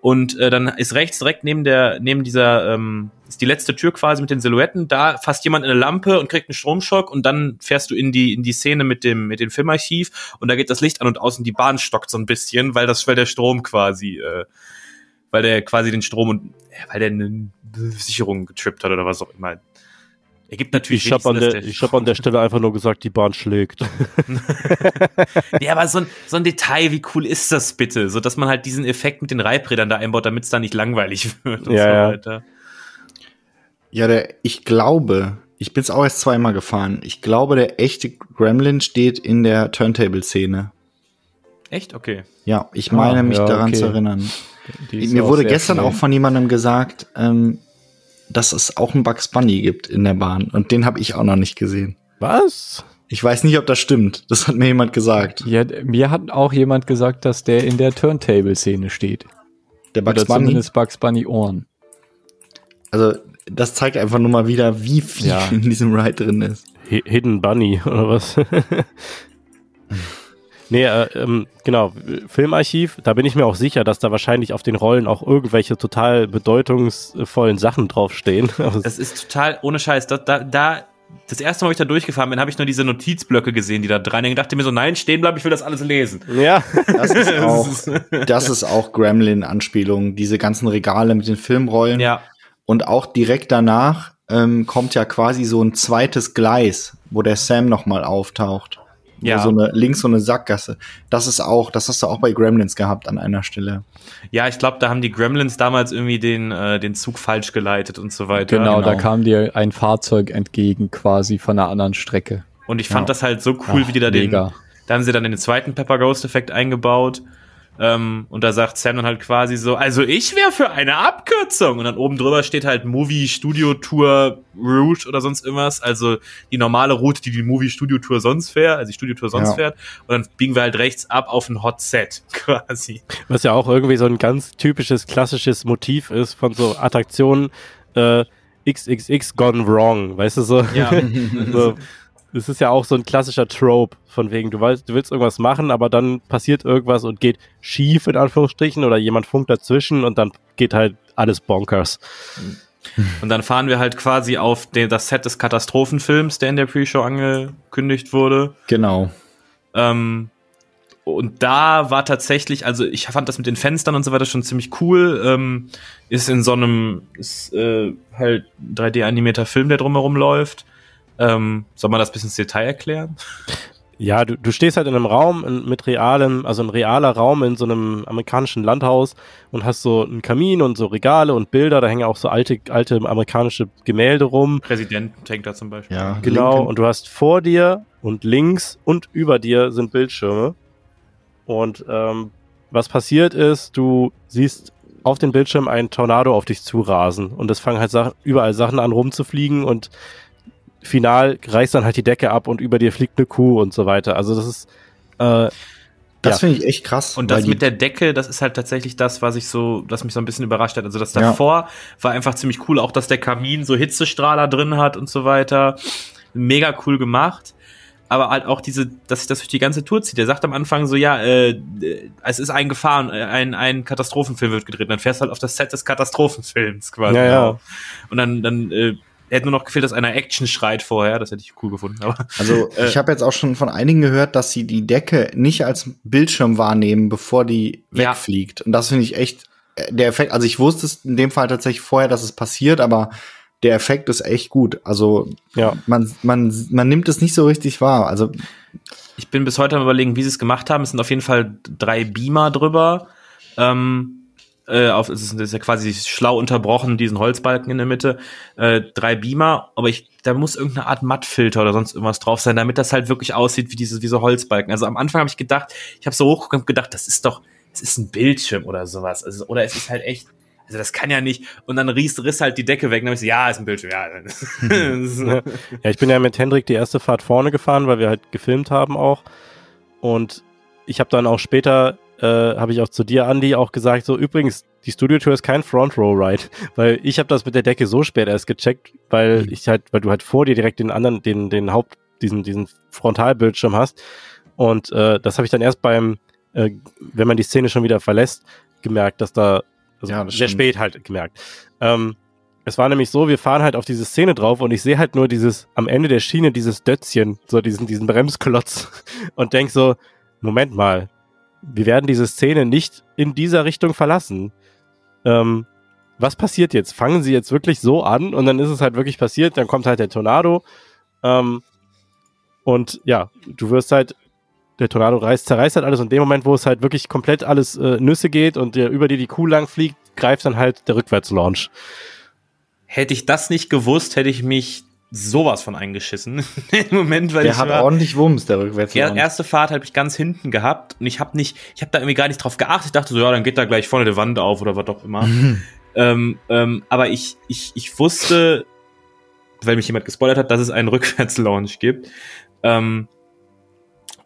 Und äh, dann ist rechts direkt neben der, neben dieser, ähm, ist die letzte Tür quasi mit den Silhouetten, da fasst jemand eine Lampe und kriegt einen Stromschock und dann fährst du in die, in die Szene mit dem, mit dem Filmarchiv und da geht das Licht an und außen die Bahn stockt so ein bisschen, weil das, weil der Strom quasi, äh, weil der quasi den Strom und weil der eine Sicherung getrippt hat oder was auch immer. Er gibt natürlich Ich habe an, der- ich hab an der Stelle einfach nur gesagt, die Bahn schlägt. Ja, aber so ein, so ein Detail, wie cool ist das bitte? So, dass man halt diesen Effekt mit den Reibrädern da einbaut, damit es da nicht langweilig wird und Ja, so ja. weiter. Ja, der, ich glaube, ich bin's auch erst zweimal gefahren. Ich glaube, der echte Gremlin steht in der Turntable-Szene. Echt? Okay. Ja, ich meine Ah, mich ja, daran okay. zu erinnern. Mir wurde gestern schnell. auch von jemandem gesagt, ähm, dass es auch einen Bugs Bunny gibt in der Bahn. Und den habe ich auch noch nicht gesehen. Was? Ich weiß nicht, ob das stimmt. Das hat mir jemand gesagt. Ja, mir hat auch jemand gesagt, dass der in der Turntable-Szene steht. Der Bugs Oder Bunny. zumindest Bugs Bunny Ohren. Also, das zeigt einfach nur mal wieder, wie viel Ja. in diesem Ride drin ist. Hi- Hidden Bunny oder was? nee, äh, ähm, genau, Filmarchiv, da bin ich mir auch sicher, dass da wahrscheinlich auf den Rollen auch irgendwelche total bedeutungsvollen Sachen draufstehen. Das ist total, ohne Scheiß, da, da, da das erste Mal, wo ich da durchgefahren bin, habe ich nur diese Notizblöcke gesehen, die da dran hängen. Dachte mir so, nein, stehen bleiben, ich will das alles lesen. ja, Das ist auch, das ist auch Gremlin-Anspielung. Diese ganzen Regale mit den Filmrollen. Ja, Und auch direkt danach ähm, kommt ja quasi so ein zweites Gleis, wo der Sam noch mal auftaucht. Ja. So eine, links so eine Sackgasse. Das ist auch, das hast du auch bei Gremlins gehabt an einer Stelle. ja, ich glaube, da haben die Gremlins damals irgendwie den, äh, den Zug falsch geleitet und so weiter. Genau, da genau. kam dir ein Fahrzeug entgegen, quasi von einer anderen Strecke. Und ich fand Ja. das halt so cool, Ach, wie die da den, mega. Da haben sie dann den zweiten Pepper Ghost Effekt eingebaut. Ähm, und da sagt Sam dann halt quasi so, also ich wäre für eine Abkürzung. Und dann oben drüber steht halt Movie Studio Tour Route oder sonst irgendwas. Also die normale Route, die die Movie Studio Tour sonst fährt, also die Studio Tour sonst Ja. fährt. Und dann biegen wir halt rechts ab auf ein Hot Set quasi. was ja auch irgendwie so ein ganz typisches, klassisches Motiv ist von so Attraktionen, äh, XXX gone wrong, weißt du so? Ja. so das ist ja auch so ein klassischer Trope, von wegen, du weißt, du willst irgendwas machen, aber dann passiert irgendwas und geht schief, in Anführungsstrichen, oder jemand funkt dazwischen und dann geht halt alles bonkers. Und dann fahren wir halt quasi auf den, das Set des Katastrophenfilms, der in der Pre-Show angekündigt wurde. Genau. Ähm, und da war tatsächlich, also ich fand das mit den Fenstern und so weiter schon ziemlich cool. Ähm, ist in so einem, ist äh, halt 3D-animierter Film, der drumherum läuft. Ähm, soll man das bis ins Detail erklären? Ja, du, du stehst halt in einem Raum in, mit realem, also ein realer Raum in so einem amerikanischen Landhaus und hast so einen Kamin und so Regale und Bilder, da hängen auch so alte, alte amerikanische Gemälde rum. Präsident hängt da zum Beispiel. Ja, Genau, Lincoln. und du hast vor dir und links und über dir sind Bildschirme. Und ähm, was passiert ist, du siehst auf dem Bildschirm einen Tornado auf dich zurasen und es fangen halt Sachen, überall Sachen an rumzufliegen und final reißt dann halt die Decke ab und über dir fliegt eine Kuh und so weiter. Also das ist äh, Das Ja. finde ich echt krass. Und das mit der Decke, das ist halt tatsächlich das, was ich so, was mich so ein bisschen überrascht hat. Also das Ja. davor war einfach ziemlich cool, auch dass der Kamin so Hitzestrahler drin hat und so weiter. Mega cool gemacht. Aber halt auch diese, dass sich das durch die ganze Tour zieht. Der sagt am Anfang so, ja, äh, äh, es ist ein Gefahren, äh, ein, ein Katastrophenfilm wird gedreht. Und dann fährst du halt auf das Set des Katastrophenfilms quasi. Ja, ja. Und dann, dann äh, hätte nur noch gefehlt, dass einer Action schreit vorher. Das hätte ich cool gefunden. Aber Also Äh, ich habe jetzt auch schon von einigen gehört, dass sie die Decke nicht als Bildschirm wahrnehmen, bevor die Ja. wegfliegt. Und das finde ich echt äh, der Effekt. Also ich wusste es in dem Fall tatsächlich vorher, dass es passiert, aber der Effekt ist echt gut. Also ja. man, man, man nimmt es nicht so richtig wahr. Also Ich bin bis heute am überlegen, wie sie es gemacht haben. Es sind auf jeden Fall drei Beamer drüber. Ähm, äh, auf, es ist, ist ja quasi schlau unterbrochen, diesen Holzbalken in der Mitte. Äh, drei Beamer, aber ich, da muss irgendeine Art Mattfilter oder sonst irgendwas drauf sein, damit das halt wirklich aussieht wie diese, wie so Holzbalken. Also am Anfang habe ich gedacht, ich habe so hochgekommen und gedacht, das ist doch, es ist ein Bildschirm oder sowas. Also, oder es ist halt echt. Also das kann ja nicht. Und dann riss, riss halt die Decke weg. Und dann hab ich so, ja, ist ein Bildschirm. Ja. Ja, ich bin ja mit Hendrik die erste Fahrt vorne gefahren, weil wir halt gefilmt haben auch. Und ich habe dann auch später, äh, habe ich auch zu dir, Andy, auch gesagt, so übrigens, die Studio-Tour ist kein Front-Row-Ride, weil ich habe das mit der Decke so spät erst gecheckt, weil Mhm. ich halt, weil du halt vor dir direkt den anderen, den, den Haupt, diesen, diesen Frontalbildschirm hast. Und äh, das habe ich dann erst beim, äh, wenn man die Szene schon wieder verlässt, gemerkt, dass da, also Ja, das sehr stimmt. spät halt gemerkt. Ähm, es war nämlich so, wir fahren halt auf diese Szene drauf und ich sehe halt nur dieses, am Ende der Schiene dieses Dötzchen, so diesen, diesen Bremsklotz und denk so, Moment mal, wir werden diese Szene nicht in dieser Richtung verlassen. Ähm, was passiert jetzt? Fangen sie jetzt wirklich so an und dann ist es halt wirklich passiert, dann kommt halt der Tornado ähm, und ja, du wirst halt, der Tornado reißt, zerreißt halt alles und in dem Moment, wo es halt wirklich komplett alles äh, Nüsse geht und dir über dir die Kuh lang fliegt, greift dann halt der Rückwärtslaunch. Hätte ich das nicht gewusst, hätte ich mich sowas von eingeschissen. Im Moment, weil der ich hat war, ordentlich Wumms, der rückwärts. er, erste Fahrt habe ich ganz hinten gehabt und ich habe nicht, ich habe da irgendwie gar nicht drauf geachtet. Ich dachte so, ja, dann geht da gleich vorne die Wand auf oder was auch immer. ähm, ähm, aber ich, ich, ich wusste, weil mich jemand gespoilert hat, dass es einen Rückwärtslaunch gibt. Ähm,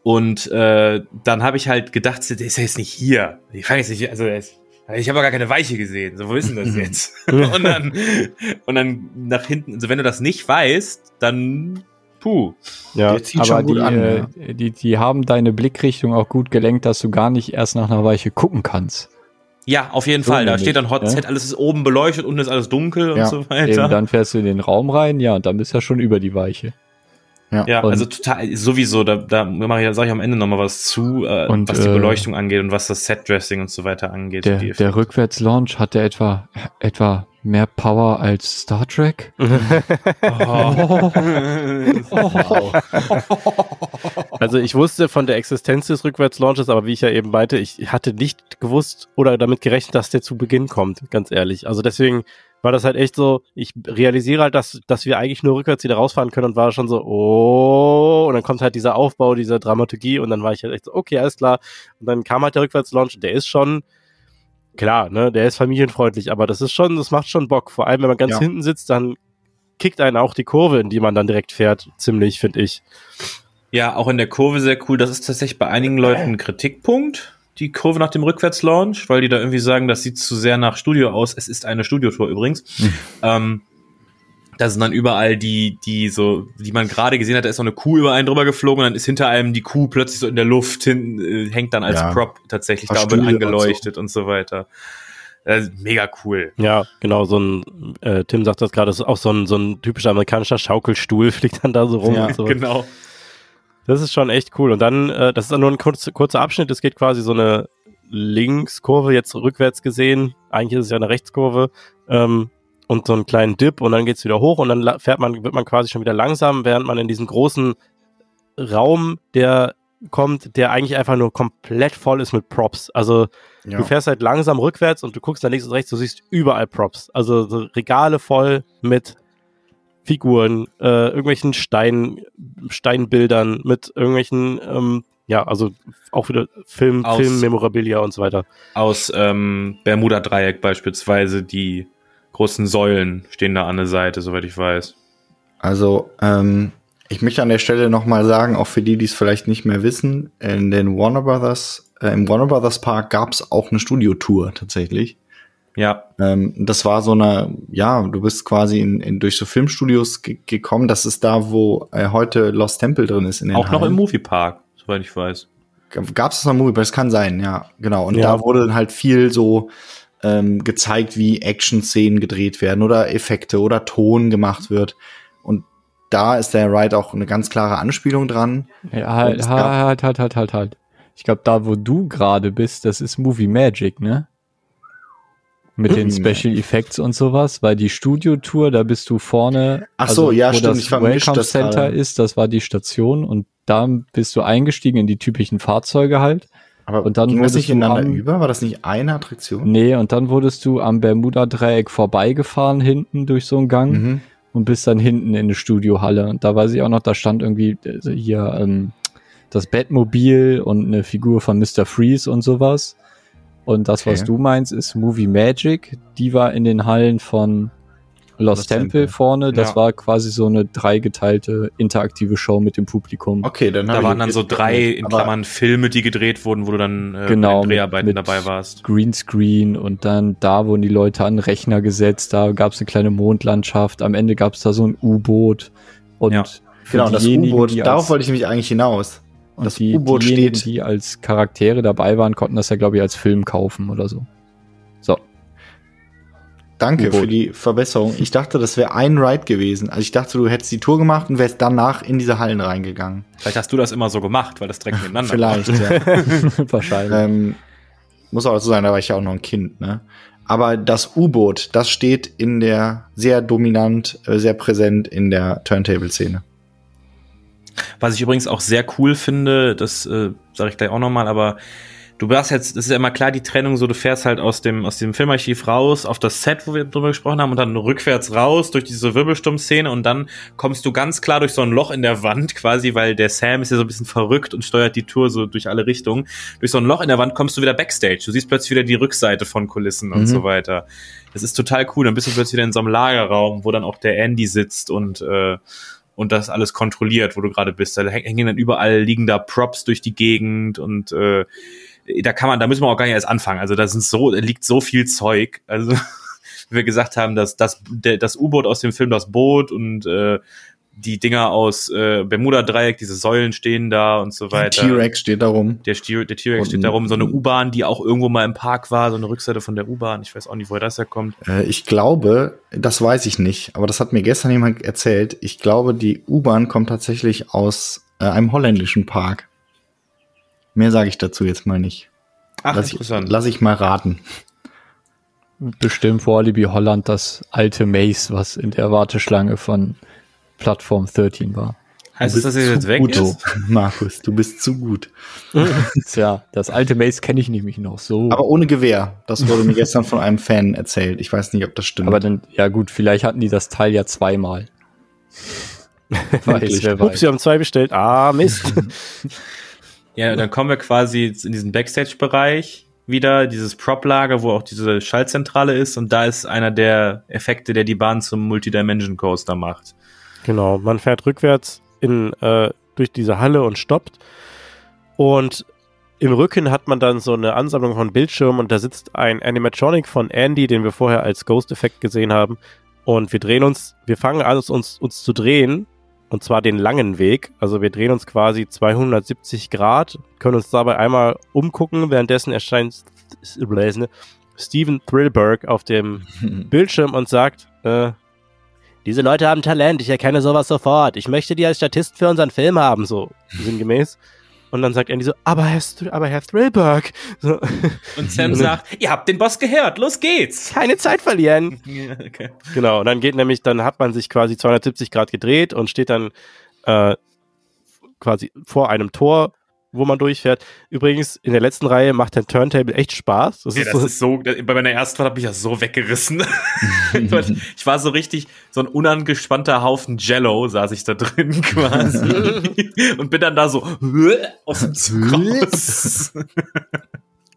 und äh, dann habe ich halt gedacht, der ist ja jetzt nicht hier. Ich fange jetzt nicht, also der ist, ich habe ja gar keine Weiche gesehen. So, wo ist denn das jetzt? und dann, und dann nach hinten, also wenn du das nicht weißt, dann puh. Ja, Der zieht Aber schon gut die, an. äh, ja. die, die haben deine Blickrichtung auch gut gelenkt, dass du gar nicht erst nach einer Weiche gucken kannst. Ja, auf jeden So Fall. Da steht dann Hot ja. Set, alles ist oben beleuchtet, unten ist alles dunkel und Ja, so Eben, weiter. dann fährst du in den Raum rein, ja, und dann bist du ja schon über die Weiche. Ja, Und- also total, sowieso, da, da mache ich, sage ich am Ende nochmal was zu, äh, Und, was die äh, Beleuchtung angeht und was das Setdressing und so weiter angeht. Der, der. Rückwärtslaunch hat der etwa, etwa mehr Power als Star Trek? Also ich wusste von der Existenz des Rückwärtslaunches, aber wie ich ja eben meinte, ich hatte nicht gewusst oder damit gerechnet, dass der zu Beginn kommt, ganz ehrlich. Also deswegen war das halt echt so, ich realisiere halt, dass, dass wir eigentlich nur rückwärts wieder rausfahren können und war schon so, oh, und dann kommt halt dieser Aufbau, dieser Dramaturgie und dann war ich halt echt so, okay, alles klar. Und dann kam halt der Rückwärtslaunch und der ist schon, klar, ne, der ist familienfreundlich, aber das ist schon, das macht schon Bock. Vor allem, wenn man ganz Ja. hinten sitzt, dann kickt einen auch die Kurve, in die man dann direkt fährt, ziemlich, finde ich. Ja, auch in der Kurve sehr cool. Das ist tatsächlich bei einigen Leuten ein Kritikpunkt, die Kurve nach dem Rückwärtslaunch, weil die da irgendwie sagen, das sieht zu sehr nach Studio aus. Es ist eine Studiotour übrigens. Ähm, da sind dann überall die, die so, die man gerade gesehen hat, da ist so eine Kuh über einen drüber geflogen und dann ist hinter einem die Kuh plötzlich so in der Luft hin, äh, hängt dann als Ja. Prop tatsächlich da wird Stühle und angeleuchtet und so, weiter. Äh, mega cool. Ja, genau, so ein, äh, Tim sagt das gerade, das ist auch so ein, so ein typischer amerikanischer Schaukelstuhl, fliegt dann da so rum Ja, und so. Genau. Das ist schon echt cool. Und dann, äh, das ist dann nur ein kurz, kurzer Abschnitt, es geht quasi so eine Linkskurve, jetzt rückwärts gesehen. Eigentlich ist es ja eine Rechtskurve. Ähm, und so einen kleinen Dip und dann geht's wieder hoch und dann fährt man, wird man quasi schon wieder langsam, während man in diesen großen Raum, der kommt, der eigentlich einfach nur komplett voll ist mit Props. Also Ja. du fährst halt langsam rückwärts und du guckst dann links und rechts, du siehst überall Props. Also so Regale voll mit Figuren, äh, irgendwelchen Stein, Steinbildern, mit irgendwelchen, ähm, ja, also auch wieder Film, Aus- Film-Memorabilia und so weiter. Aus ähm, Bermuda-Dreieck beispielsweise, die großen Säulen stehen da an der Seite, soweit ich weiß. Also, ähm, ich möchte an der Stelle nochmal sagen, auch für die, die es vielleicht nicht mehr wissen, in den Warner Brothers, äh, im Warner Brothers Park gab es auch eine Studiotour tatsächlich. Ja, Ähm, das war so eine, ja, du bist quasi in, in, durch so Filmstudios ge gekommen. Das ist da, wo äh, heute Lost Temple drin ist in den auch noch im Hallen. Moviepark, soweit ich weiß. Gab es das noch im Movie? Das kann sein, ja, genau. Und Ja. da wurde dann halt viel so ähm, gezeigt, wie Action-Szenen gedreht werden oder Effekte oder Ton gemacht wird. Und da ist der Ride auch eine ganz klare Anspielung dran. Ja, halt, gab- halt, halt, halt, halt, halt. Ich glaube, da, wo du gerade bist, das ist Movie Magic, ne? Mit den Special Effects und sowas, weil die Studiotour, da bist du vorne. Ach so, ja, wo stimmt, Das ich Welcome das Center gerade. ist, das war die Station und da bist du eingestiegen in die typischen Fahrzeuge halt. Aber Und dann das wurdest du ineinander am- über? War das nicht eine Attraktion? Nee, und dann wurdest du am Bermuda-Dreieck vorbeigefahren hinten durch so einen Gang Mhm. und bist dann hinten in eine Studiohalle. Und da weiß ich auch noch, da stand irgendwie äh, hier ähm, das Batmobil und eine Figur von Mr. Freeze und sowas. Und das, was Okay. du meinst, ist Movie Magic. Die war in den Hallen von Lost, Lost Temple, Temple. vorne. Das Ja. war quasi so eine dreigeteilte interaktive Show mit dem Publikum. Okay, dann Da waren dann so drei, in Klammern, Filme, die gedreht wurden, wo du dann äh, Genau, bei den Dreharbeiten mit- dabei warst. Greenscreen und dann da wurden die Leute an den Rechner gesetzt, da gab es eine kleine Mondlandschaft, am Ende gab es da so ein U-Boot und Ja. für Genau, das U-Boot, darauf wollte ich nämlich eigentlich hinaus. Und das die, U-Boot steht- die als Charaktere dabei waren, konnten das ja glaube ich als Film kaufen oder so. So, Danke U-Boot. für die Verbesserung. Ich dachte, das wäre ein Ride gewesen. Also ich dachte, du hättest die Tour gemacht und wärst danach in diese Hallen reingegangen. Vielleicht hast du das immer so gemacht, weil das direkt miteinander war. Vielleicht, ja. wahrscheinlich. ähm, muss auch so sein, da war ich ja auch noch ein Kind, ne? Aber das U-Boot, das steht in der sehr dominant, äh, sehr präsent in der Turntable-Szene. Was ich übrigens auch sehr cool finde, das äh, sage ich gleich auch nochmal, aber du warst jetzt, das ist ja immer klar die Trennung, so du fährst halt aus dem, aus dem Filmarchiv raus auf das Set, wo wir drüber gesprochen haben, und dann rückwärts raus durch diese Wirbelsturm-Szene und dann kommst du ganz klar durch so ein Loch in der Wand quasi, weil der Sam ist ja so ein bisschen verrückt und steuert die Tour so durch alle Richtungen. Durch so ein Loch in der Wand kommst du wieder Backstage. Du siehst plötzlich wieder die Rückseite von Kulissen und Mhm. so weiter. Das ist total cool. Dann bist du plötzlich wieder in so einem Lagerraum, wo dann auch der Andy sitzt und äh, und das alles kontrolliert, wo du gerade bist. Da häng- hängen dann überall liegen da Props durch die Gegend und äh, da kann man, da müssen wir auch gar nicht erst anfangen. Also da sind so, da liegt so viel Zeug. Also wie wir gesagt haben, dass das, das U-Boot aus dem Film das Boot und äh, die Dinger aus äh, Bermuda-Dreieck, diese Säulen stehen da und so Der weiter. T-Rex steht da rum. Der, der T-Rex steht da rum, so eine U-Bahn, die auch irgendwo mal im Park war, so eine Rückseite von der U-Bahn. Ich weiß auch nicht, woher das herkommt. Äh, ich glaube, das weiß ich nicht, aber das hat mir gestern jemand erzählt. Ich glaube, die U-Bahn kommt tatsächlich aus äh, einem holländischen Park. Mehr sage ich dazu jetzt mal nicht. Ach, lass, ich, interessant. lass ich mal raten. Bestimmt vor Alibi Holland das alte Maze, was in der Warteschlange von Plattform 13 war. heißt Du es, dass er jetzt weg gut, ist? Markus, du bist zu gut. Tja, das alte Maze kenne ich nämlich noch so. Aber ohne Gewehr. Das wurde mir gestern von einem Fan erzählt. Ich weiß nicht, ob das stimmt. Aber dann, ja gut, vielleicht hatten die das Teil ja zweimal. Wirklich. wer Ups, wir haben zwei bestellt. Ah, Mist. Ja, dann kommen wir quasi in diesen Backstage-Bereich wieder, dieses Prop-Lager, wo auch diese Schaltzentrale ist und da ist einer der Effekte, der die Bahn zum Multidimension Coaster macht. Genau, man fährt rückwärts in, äh, durch diese Halle und stoppt. Und im Rücken hat man dann so eine Ansammlung von Bildschirmen und da sitzt ein Animatronic von Andy, den wir vorher als Ghost-Effekt gesehen haben, Und wir drehen uns, wir fangen an, uns, uns zu drehen. Und zwar den langen Weg. Also wir drehen uns quasi 270 Grad, können uns dabei einmal umgucken. Währenddessen erscheint Steven Thrillberg auf dem Bildschirm und sagt, äh, diese Leute haben Talent, ich erkenne sowas sofort. Ich möchte die als Statist für unseren Film haben, so sinngemäß. Und dann sagt Andy so, aber Herr, aber Herr Thrillberg. So. Und Sam sagt, ihr habt den Boss gehört, los geht's. Keine Zeit verlieren. okay. Genau, und dann geht nämlich, dann hat man sich quasi 270 Grad gedreht und steht dann äh, quasi vor einem Tor wo man durchfährt. Übrigens, in der letzten Reihe macht der Turntable echt Spaß. Das, ja, ist, das so ist so, bei meiner ersten Fahrt habe ich ja so weggerissen. ich war so richtig, so ein unangespannter Haufen Jello saß ich da drin quasi. und bin dann da so aus dem Zug raus.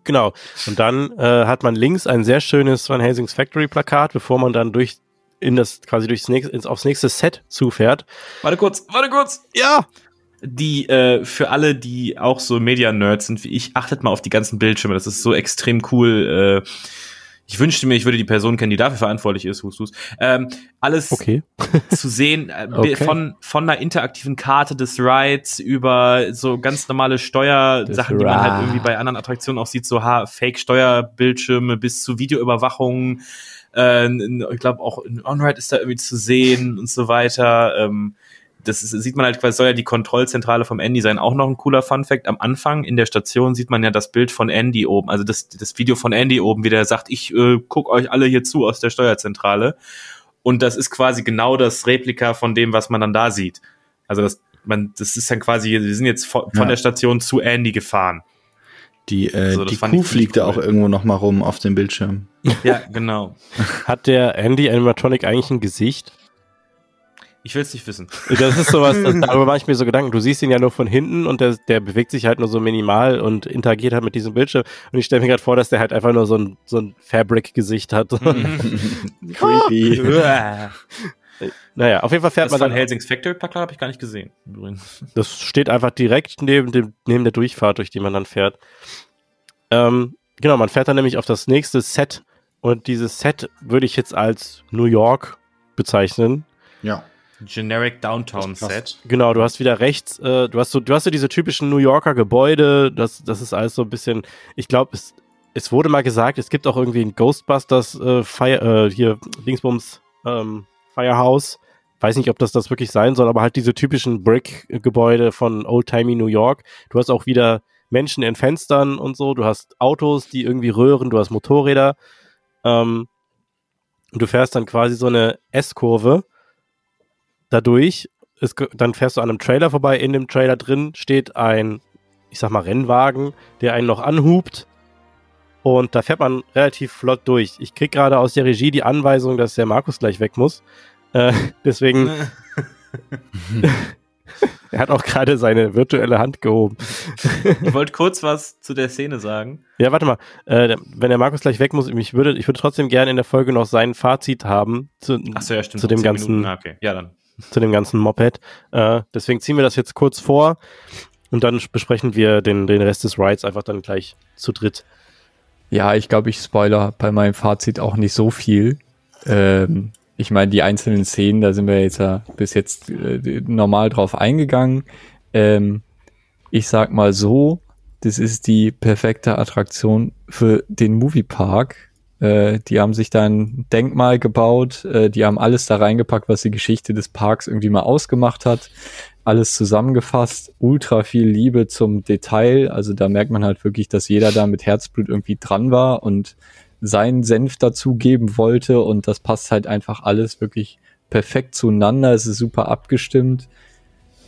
genau. Und dann äh, hat man links ein sehr schönes Van Helsings Factory Plakat, bevor man dann durch in das quasi durchs nächste, ins, aufs nächste Set zufährt. Warte kurz, warte kurz. Ja die äh, für alle, die auch so Media-Nerds sind wie ich, achtet mal auf die ganzen Bildschirme. Das ist so extrem cool. Äh, ich wünschte mir, ich würde die Person kennen, die dafür verantwortlich ist, hus, hus. Ähm, alles okay. zu sehen, äh, okay. von, von einer interaktiven Karte des Rides über so ganz normale Steuersachen, die man halt irgendwie bei anderen Attraktionen auch sieht, so Fake-Steuerbildschirme bis zu Videoüberwachung. Äh, ich glaube auch in On-Ride ist da irgendwie zu sehen und so weiter. Ähm, das ist, sieht man halt quasi, soll ja die Kontrollzentrale vom Andy sein. Auch noch ein cooler Fun-Fact. Am Anfang in der Station sieht man ja das Bild von Andy oben, also das, das Video von Andy oben, wie der sagt, ich äh, guck euch alle hier zu aus der Steuerzentrale. Und das ist quasi genau das Replika von dem, was man dann da sieht. Also das, man, das ist dann quasi, wir sind jetzt von, ja. der Station zu Andy gefahren. Die, äh, also, die Kuh fliegt da cool. auch irgendwo noch mal rum auf dem Bildschirm. Ja, genau. Hat der Andy Animatronic eigentlich ein Gesicht? Ich will es nicht wissen. Das ist sowas, das, darüber mache ich mir so Gedanken. Du siehst ihn ja nur von hinten und der, der bewegt sich halt nur so minimal und interagiert halt mit diesem Bildschirm. Und ich stelle mir gerade vor, dass der halt einfach nur so ein, so ein Fabric-Gesicht hat. Creepy. naja, auf jeden Fall fährt das man dann. Helsings Factory Plakat habe ich gar nicht gesehen. Übrigens. Das steht einfach direkt neben, dem, neben der Durchfahrt, durch die man dann fährt. Ähm, genau, man fährt dann nämlich auf das nächste Set und dieses Set würde ich jetzt als New York bezeichnen. Ja. Generic Downtown Set. Genau, du hast wieder rechts, äh, du hast so, du hast so diese typischen New Yorker Gebäude, das, das ist alles so ein bisschen, ich glaube, es, es wurde mal gesagt, es gibt auch irgendwie ein Ghostbusters äh, Fire, äh, hier Dingsbums ähm, Firehouse. Weiß nicht, ob das das wirklich sein soll, aber halt diese typischen Brick-Gebäude von Old-Timey New York. Du hast auch wieder Menschen in Fenstern und so, du hast Autos, die irgendwie röhren, du hast Motorräder. Ähm, und du fährst dann quasi so eine S-Kurve dadurch, ist, dann fährst du an einem Trailer vorbei. In dem Trailer drin steht ein, ich sag mal, Rennwagen, der einen noch anhupt. Und da fährt man relativ flott durch. Ich krieg gerade aus der Regie die Anweisung, dass der Markus gleich weg muss. Äh, deswegen. er hat auch gerade seine virtuelle Hand gehoben. ich wollte kurz was zu der Szene sagen. Ja, warte mal. Äh, wenn der Markus gleich weg muss, ich würde, ich würde trotzdem gerne in der Folge noch sein Fazit haben zu, Ach so, ja, stimmt. zu dem ganzen. Ah, okay. Ja, dann zu dem ganzen Moped. Äh, deswegen ziehen wir das jetzt kurz vor und dann besprechen wir den, den Rest des Rides einfach dann gleich zu dritt. Ja, ich glaube, ich spoiler bei meinem Fazit auch nicht so viel. Ähm, ich meine, die einzelnen Szenen, da sind wir jetzt ja bis jetzt äh, normal drauf eingegangen. Ähm, ich sag mal so, das ist die perfekte Attraktion für den Moviepark. Äh, die haben sich da ein Denkmal gebaut, äh, die haben alles da reingepackt, was die Geschichte des Parks irgendwie mal ausgemacht hat. Alles zusammengefasst, ultra viel Liebe zum Detail. Also da merkt man halt wirklich, dass jeder da mit Herzblut irgendwie dran war und seinen Senf dazugeben wollte und das passt halt einfach alles wirklich perfekt zueinander. Es ist super abgestimmt.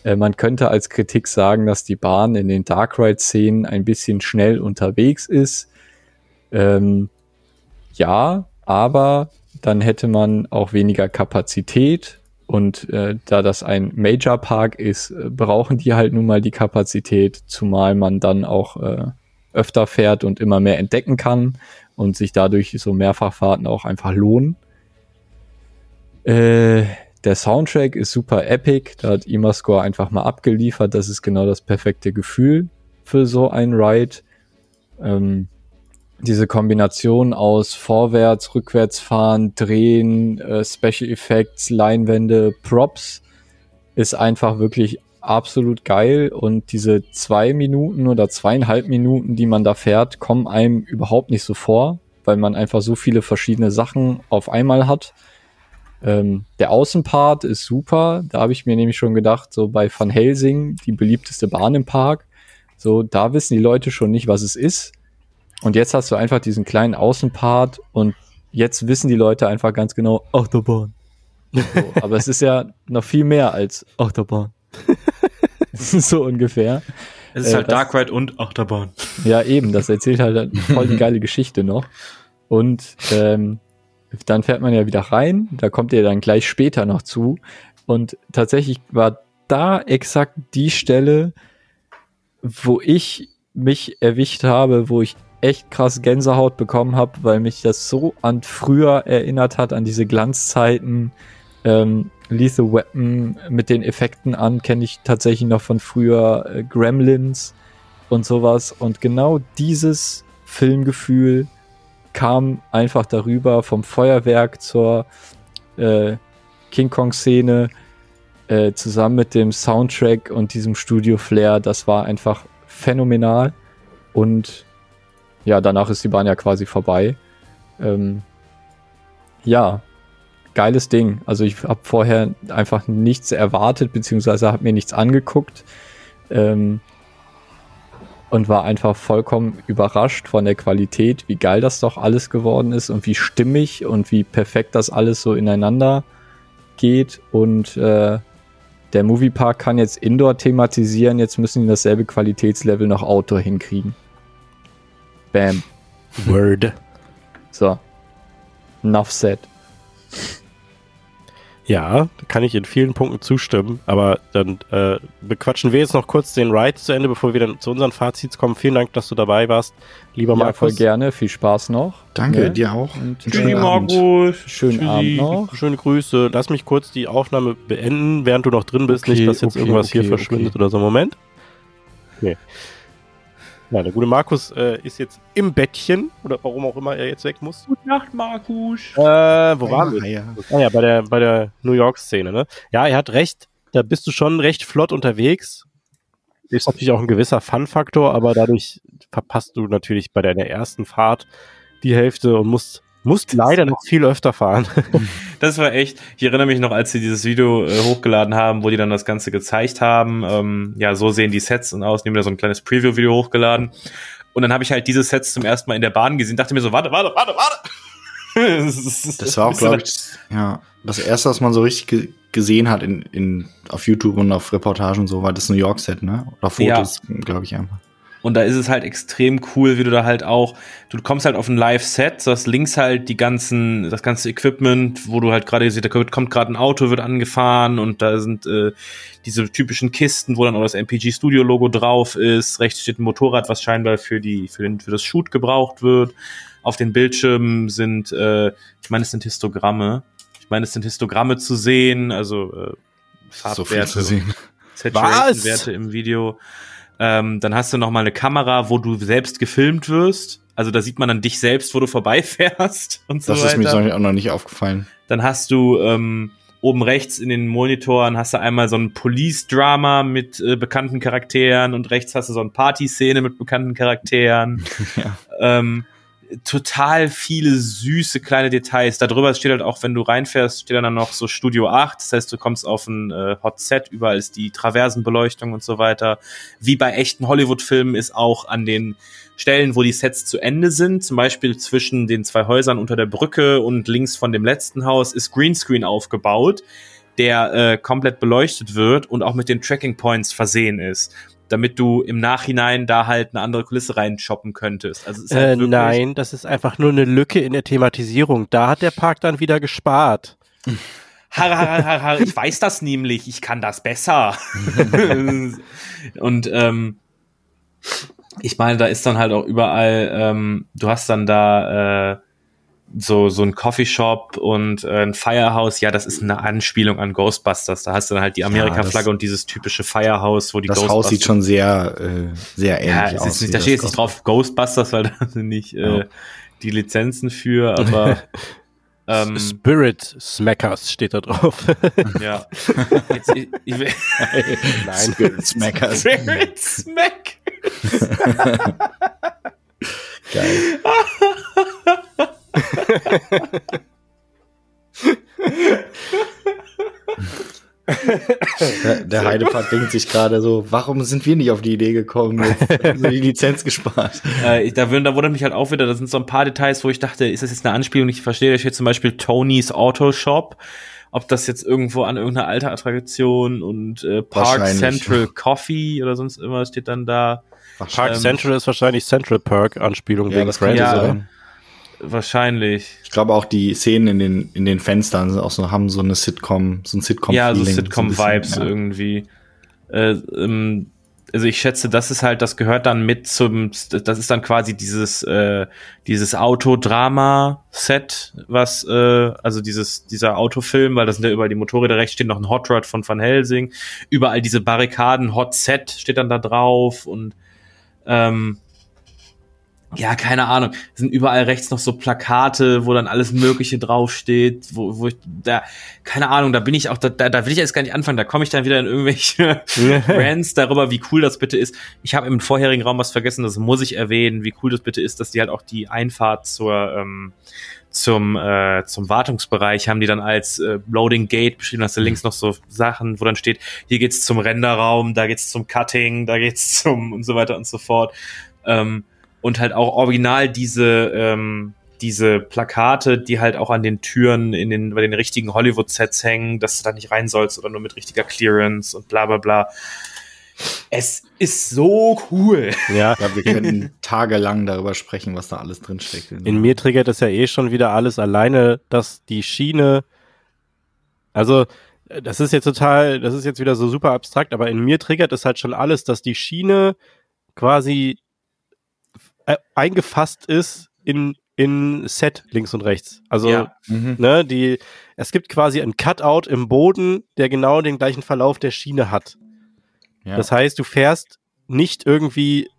Äh, man könnte als Kritik sagen, dass die Bahn in den Dark Ride Szenen ein bisschen schnell unterwegs ist. Ähm, ja, aber dann hätte man auch weniger Kapazität und äh, da das ein Major Park ist, äh, brauchen die halt nun mal die Kapazität, zumal man dann auch äh, öfter fährt und immer mehr entdecken kann und sich dadurch so Mehrfachfahrten auch einfach lohnen. Äh, der Soundtrack ist super epic, da hat Imascore einfach mal abgeliefert, das ist genau das perfekte Gefühl für so ein Ride. Ähm, diese Kombination aus Vorwärts, Rückwärtsfahren, Drehen, äh, Special Effects, Leinwände, Props ist einfach wirklich absolut geil und diese zwei Minuten oder zweieinhalb Minuten, die man da fährt, kommen einem überhaupt nicht so vor, weil man einfach so viele verschiedene Sachen auf einmal hat. Ähm, der Außenpart ist super, da habe ich mir nämlich schon gedacht, so bei Van Helsing, die beliebteste Bahn im Park, so da wissen die Leute schon nicht, was es ist. Und jetzt hast du einfach diesen kleinen Außenpart und jetzt wissen die Leute einfach ganz genau, Achterbahn. So, aber es ist ja noch viel mehr als Achterbahn. so ungefähr. Es ist Äh, halt das- Dark Ride und Achterbahn. Ja, eben, das erzählt halt voll die geile Geschichte noch. Und ähm, dann fährt man ja wieder rein, da kommt ihr dann gleich später noch zu. Und tatsächlich war da exakt die Stelle, wo ich mich erwischt habe, wo ich echt krass Gänsehaut bekommen habe, weil mich das so an früher erinnert hat, an diese Glanzzeiten. Ähm, Lethal Weapon mit den Effekten an, kenne ich tatsächlich noch von früher äh, Gremlins und sowas. Und genau dieses Filmgefühl kam einfach darüber vom Feuerwerk zur äh, King Kong-Szene äh, zusammen mit dem Soundtrack und diesem Studio-Flair. Das war einfach phänomenal. Und ja, danach ist die Bahn ja quasi vorbei. Ähm, ja, geiles Ding. Also ich habe vorher einfach nichts erwartet, beziehungsweise habe mir nichts angeguckt. Ähm, und war einfach vollkommen überrascht von der Qualität, wie geil das doch alles geworden ist und wie stimmig und wie perfekt das alles so ineinander geht. Und äh, der Moviepark kann jetzt Indoor thematisieren, jetzt müssen die dasselbe Qualitätslevel noch Outdoor hinkriegen. Bam. Word. So. Enough said. Ja, da kann ich in vielen Punkten zustimmen, aber dann äh, bequatschen wir jetzt noch kurz den Ride zu Ende, bevor wir dann zu unseren Fazits kommen. Vielen Dank, dass du dabei warst, lieber Ja, voll Markus. gerne. Viel Spaß noch. Danke, Ne? dir auch. Und äh, schönen Abend. schönen Tschüssi. Abend noch. Schöne Grüße. Lass mich kurz die Aufnahme beenden, während du noch drin bist. Okay, Nicht, dass jetzt okay, irgendwas okay, hier verschwindet oder so. Moment. Okay. Ja, der gute Markus äh, ist jetzt im Bettchen oder warum auch immer er jetzt weg muss. Gute Nacht, Markus. Äh, wo waren wir? Ja, Ah ja, bei der, bei der New York-Szene, ne? Ja, er hat recht. Da bist du schon recht flott unterwegs. Ist natürlich auch ein gewisser Fun-Faktor, aber dadurch verpasst du natürlich bei deiner ersten Fahrt die Hälfte und musst, musst leider noch viel öfter fahren. Das war echt, ich erinnere mich noch, als sie dieses Video äh, hochgeladen haben, wo die dann das Ganze gezeigt haben. Ähm, ja, so sehen die Sets aus. Die haben da so ein kleines Preview-Video hochgeladen. Und dann habe ich halt diese Sets zum ersten Mal in der Bahn gesehen. Dachte mir so, warte, warte, warte, warte. das, ist- Das war auch, glaube ich, ja, das erste, was man so richtig ge gesehen hat in, in, auf YouTube und auf Reportagen und so, war das New York-Set, ne? Oder Fotos, glaube ich einfach. Und da ist es halt extrem cool, wie du da halt auch, du kommst halt auf ein Live-Set, du hast links halt die ganzen, das ganze Equipment, wo du halt gerade siehst, da kommt, gerade ein Auto, wird angefahren und da sind äh, diese typischen Kisten, wo dann auch das MPG Studio Logo drauf ist. Rechts steht ein Motorrad, was scheinbar für die, für, den, für das Shoot gebraucht wird. Auf den Bildschirmen sind, äh, ich meine, es sind Histogramme. Ich meine, es sind Histogramme zu sehen, also äh, So viel Farbwerte zu sehen. Saturation-Werte im Video. Ähm, dann hast du noch mal eine Kamera, wo du selbst gefilmt wirst. Also da sieht man dann dich selbst, wo du vorbeifährst und so Das weiter. ist mir auch noch nicht aufgefallen. Dann hast du ähm, oben rechts in den Monitoren hast du einmal so ein Police-Drama mit äh, bekannten Charakteren und rechts hast du so eine Party-Szene mit bekannten Charakteren. Ja. ähm, total viele süße kleine Details. Darüber steht halt auch, wenn du reinfährst, steht dann noch so Studio 8. Das heißt, du kommst auf ein äh, Hot Set, überall ist die Traversenbeleuchtung und so weiter. Wie bei echten Hollywood-Filmen ist auch an den Stellen, wo die Sets zu Ende sind, zum Beispiel zwischen den zwei Häusern unter der Brücke und links von dem letzten Haus, ist Greenscreen aufgebaut, der äh, komplett beleuchtet wird und auch mit den Tracking Points versehen ist, damit du im Nachhinein da halt eine andere Kulisse reinshoppen könntest. Also Äh, halt wirklich- nein, das ist einfach nur eine Lücke in der Thematisierung. Da hat der Park dann wieder gespart. Har, har, har, har, ich weiß das nämlich, ich kann das besser. und ähm, ich meine, da ist dann halt auch überall, ähm, du hast dann da, äh, so, so ein Coffeeshop und äh, ein Firehouse, ja, das ist eine Anspielung an Ghostbusters. Da hast du dann halt die Amerika-Flagge Ja, und dieses typische Firehouse, wo die Das Ghostbusters. Haus sieht schon sehr, äh, sehr ähnlich ja, es aus. nicht, da das steht jetzt nicht drauf Ghostbusters, weil da sind nicht äh, Ja. die Lizenzen für, aber ähm, Spirit Smackers steht da drauf. ja. Jetzt, ich, ich, will- Nein. Spirit Smackers. Spirit Smack. Geil. Der, der Heidepart denkt sich gerade so, warum sind wir nicht auf die Idee gekommen? Jetzt haben sie die Lizenz gespart. Äh, ich- da, da wundert mich halt auch wieder, da sind so ein paar Details, wo ich dachte, ist das jetzt eine Anspielung? Ich verstehe, da steht zum Beispiel Tony's Auto Shop. Ob das jetzt irgendwo an irgendeiner alte Attraktion und äh, Park. Central Coffee oder sonst irgendwas steht dann da. Park Ähm, Central ist wahrscheinlich Central Perk Anspielung Ja, wegen Friends, ja sein. Wahrscheinlich. Ich glaube auch die Szenen in den, in den Fenstern sind auch so, haben so eine Sitcom, so ein sitcom ja, so Sitcom-Vibes so bisschen, irgendwie. Äh, ähm, also ich schätze, das ist halt, das gehört dann mit zum, das ist dann quasi dieses, äh, dieses Autodrama-Set, was, äh, also dieses, dieser Autofilm, weil da sind ja überall die Motorräder rechts, steht noch ein Hot Rod von Van Helsing, überall diese Barrikaden, Hot Set steht dann da drauf und ähm, ja, keine Ahnung. Es sind überall rechts noch so Plakate, wo dann alles Mögliche draufsteht, wo, wo ich, da, keine Ahnung, da bin ich auch, da, da, will ich jetzt gar nicht anfangen, da komme ich dann wieder in irgendwelche Rants darüber, wie cool das bitte ist. Ich habe im vorherigen Raum was vergessen, das muss ich erwähnen, wie cool das bitte ist, dass die halt auch die Einfahrt zur, ähm, zum, äh, zum Wartungsbereich haben die dann als äh, Loading Gate beschrieben, hast du links noch so Sachen, wo dann steht, hier geht's zum Renderraum, da geht's zum Cutting, da geht's zum und so weiter und so fort. Ähm, und halt auch original diese, ähm, diese Plakate, die halt auch an den Türen in den, bei den richtigen Hollywood-Sets hängen, dass du da nicht rein sollst oder nur mit richtiger Clearance und bla bla bla. Es ist so cool. Ja, Ja, wir können tagelang darüber sprechen, was da alles drinsteckt. in mir triggert das ja eh schon wieder alles alleine, dass die Schiene, also das ist jetzt total, das ist jetzt wieder so super abstrakt, aber in mir triggert es halt schon alles, dass die Schiene quasi äh, eingefasst ist in in Set links und rechts. Also Ja. Mhm. ne, die es gibt quasi ein Cutout im Boden, der genau den gleichen Verlauf der Schiene hat. Ja. Das heißt, du fährst nicht irgendwie,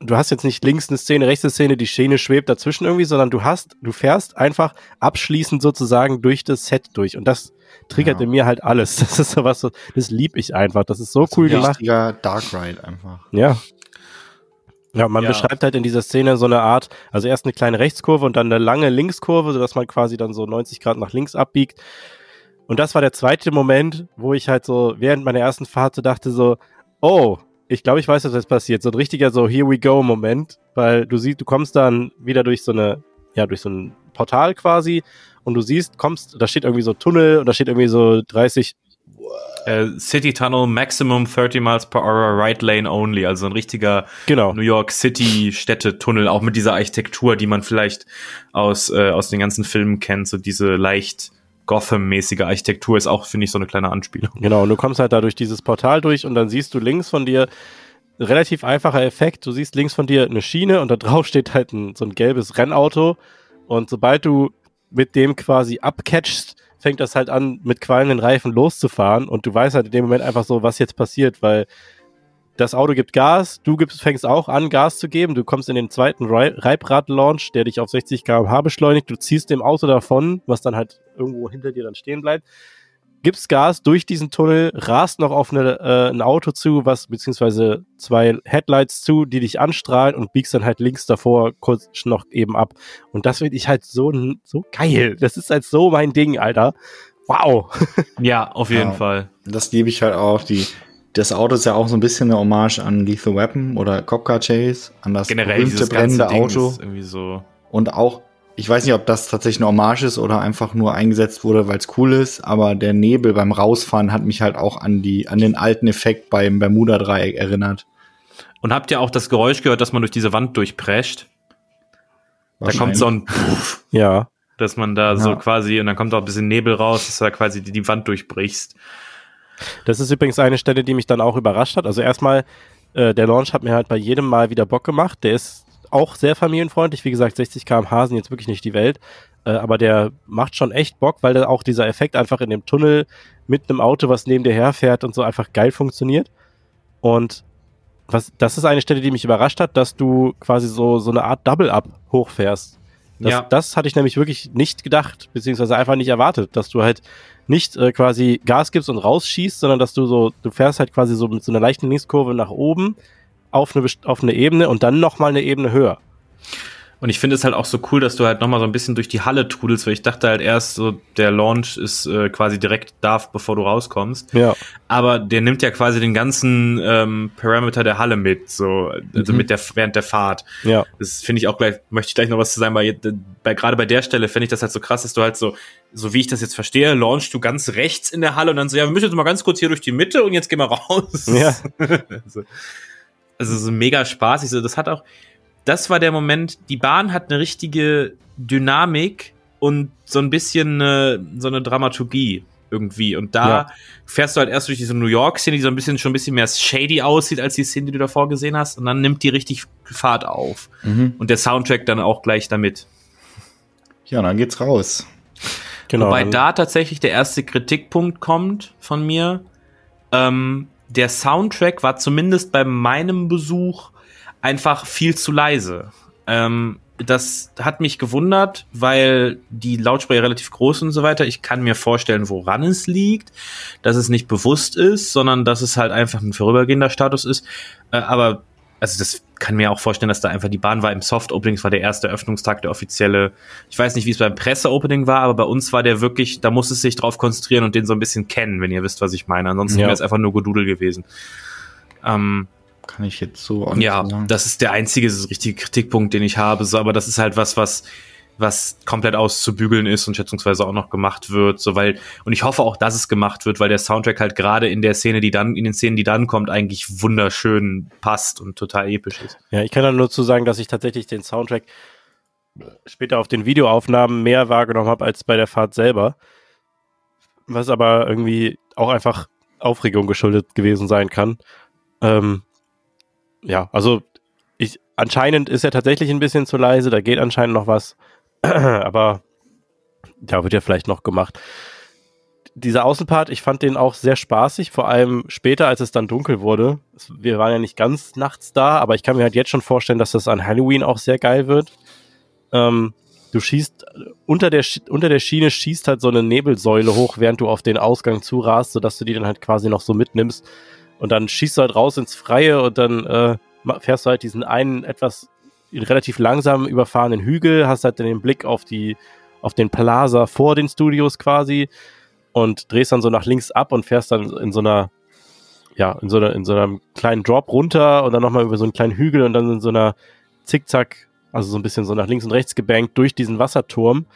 du hast jetzt nicht links eine Szene, rechts eine Szene, die Schiene schwebt dazwischen irgendwie, sondern du hast, du fährst einfach abschließend sozusagen durch das Set durch. Und das triggert Ja. in mir halt alles. Das ist sowas, so, das lieb ich einfach. Das ist so Das ist cool ein gemacht. richtiger Dark Ride einfach. Ja. Ja, man Ja. beschreibt halt in dieser Szene so eine Art, also erst eine kleine Rechtskurve und dann eine lange Linkskurve, sodass man quasi dann so 90 Grad nach links abbiegt. Und das war der zweite Moment, wo ich halt so während meiner ersten Fahrt so dachte so, oh, ich glaube, ich weiß, was jetzt passiert. So ein richtiger so Here we go Moment, weil du siehst, du kommst dann wieder durch so eine, ja, durch so ein Portal quasi und du siehst, kommst, da steht irgendwie so Tunnel und da steht irgendwie so 30, Äh, City Tunnel Maximum 30 miles per hour Right Lane Only, also ein richtiger genau. New York City Städtetunnel, auch mit dieser Architektur, die man vielleicht aus, äh, aus den ganzen Filmen kennt, so diese leicht Gotham-mäßige Architektur ist auch, finde ich, so eine kleine Anspielung. Genau, und du kommst halt da durch dieses Portal durch und dann siehst du links von dir, relativ einfacher Effekt, du siehst links von dir eine Schiene und da drauf steht halt ein, so ein gelbes Rennauto und sobald du mit dem quasi abcatchst, fängt das halt an, mit qualmenden Reifen loszufahren und du weißt halt in dem Moment einfach so, was jetzt passiert, weil das Auto gibt Gas, du gibst, fängst auch an, Gas zu geben, du kommst in den zweiten Rei- Reibrad-Launch, der dich auf 60 km/h beschleunigt, du ziehst dem Auto davon, was dann halt irgendwo hinter dir dann stehen bleibt, gibst Gas durch diesen Tunnel, rast noch auf eine, äh, ein Auto zu, was beziehungsweise zwei Headlights zu, die dich anstrahlen und biegst dann halt links davor kurz noch eben ab. Und das finde ich halt so, so geil. Das ist halt so mein Ding, Alter. Wow. Ja, auf jeden Ja. Fall. Das liebe ich halt auch. Die, das Auto ist ja auch so ein bisschen eine Hommage an Lethal Weapon oder Cop Car Chase, an das Generell berühmte brennende Auto. ist irgendwie so. Und auch, ich weiß nicht, ob das tatsächlich eine Hommage ist oder einfach nur eingesetzt wurde, weil es cool ist, aber der Nebel beim Rausfahren hat mich halt auch an die, an den alten Effekt beim Bermuda-Dreieck erinnert. Und habt ihr auch das Geräusch gehört, dass man durch diese Wand durchprescht? Da kommt so ein Puff, Ja. dass man da so Ja. quasi, und dann kommt auch ein bisschen Nebel raus, dass du da quasi die, die Wand durchbrichst. Das ist übrigens eine Stelle, die mich dann auch überrascht hat. Also erstmal, äh, der Launch hat mir halt bei jedem Mal wieder Bock gemacht. Der ist auch sehr familienfreundlich. Wie gesagt, 60 km/h sind jetzt wirklich nicht die Welt. Äh, aber der macht schon echt Bock, weil da auch dieser Effekt einfach in dem Tunnel mit einem Auto, was neben dir herfährt und so einfach geil funktioniert. Und was, das ist eine Stelle, die mich überrascht hat, dass du quasi so, so eine Art Double-Up hochfährst. Das, Ja. das hatte ich nämlich wirklich nicht gedacht, beziehungsweise einfach nicht erwartet, dass du halt nicht äh, quasi Gas gibst und rausschießt, sondern dass du so, du fährst halt quasi so mit so einer leichten Linkskurve nach oben auf eine, auf eine Ebene und dann nochmal eine Ebene höher. Und ich finde es halt auch so cool, dass du halt nochmal so ein bisschen durch die Halle trudelst, weil ich dachte halt erst so, der Launch ist äh, quasi direkt da, bevor du rauskommst. Ja. Aber der nimmt ja quasi den ganzen ähm, Parameter der Halle mit, so, also Mhm. mit der, während der Fahrt. Ja. Das finde ich auch gleich, möchte ich gleich noch was zu sagen, weil bei, gerade bei der Stelle finde ich das halt so krass, dass du halt so, so wie ich das jetzt verstehe, launchst du ganz rechts in der Halle und dann so, ja, wir müssen jetzt mal ganz kurz hier durch die Mitte und jetzt gehen wir raus. Ja. also, also so mega spaßig, so, das hat auch, das war der Moment, die Bahn hat eine richtige Dynamik und so ein bisschen äh, so eine Dramaturgie irgendwie. Und da Ja. fährst du halt erst durch diese New York-Szene, die so ein bisschen schon ein bisschen mehr shady aussieht als die Szene, die du davor gesehen hast, und dann nimmt die richtig Fahrt auf. Mhm. Und der Soundtrack dann auch gleich damit. Ja, dann geht's raus. Genau. Wobei da tatsächlich der erste Kritikpunkt kommt von mir. Ähm, der Soundtrack war zumindest bei meinem Besuch einfach viel zu leise. Ähm, das hat mich gewundert, weil die Lautsprecher relativ groß und so weiter. Ich kann mir vorstellen, woran es liegt, dass es nicht bewusst ist, sondern dass es halt einfach ein vorübergehender Status ist. Äh, aber also das kann mir auch vorstellen, dass da einfach die Bahn war im Soft Opening, es war der erste Öffnungstag, der offizielle. Ich weiß nicht, wie es beim Presse Opening war, aber bei uns war der wirklich, da muss es sich drauf konzentrieren und den so ein bisschen kennen, wenn ihr wisst, was ich meine. Ansonsten Ja. wäre es einfach nur Gedudel gewesen. Ähm, Kann ich jetzt so ja, sagen. das ist der einzige richtige Kritikpunkt, den ich habe. So, aber das ist halt was, was, was komplett auszubügeln ist und schätzungsweise auch noch gemacht wird. So, weil, und ich hoffe auch, dass es gemacht wird, weil der Soundtrack halt gerade in der Szene, die dann, in den Szenen, die dann kommt, eigentlich wunderschön passt und total episch ist. Ja, ich kann dann nur zu sagen, dass ich tatsächlich den Soundtrack später auf den Videoaufnahmen mehr wahrgenommen habe als bei der Fahrt selber. Was aber irgendwie auch einfach Aufregung geschuldet gewesen sein kann. Ähm, ja, also ich, anscheinend ist er tatsächlich ein bisschen zu leise, da geht anscheinend noch was. aber da wird ja vielleicht noch gemacht. Dieser Außenpart, ich fand den auch sehr spaßig, vor allem später, als es dann dunkel wurde. Wir waren ja nicht ganz nachts da, aber ich kann mir halt jetzt schon vorstellen, dass das an Halloween auch sehr geil wird. Ähm, du schießt unter der, unter der Schiene schießt halt so eine Nebelsäule hoch, während du auf den Ausgang zurast, sodass du die dann halt quasi noch so mitnimmst. Und dann schießt du halt raus ins Freie und dann äh, fährst du halt diesen einen etwas relativ langsam überfahrenen Hügel, hast halt dann den Blick auf die, auf den Plaza vor den Studios quasi und drehst dann so nach links ab und fährst dann in so einer, ja, in so einer, in so einem kleinen Drop runter und dann nochmal über so einen kleinen Hügel und dann in so einer Zickzack, also so ein bisschen so nach links und rechts gebankt durch diesen Wasserturm.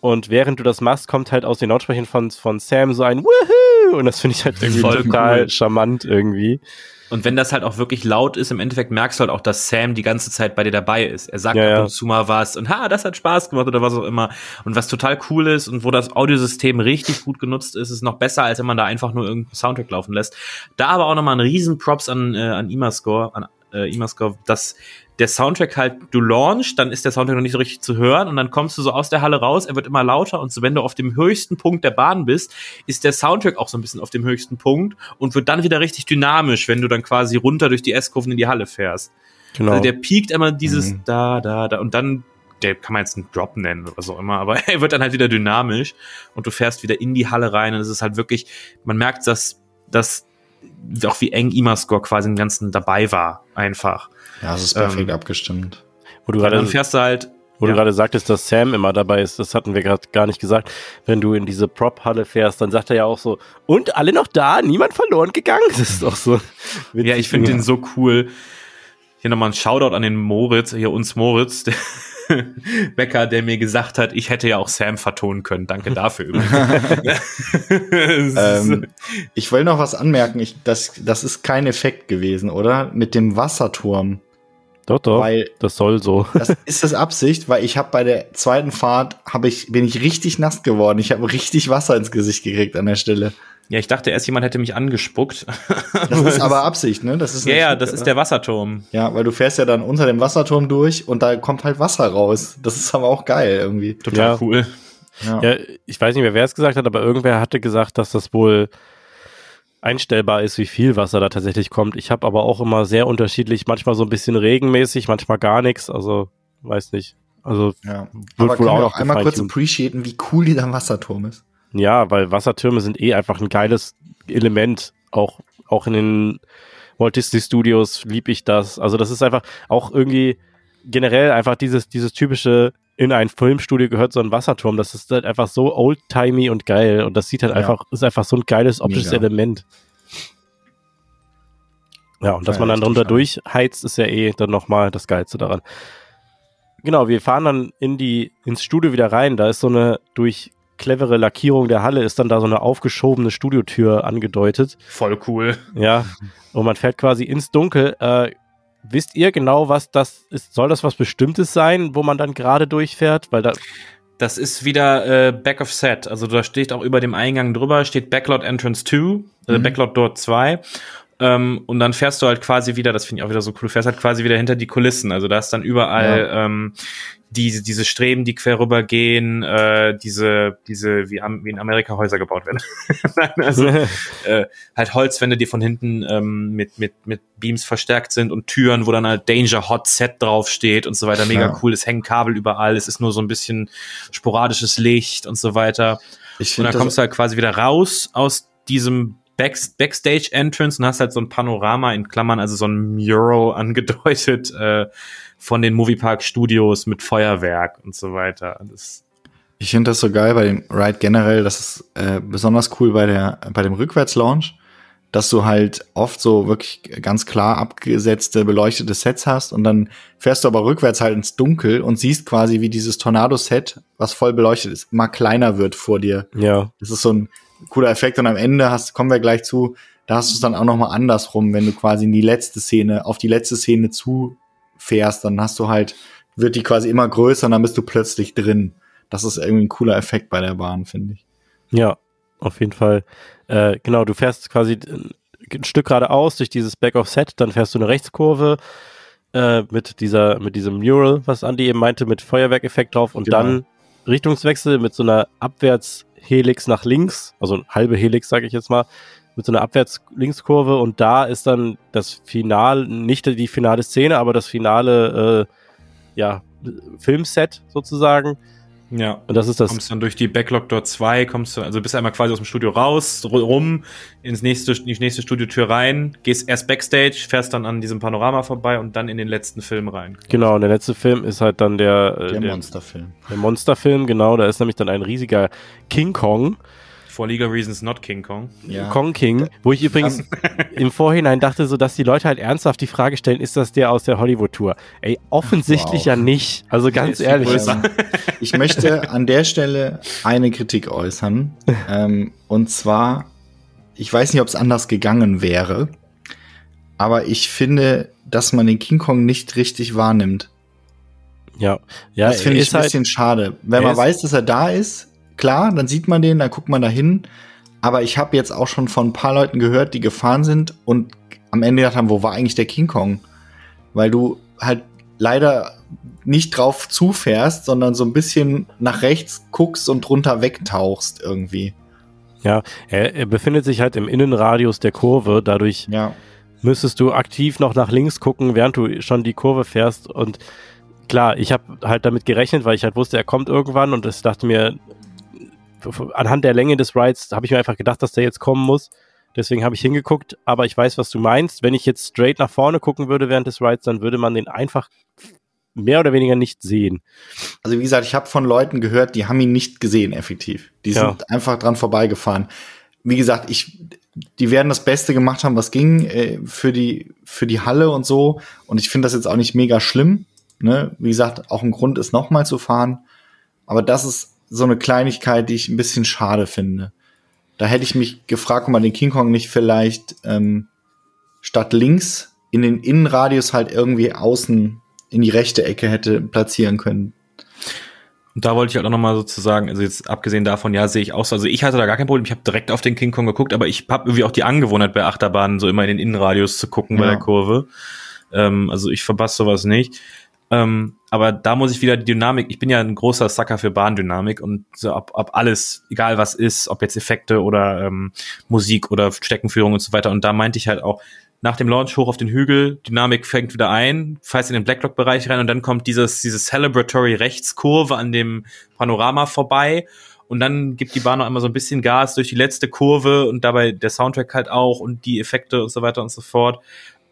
Und während du das machst, kommt halt aus den Lautsprechern von, von Sam so ein Woohoo! Und das finde ich halt irgendwie Voll total cool. charmant irgendwie. Und wenn das halt auch wirklich laut ist, im Endeffekt merkst du halt auch, dass Sam die ganze Zeit bei dir dabei ist. Er sagt Ja, ab und zu mal was und ha, das hat Spaß gemacht oder was auch immer. Und was total cool ist und wo das Audiosystem richtig gut genutzt ist, ist noch besser, als wenn man da einfach nur irgendeinen Soundtrack laufen lässt. Da aber auch nochmal ein riesen Props an, äh, an Imascore, an äh, Imascore, dass der Soundtrack halt, du launchst, dann ist der Soundtrack noch nicht so richtig zu hören und dann kommst du so aus der Halle raus, er wird immer lauter und so, wenn du auf dem höchsten Punkt der Bahn bist, ist der Soundtrack auch so ein bisschen auf dem höchsten Punkt und wird dann wieder richtig dynamisch, wenn du dann quasi runter durch die S-Kurven in die Halle fährst. Genau. Also der piekt immer dieses Mhm. da, da, da und dann, der kann man jetzt einen Drop nennen oder auch immer, aber er wird dann halt wieder dynamisch und du fährst wieder in die Halle rein und es ist halt wirklich, man merkt, dass, dass auch wie eng Imascore quasi im Ganzen dabei war, einfach. Ja, es ist perfekt Ähm, abgestimmt. wo du gerade dann fährst du halt, Wo du Ja. gerade sagtest, dass Sam immer dabei ist, das hatten wir gerade gar nicht gesagt. Wenn du in diese Prop-Halle fährst, dann sagt er ja auch so, und alle noch da, niemand verloren gegangen. Das ist doch so. witzig. ja, ich finde den so cool. Hier nochmal ein Shoutout an den Moritz, hier uns Moritz, der Becker, der mir gesagt hat, ich hätte ja auch Sam vertonen können. Danke dafür übrigens. Ähm, ich will noch was anmerken. Ich, das, das ist kein Effekt gewesen, oder? Mit dem Wasserturm. Doch, doch. Weil das soll so. das ist das Absicht, weil ich habe bei der zweiten Fahrt habe ich bin ich richtig nass geworden. Ich habe richtig Wasser ins Gesicht gekriegt an der Stelle. Ja, ich dachte erst, jemand hätte mich angespuckt. Das ist aber Absicht, ne? Das ist ja, ja, das ist der Wasserturm. Ja, weil du fährst ja dann unter dem Wasserturm durch und da kommt halt Wasser raus. Das ist aber auch geil irgendwie. Total Ja. cool. Ja. Ja, ich weiß nicht mehr, wer es gesagt hat, aber irgendwer hatte gesagt, dass das wohl einstellbar ist, wie viel Wasser da tatsächlich kommt. Ich habe aber auch immer sehr unterschiedlich, manchmal so ein bisschen regenmäßig, manchmal gar nichts. Also, weiß nicht. Also, ja. Wird Aber wohl auch noch auch einmal kurz appreciaten, wie cool dieser Wasserturm ist. ja, weil Wassertürme sind eh einfach ein geiles Element. Auch, auch in den Walt Disney Studios lieb ich das. Also, das ist einfach auch irgendwie generell einfach dieses, dieses typische, in ein Filmstudio gehört so ein Wasserturm. Das ist halt einfach so oldtimey und geil. Und das sieht halt Ja. einfach, ist einfach so ein geiles optisches Mega. Element. Ja, und dass Ja, man dann drunter durchheizt, ist ja eh dann nochmal das Geilste daran. Genau, wir fahren dann in die, ins Studio wieder rein. Da ist so eine, durch clevere Lackierung der Halle, ist dann da so eine aufgeschobene Studiotür angedeutet. Voll cool. Ja, und man fährt quasi ins Dunkel. Äh, wisst ihr genau, was das ist? Soll das was Bestimmtes sein, wo man dann gerade durchfährt? Weil da, Das ist wieder äh, Back of Set. Also da steht auch über dem Eingang drüber, steht Backlot Entrance 2, äh, Mhm. Backlot Door 2. Ähm, und dann fährst du halt quasi wieder, das finde ich auch wieder so cool, du fährst halt quasi wieder hinter die Kulissen. Also da ist dann überall ähm, diese, diese Streben, die quer rübergehen, äh, diese, diese, wie, am, wie in Amerika Häuser gebaut werden. Nein, also äh, halt Holzwände, die von hinten ähm, mit, mit, mit Beams verstärkt sind und Türen, wo dann halt Danger Hot Set draufsteht und so weiter. Mega Ja. cool. Es hängen Kabel überall. Es ist nur so ein bisschen sporadisches Licht und so weiter. Ich Und dann kommst du halt quasi wieder raus aus diesem Back Backstage Entrance und hast halt so ein Panorama in Klammern, also so ein Mural angedeutet äh, von den Moviepark Studios mit Feuerwerk und so weiter. Das, Ich finde das so geil bei dem Ride generell, das ist äh, besonders cool bei der bei dem Rückwärtslaunch, dass du halt oft so wirklich ganz klar abgesetzte beleuchtete Sets hast und dann fährst du aber rückwärts halt ins Dunkel und siehst quasi, wie dieses Tornado-Set, was voll beleuchtet ist, immer kleiner wird vor dir. ja, Das ist so ein cooler Effekt und am Ende hast, kommen wir gleich zu, da hast du es dann auch noch mal andersrum, wenn du quasi in die letzte Szene, auf die letzte Szene zufährst, dann hast du halt, wird die quasi immer größer und dann bist du plötzlich drin. Das ist irgendwie ein cooler Effekt bei der Bahn, finde ich. ja, auf jeden Fall. Äh, genau, du fährst quasi ein, ein Stück geradeaus durch dieses Back of Set, dann fährst du eine Rechtskurve äh, mit dieser, mit diesem Mural, was Andy eben meinte, mit Feuerwerkeffekt drauf und Genau. dann Richtungswechsel mit so einer Abwärtshelix nach links, also halbe Helix, sage ich jetzt mal, mit so einer Abwärts-Linkskurve und da ist dann das Finale, nicht die finale Szene, aber das finale, äh, ja, Filmset sozusagen. Ja. Und das ist das. kommst dann durch die Backlog Door 2, kommst du, also bist einmal quasi aus dem Studio raus, ru- rum, ins nächste, in die nächste Studiotür rein, gehst erst Backstage, fährst dann an diesem Panorama vorbei und dann in den letzten Film rein. Genau, und der letzte Film ist halt dann der, äh, Der, der, Monsterfilm. der Monsterfilm, genau, da ist nämlich dann ein riesiger King Kong, For Legal Reasons not King Kong. Ja. Kong King, wo ich übrigens im Vorhinein dachte, so dass die Leute halt ernsthaft die Frage stellen, ist das der aus der Hollywood-Tour? Ey, offensichtlich Wow. ja nicht. Also ganz viel ehrlich. Ähm, ich möchte an der Stelle eine Kritik äußern. ähm, und zwar, ich weiß nicht, ob es anders gegangen wäre, aber ich finde, dass man den King Kong nicht richtig wahrnimmt. Ja, ja, das finde ich ein halt, bisschen schade. Wenn man weiß, dass er da ist, klar, dann sieht man den, dann guckt man da hin. Aber ich habe jetzt auch schon von ein paar Leuten gehört, die gefahren sind und am Ende gedacht haben, wo war eigentlich der King Kong? Weil du halt leider nicht drauf zufährst, sondern so ein bisschen nach rechts guckst und drunter wegtauchst irgendwie. ja, er, er befindet sich halt im Innenradius der Kurve, dadurch Ja. müsstest du aktiv noch nach links gucken, während du schon die Kurve fährst. Und klar, ich habe halt damit gerechnet, weil ich halt wusste, er kommt irgendwann und ich dachte mir, anhand der Länge des Rides habe ich mir einfach gedacht, dass der jetzt kommen muss. Deswegen habe ich hingeguckt, aber ich weiß, was du meinst. Wenn ich jetzt straight nach vorne gucken würde während des Rides, dann würde man den einfach mehr oder weniger nicht sehen. Also wie gesagt, ich habe von Leuten gehört, die haben ihn nicht gesehen, effektiv. Die Ja. sind einfach dran vorbeigefahren. Wie gesagt, ich, die werden das Beste gemacht haben, was ging äh, für die für die Halle und so. Und ich finde das jetzt auch nicht mega schlimm. Ne? Wie gesagt, auch ein Grund ist nochmal zu fahren. Aber das ist so eine Kleinigkeit, die ich ein bisschen schade finde. Da hätte ich mich gefragt, ob man den King Kong nicht vielleicht ähm, statt links in den Innenradius halt irgendwie außen in die rechte Ecke hätte platzieren können. Und da wollte ich halt auch nochmal sozusagen, also jetzt abgesehen davon, ja, sehe ich auch so. Also ich hatte da gar kein Problem. Ich habe direkt auf den King Kong geguckt, aber ich habe irgendwie auch die Angewohnheit bei Achterbahnen so immer in den Innenradius zu gucken Ja. bei der Kurve. Ähm, also ich verpasse sowas nicht. Ähm, aber da muss ich wieder die Dynamik, ich bin ja ein großer Sucker für Bahndynamik und so ob, ob alles, egal was ist, ob jetzt Effekte oder ähm, Musik oder Steckenführung und so weiter. Und da meinte ich halt auch, nach dem Launch hoch auf den Hügel, Dynamik fängt wieder ein, fährst in den Blacklock-Bereich rein und dann kommt dieses, diese Celebratory Rechtskurve an dem Panorama vorbei und dann gibt die Bahn noch einmal so ein bisschen Gas durch die letzte Kurve und dabei der Soundtrack halt auch und die Effekte und so weiter und so fort.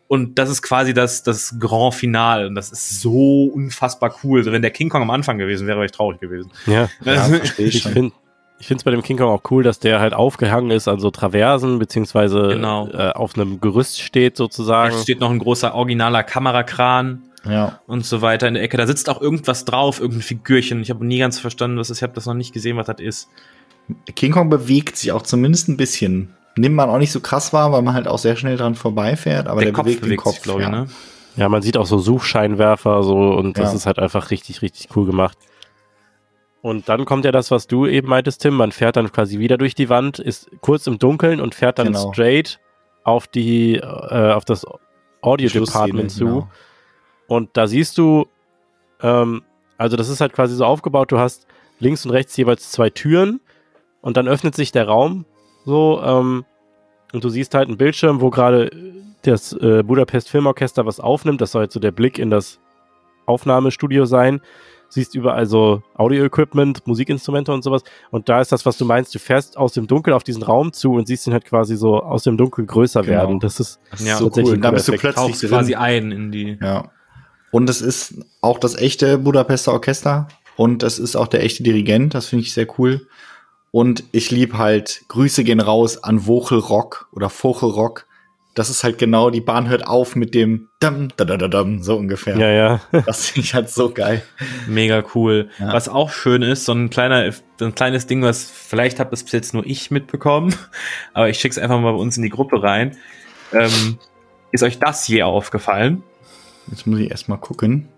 Und das ist quasi das, das Grand Final und das ist so unfassbar cool. Also wenn der King Kong am Anfang gewesen wäre, wäre ich traurig gewesen. Ja. Ja, ich finde ich finde es bei dem King Kong auch cool, dass der halt aufgehangen ist an so Traversen, beziehungsweise Genau. äh, auf einem Gerüst steht sozusagen. Da steht noch ein großer originaler Kamerakran Ja. und so weiter in der Ecke. Da sitzt auch irgendwas drauf, irgendein Figürchen. Ich habe nie ganz verstanden, was es ist. Ich habe das noch nicht gesehen, was das ist. King Kong bewegt sich auch zumindest ein bisschen. Nimmt man auch nicht so krass wahr, weil man halt auch sehr schnell dran vorbeifährt, aber der der, Kopf bewegt, bewegt, den Kopf, sich, glaube ich, ja. ne? Ja, man sieht auch so Suchscheinwerfer so und das Ja. ist halt einfach richtig, richtig cool gemacht. Und dann kommt ja das, was du eben meintest, Tim. Man fährt dann quasi wieder durch die Wand, ist kurz im Dunkeln und fährt dann Genau. straight auf die, äh, auf das Audio Department zu. Genau. Und da siehst du, ähm, also das ist halt quasi so aufgebaut, du hast links und rechts jeweils zwei Türen und dann öffnet sich der Raum so ähm, und du siehst halt einen Bildschirm, wo gerade das äh, Budapest Filmorchester was aufnimmt. Das soll jetzt so der Blick in das Aufnahmestudio sein. Siehst überall so Audio-Equipment, Musikinstrumente und sowas. Und da ist das, was du meinst. Du fährst aus dem Dunkel auf diesen Raum zu und siehst ihn halt quasi so aus dem Dunkel größer Genau. werden. Das ist Das ist Ja, so tatsächlich cool. ein Da bist du plötzlich Tauchst drin. quasi ein in die. Ja. Und es ist auch das echte Budapester Orchester und es ist auch der echte Dirigent, das finde ich sehr cool. Und ich lieb halt, Grüße gehen raus an Vochelrock oder Vochelrock. Das ist halt genau, die Bahn hört auf mit dem Dam, da, da, da, dam, so ungefähr. ja, ja. Das finde ich halt so geil. Mega cool. Ja. Was auch schön ist, so ein kleiner, so ein kleines Ding, was vielleicht habe das bis jetzt nur ich mitbekommen, aber ich schick's einfach mal bei uns in die Gruppe rein. Ähm, ist euch das je aufgefallen? Jetzt muss ich erstmal gucken.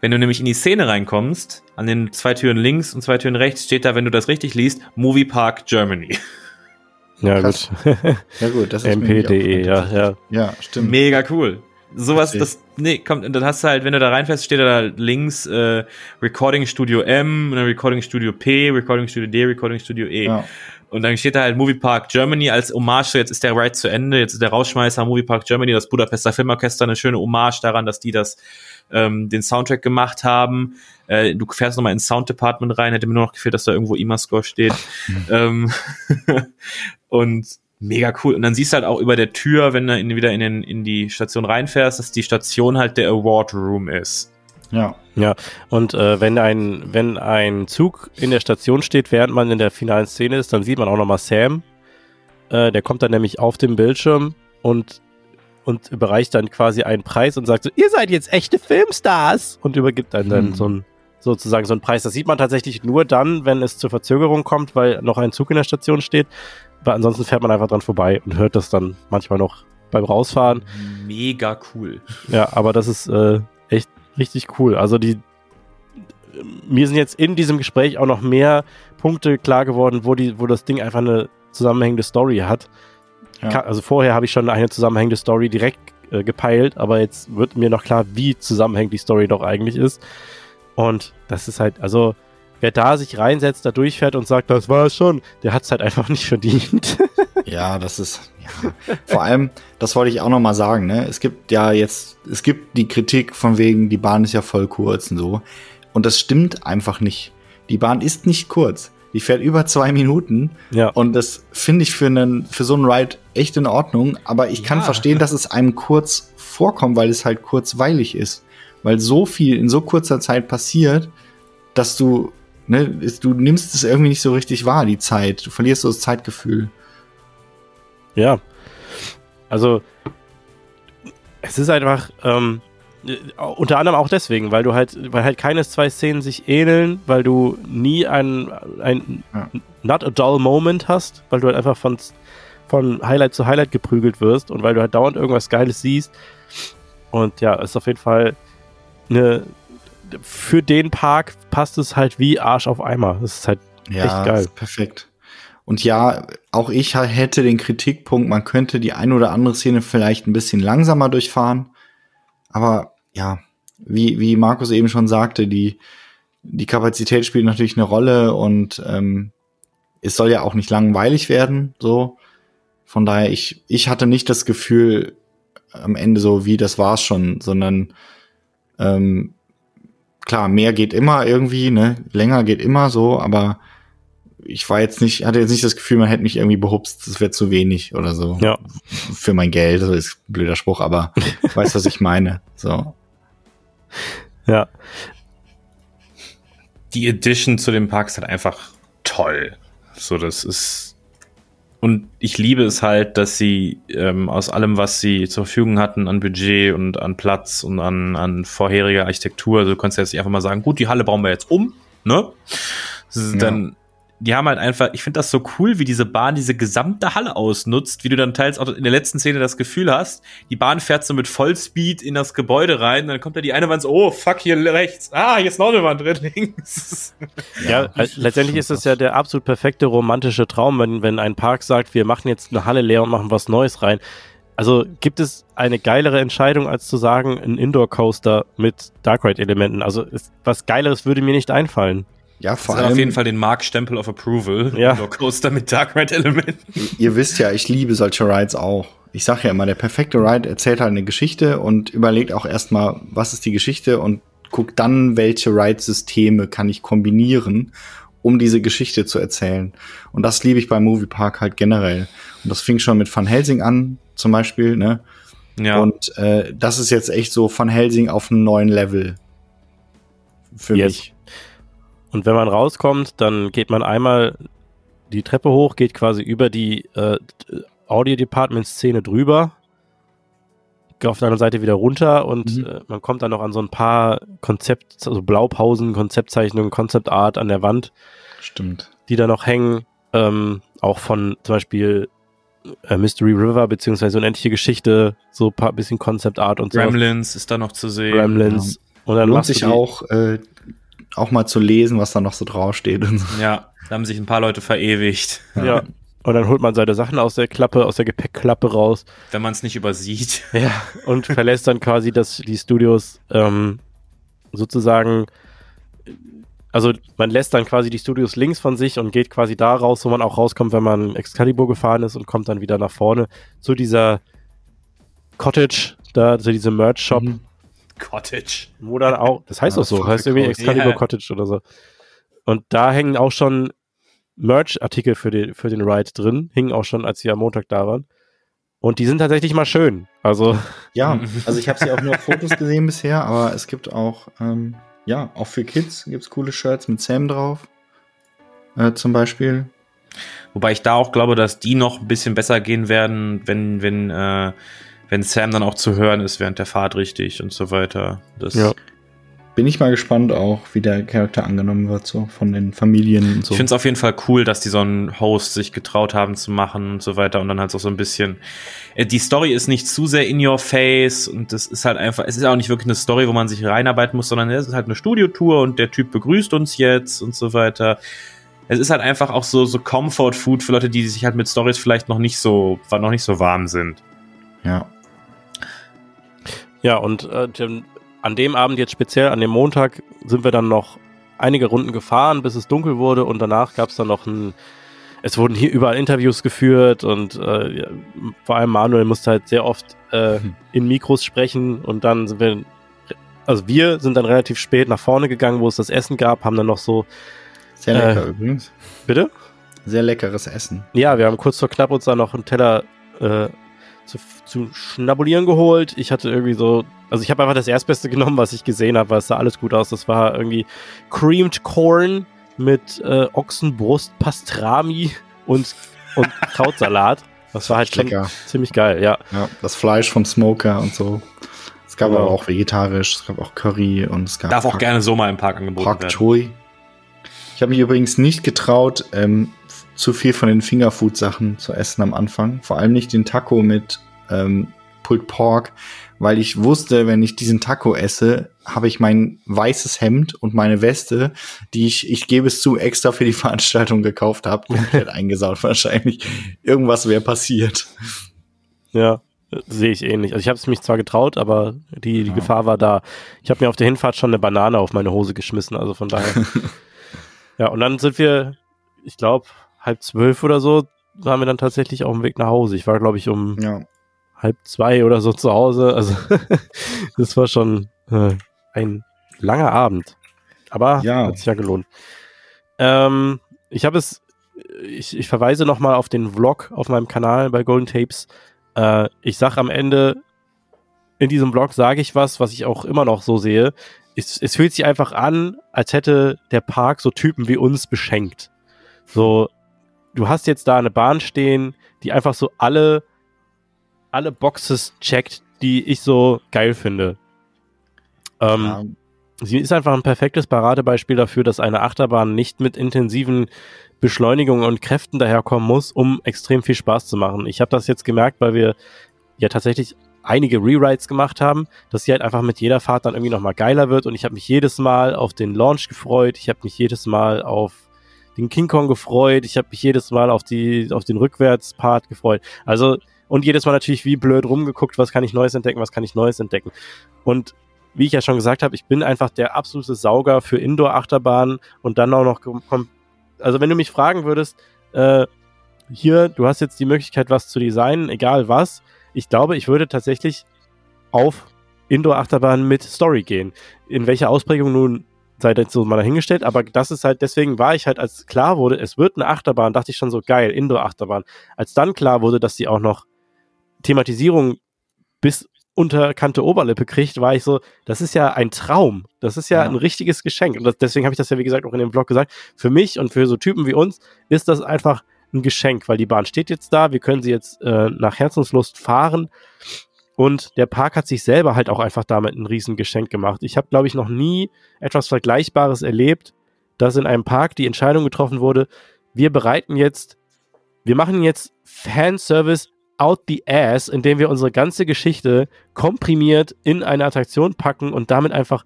Wenn du nämlich in die Szene reinkommst, an den zwei Türen links und zwei Türen rechts steht da, wenn du das richtig liest, Movie Park Germany. Ja, Krass. gut. Ja gut, das ist MP.de, ja, ja. Ja, stimmt. Mega cool. Sowas, das, nee, kommt, und dann hast du halt, wenn du da reinfährst, steht da links äh, Recording Studio M, dann Recording Studio P, Recording Studio D, Recording Studio E. Ja. Und dann steht da halt Movie Park Germany als Hommage, so jetzt ist der Ride zu Ende, jetzt ist der Rausschmeißer Movie Park Germany, das Budapester Filmorchester, eine schöne Hommage daran, dass die das, ähm, den Soundtrack gemacht haben. Äh, du fährst nochmal ins Sound Department rein, hätte mir nur noch gefehlt, dass da irgendwo IMA-Score steht. ähm, und mega cool. Und dann siehst du halt auch über der Tür, wenn du in, wieder in, den, in die Station reinfährst, dass die Station halt der Award Room ist. Ja. Und äh, wenn ein wenn ein Zug in der Station steht, während man in der finalen Szene ist, dann sieht man auch nochmal Sam. Äh, der kommt dann nämlich auf dem Bildschirm und und überreicht dann quasi einen Preis und sagt so, ihr seid jetzt echte Filmstars und übergibt dann dann Hm. so ein sozusagen so einen Preis. Das sieht man tatsächlich nur dann, wenn es zur Verzögerung kommt, weil noch ein Zug in der Station steht. Weil ansonsten fährt man einfach dran vorbei und hört das dann manchmal noch beim Rausfahren. Mega cool. Ja, aber das ist äh, echt richtig cool. Also die mir sind jetzt in diesem Gespräch auch noch mehr Punkte klar geworden, wo die, wo das Ding einfach eine zusammenhängende Story hat. Ja. Also vorher habe ich schon eine zusammenhängende Story direkt äh, gepeilt, aber jetzt wird mir noch klar, wie zusammenhängend die Story doch eigentlich ist. Und das ist halt, also wer da sich reinsetzt, da durchfährt und sagt, das war es schon, der hat es halt einfach nicht verdient. Ja, das ist. Ja. Vor allem, das wollte ich auch noch mal sagen. Ne? Es gibt ja jetzt, es gibt die Kritik von wegen, die Bahn ist ja voll kurz und so. Und das stimmt einfach nicht. Die Bahn ist nicht kurz. Die fährt über zwei Minuten. ja. Und das finde ich für, einen, für so einen Ride echt in Ordnung. Aber ich kann Ja. verstehen, dass es einem kurz vorkommt, weil es halt kurzweilig ist. Weil so viel in so kurzer Zeit passiert, dass du, ne, du nimmst es irgendwie nicht so richtig wahr, die Zeit. Du verlierst so das Zeitgefühl. Ja. Also, es ist einfach, ähm, äh, unter anderem auch deswegen, weil du halt, weil halt keine zwei Szenen sich ähneln, weil du nie ein, ein Ja. not a dull Moment hast, weil du halt einfach von, von Highlight zu Highlight geprügelt wirst und weil du halt dauernd irgendwas Geiles siehst. Und ja, ist auf jeden Fall eine für den Park passt es halt wie Arsch auf Eimer. Das ist halt Ja, echt geil. ist perfekt. Und ja, auch ich hätte den Kritikpunkt, man könnte die ein oder andere Szene vielleicht ein bisschen langsamer durchfahren. Aber ja, wie, wie Markus eben schon sagte, die, die Kapazität spielt natürlich eine Rolle und ähm, es soll ja auch nicht langweilig werden, so. Von daher, ich, ich hatte nicht das Gefühl am Ende so, wie das war's schon, sondern ähm, klar, mehr geht immer irgendwie, ne? Länger geht immer so, aber ich war jetzt nicht, hatte jetzt nicht das Gefühl, man hätte mich irgendwie behupst, das wäre zu wenig oder so. Ja. Für mein Geld, das ist ein blöder Spruch, aber du weißt, was ich meine. So. Ja. die Edition zu dem Park ist halt einfach toll. So, das ist. Und ich liebe es halt, dass sie ähm, aus allem, was sie zur Verfügung hatten, an Budget und an Platz und an, an vorheriger Architektur, also du kannst jetzt nicht einfach mal sagen, gut, die Halle bauen wir jetzt um, ne? Ist Ja. Die haben halt einfach, ich finde das so cool, wie diese Bahn diese gesamte Halle ausnutzt, wie du dann teils auch in der letzten Szene das Gefühl hast, die Bahn fährt so mit Vollspeed in das Gebäude rein, dann kommt da die eine Wand so, oh, fuck, hier rechts, ah, hier ist noch eine Wand drin, links. Ja, äh, letztendlich ist es ja der absolut perfekte romantische Traum, wenn, wenn ein Park sagt, wir machen jetzt eine Halle leer und machen was Neues rein. Also gibt es eine geilere Entscheidung, als zu sagen, ein Indoor-Coaster mit Dark Ride-Elementen? Also ist, was Geileres würde mir nicht einfallen. Ja, Das vor hat allem, auf jeden Fall den Mark-Stempel of Approval. Ja. Coaster mit Dark Ride Elementen. ihr wisst ja, ich liebe solche Rides auch. Ich sage ja immer, der perfekte Ride erzählt halt eine Geschichte und überlegt auch erstmal, was ist die Geschichte und guckt dann, welche Ride-Systeme kann ich kombinieren, um diese Geschichte zu erzählen. Und das liebe ich beim Moviepark halt generell. Und das fing schon mit Van Helsing an, zum Beispiel, ne? Ja. Und äh, das ist jetzt echt so Van Helsing auf einem neuen Level. Für Yes. mich. Und wenn man rauskommt, dann geht man einmal die Treppe hoch, geht quasi über die äh, Audio-Department-Szene drüber, geht auf der anderen Seite wieder runter und Mhm. äh, man kommt dann noch an so ein paar Konzept, also Blaupausen, Konzeptzeichnungen, Konzeptart an der Wand, Stimmt. die da noch hängen, ähm, auch von zum Beispiel äh, Mystery River, beziehungsweise unendliche Geschichte, so ein paar bisschen Konzeptart und so. Gremlins ist da noch zu sehen. Gremlins. Und dann Lohnt sich auch, äh, auch mal zu lesen, was da noch so draufsteht und so. Ja, da haben sich ein paar Leute verewigt, Ja. Und dann holt man seine Sachen aus der Klappe, aus der Gepäckklappe raus. wenn man es nicht übersieht. Ja. Und verlässt dann quasi das, die Studios ähm, sozusagen. Also man lässt dann quasi die Studios links von sich und geht quasi da raus, wo man auch rauskommt, wenn man Excalibur gefahren ist und kommt dann wieder nach vorne zu dieser Cottage, da zu diesem Merch-Shop, Mhm. Cottage. wo dann auch, das heißt Ja, auch so, das heißt irgendwie. Excalibur Ja. Cottage oder so. Und da hängen auch schon Merch-Artikel für den, für den Ride drin, hingen auch schon, als wir am Montag da waren. Und die sind tatsächlich mal schön. Also, Ja, also ich habe sie auch nur auf Fotos gesehen bisher, aber es gibt auch, ähm, ja, auch für Kids gibt's coole Shirts mit Sam drauf. Äh, zum Beispiel. Wobei ich da auch glaube, dass die noch ein bisschen besser gehen werden, wenn, wenn, äh, wenn Sam dann auch zu hören ist während der Fahrt richtig und so weiter. Das, Ja. Bin ich mal gespannt auch, wie der Charakter angenommen wird, so von den Familien und so. Ich finde es auf jeden Fall cool, dass die so einen Host sich getraut haben zu machen und so weiter und dann halt auch so ein bisschen. Äh, Die Story ist nicht zu sehr in your face und das ist halt einfach, es ist auch nicht wirklich eine Story, wo man sich reinarbeiten muss, sondern es ist halt eine Studiotour und der Typ begrüßt uns jetzt und so weiter. Es ist halt einfach auch so, so Comfort Food für Leute, die sich halt mit Stories vielleicht noch nicht so, noch nicht so warm sind. ja. Ja, und äh, an dem Abend jetzt speziell, an dem Montag, sind wir dann noch einige Runden gefahren, bis es dunkel wurde und danach gab es dann noch ein. Es wurden hier überall Interviews geführt und äh, vor allem Manuel musste halt sehr oft äh, Hm. in Mikros sprechen und dann sind wir, also wir sind dann relativ spät nach vorne gegangen, wo es das Essen gab, haben dann noch so, Sehr Äh. lecker übrigens. bitte? Sehr leckeres Essen. Ja, wir haben kurz vor knapp uns dann noch einen Teller äh, zu, zu schnabulieren geholt. Ich hatte irgendwie so, also ich habe einfach das Erstbeste genommen, was ich gesehen habe, weil es sah alles gut aus. Das war irgendwie Creamed Corn mit äh, Ochsenbrust, Pastrami und, und Krautsalat. Das war halt schon Lecker. ziemlich geil, ja. Ja, das Fleisch vom Smoker und so. Es gab Genau. aber auch vegetarisch, es gab auch Curry und es gab Darf auch gerne so mal im Park angeboten Pak werden. Ich habe mich übrigens nicht getraut, ähm, zu viel von den Fingerfood-Sachen zu essen am Anfang. Vor allem nicht den Taco mit ähm, Pulled Pork, weil ich wusste, wenn ich diesen Taco esse, habe ich mein weißes Hemd und meine Weste, die ich, ich gebe es zu, extra für die Veranstaltung gekauft habe, komplett eingesaut wahrscheinlich. Irgendwas wäre passiert. Ja, sehe ich ähnlich. Also ich habe es mich zwar getraut, aber die, die ja. Gefahr war da. Ich habe mir auf der Hinfahrt schon eine Banane auf meine Hose geschmissen, also von daher. ja, und dann sind wir, ich glaube, halb zwölf oder so, waren wir dann tatsächlich auf dem Weg nach Hause. Ich war, glaube ich, um ja. halb zwei oder so zu Hause. Also das war schon äh, ein langer Abend. Aber ja. hat sich ja gelohnt. Ähm, ich habe es, ich, ich verweise nochmal auf den Vlog auf meinem Kanal bei Golden Tapes. Äh, ich sag am Ende, in diesem Vlog sage ich was, was ich auch immer noch so sehe. Es, es fühlt sich einfach an, als hätte der Park so Typen wie uns beschenkt. So, du hast jetzt da eine Bahn stehen, die einfach so alle, alle Boxes checkt, die ich so geil finde. Ähm, ja. Sie ist einfach ein perfektes Paradebeispiel dafür, dass eine Achterbahn nicht mit intensiven Beschleunigungen und Kräften daherkommen muss, um extrem viel Spaß zu machen. Ich habe das jetzt gemerkt, weil wir ja tatsächlich einige Rewrites gemacht haben, dass sie halt einfach mit jeder Fahrt dann irgendwie nochmal geiler wird und ich habe mich jedes Mal auf den Launch gefreut, ich habe mich jedes Mal auf den King Kong gefreut. Ich habe mich jedes Mal auf die auf den Rückwärtspart gefreut. Also und jedes Mal natürlich wie blöd rumgeguckt, was kann ich Neues entdecken, was kann ich Neues entdecken. Und wie ich ja schon gesagt habe, ich bin einfach der absolute Sauger für Indoor-Achterbahnen und dann auch noch. Also wenn du mich fragen würdest, äh, hier, du hast jetzt die Möglichkeit, was zu designen, egal was. Ich glaube, ich würde tatsächlich auf Indoor-Achterbahnen mit Story gehen. In welcher Ausprägung nun sei jetzt so mal dahingestellt, aber das ist halt, deswegen war ich halt, als klar wurde, es wird eine Achterbahn, dachte ich schon so geil, Indoor-Achterbahn. Als dann klar wurde, dass sie auch noch Thematisierung bis unter Kante Oberlippe kriegt, war ich so, das ist ja ein Traum. Das ist ja, ja. ein richtiges Geschenk. Und das, deswegen habe ich das ja, wie gesagt, auch in dem Blog gesagt. Für mich und für so Typen wie uns ist das einfach ein Geschenk, weil die Bahn steht jetzt da, wir können sie jetzt äh, nach Herzenslust fahren. Und der Park hat sich selber halt auch einfach damit ein Riesengeschenk gemacht. Ich habe, glaube ich, noch nie etwas Vergleichbares erlebt, dass in einem Park die Entscheidung getroffen wurde, wir bereiten jetzt, wir machen jetzt Fanservice out the ass, indem wir unsere ganze Geschichte komprimiert in eine Attraktion packen und damit einfach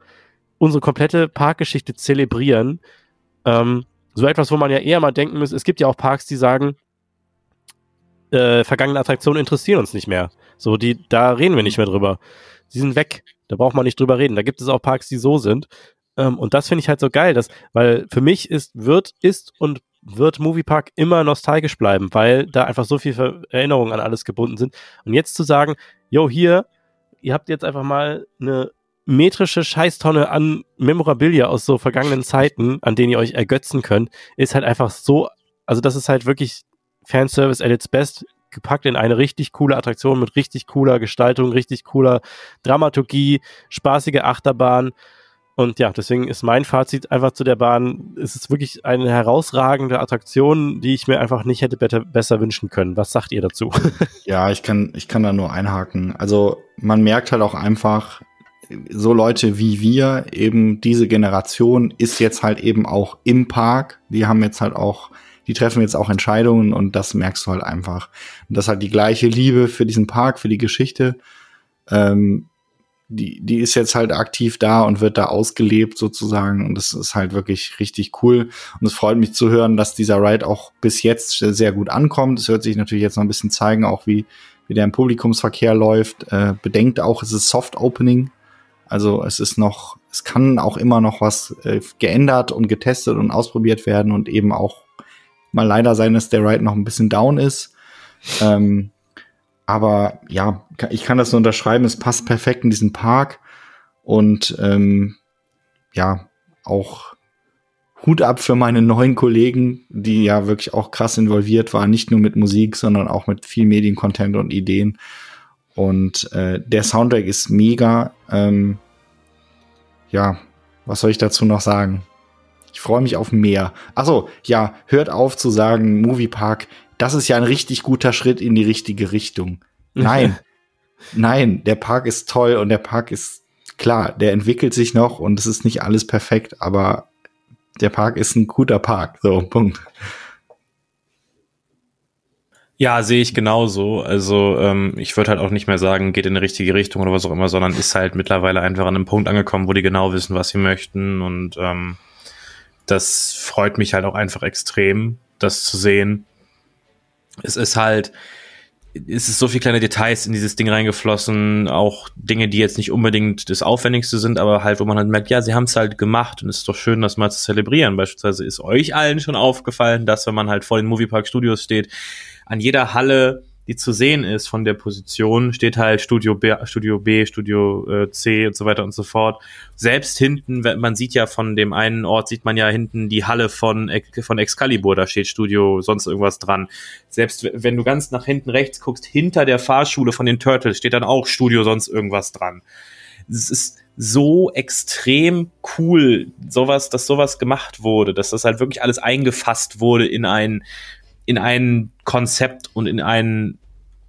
unsere komplette Parkgeschichte zelebrieren. Ähm, so etwas, wo man ja eher mal denken muss, es gibt ja auch Parks, die sagen, äh, vergangene Attraktionen interessieren uns nicht mehr. So, die, da reden wir nicht mehr drüber. Die sind weg. Da braucht man nicht drüber reden. Da gibt es auch Parks, die so sind. Ähm, und das finde ich halt so geil, dass, weil für mich ist, wird, ist und wird Moviepark immer nostalgisch bleiben, weil da einfach so viele Erinnerungen an alles gebunden sind. Und jetzt zu sagen, yo, hier, ihr habt jetzt einfach mal eine metrische Scheißtonne an Memorabilia aus so vergangenen Zeiten, an denen ihr euch ergötzen könnt, ist halt einfach so, also das ist halt wirklich Fanservice at its best gepackt in eine richtig coole Attraktion mit richtig cooler Gestaltung, richtig cooler Dramaturgie, spaßige Achterbahn. Und ja, deswegen ist mein Fazit einfach zu der Bahn, es ist wirklich eine herausragende Attraktion, die ich mir einfach nicht hätte better, besser wünschen können. Was sagt ihr dazu? Ja, ich kann, ich kann da nur einhaken. Also man merkt halt auch einfach, so Leute wie wir, eben diese Generation ist jetzt halt eben auch im Park. Die haben jetzt halt auch die treffen jetzt auch Entscheidungen und das merkst du halt einfach. Und das halt die gleiche Liebe für diesen Park, für die Geschichte. Ähm, die, die ist jetzt halt aktiv da und wird da ausgelebt sozusagen. Und das ist halt wirklich richtig cool. Und es freut mich zu hören, dass dieser Ride auch bis jetzt sehr gut ankommt. Es wird sich natürlich jetzt noch ein bisschen zeigen, auch wie, wie der im Publikumsverkehr läuft. Äh, bedenkt auch, es ist Soft Opening. Also es ist noch, es kann auch immer noch was äh, geändert und getestet und ausprobiert werden und eben auch mal leider sein, dass der Ride noch ein bisschen down ist. Ähm, aber ja, ich kann das nur unterschreiben. Es passt perfekt in diesen Park. Und ähm, ja, auch Hut ab für meine neuen Kollegen, die ja wirklich auch krass involviert waren, nicht nur mit Musik, sondern auch mit viel Mediencontent und Ideen. Und äh, der Soundtrack ist mega. Ähm, ja, was soll ich dazu noch sagen? Ich freue mich auf mehr. Achso, ja, hört auf zu sagen, Moviepark, das ist ja ein richtig guter Schritt in die richtige Richtung. Nein, nein, der Park ist toll und der Park ist klar, der entwickelt sich noch und es ist nicht alles perfekt, aber der Park ist ein guter Park. So, Punkt. Ja, sehe ich genauso. Also ähm, ich würde halt auch nicht mehr sagen, geht in die richtige Richtung oder was auch immer, sondern ist halt mittlerweile einfach an einem Punkt angekommen, wo die genau wissen, was sie möchten. Und ähm, das freut mich halt auch einfach extrem, das zu sehen. Es ist halt, es ist so viel kleine Details in dieses Ding reingeflossen, auch Dinge, die jetzt nicht unbedingt das Aufwendigste sind, aber halt, wo man halt merkt, ja, sie haben es halt gemacht und es ist doch schön, das mal zu zelebrieren. Beispielsweise ist euch allen schon aufgefallen, dass wenn man halt vor den Moviepark Studios steht, an jeder Halle die zu sehen ist von der Position, steht halt Studio B, Studio B, Studio äh, C und so weiter und so fort. Selbst hinten, man sieht ja von dem einen Ort, sieht man ja hinten die Halle von, von Excalibur, da steht Studio sonst irgendwas dran. Selbst wenn du ganz nach hinten rechts guckst, hinter der Fahrschule von den Turtles steht dann auch Studio sonst irgendwas dran. Es ist so extrem cool, sowas, dass sowas gemacht wurde, dass das halt wirklich alles eingefasst wurde in ein in ein Konzept und in ein,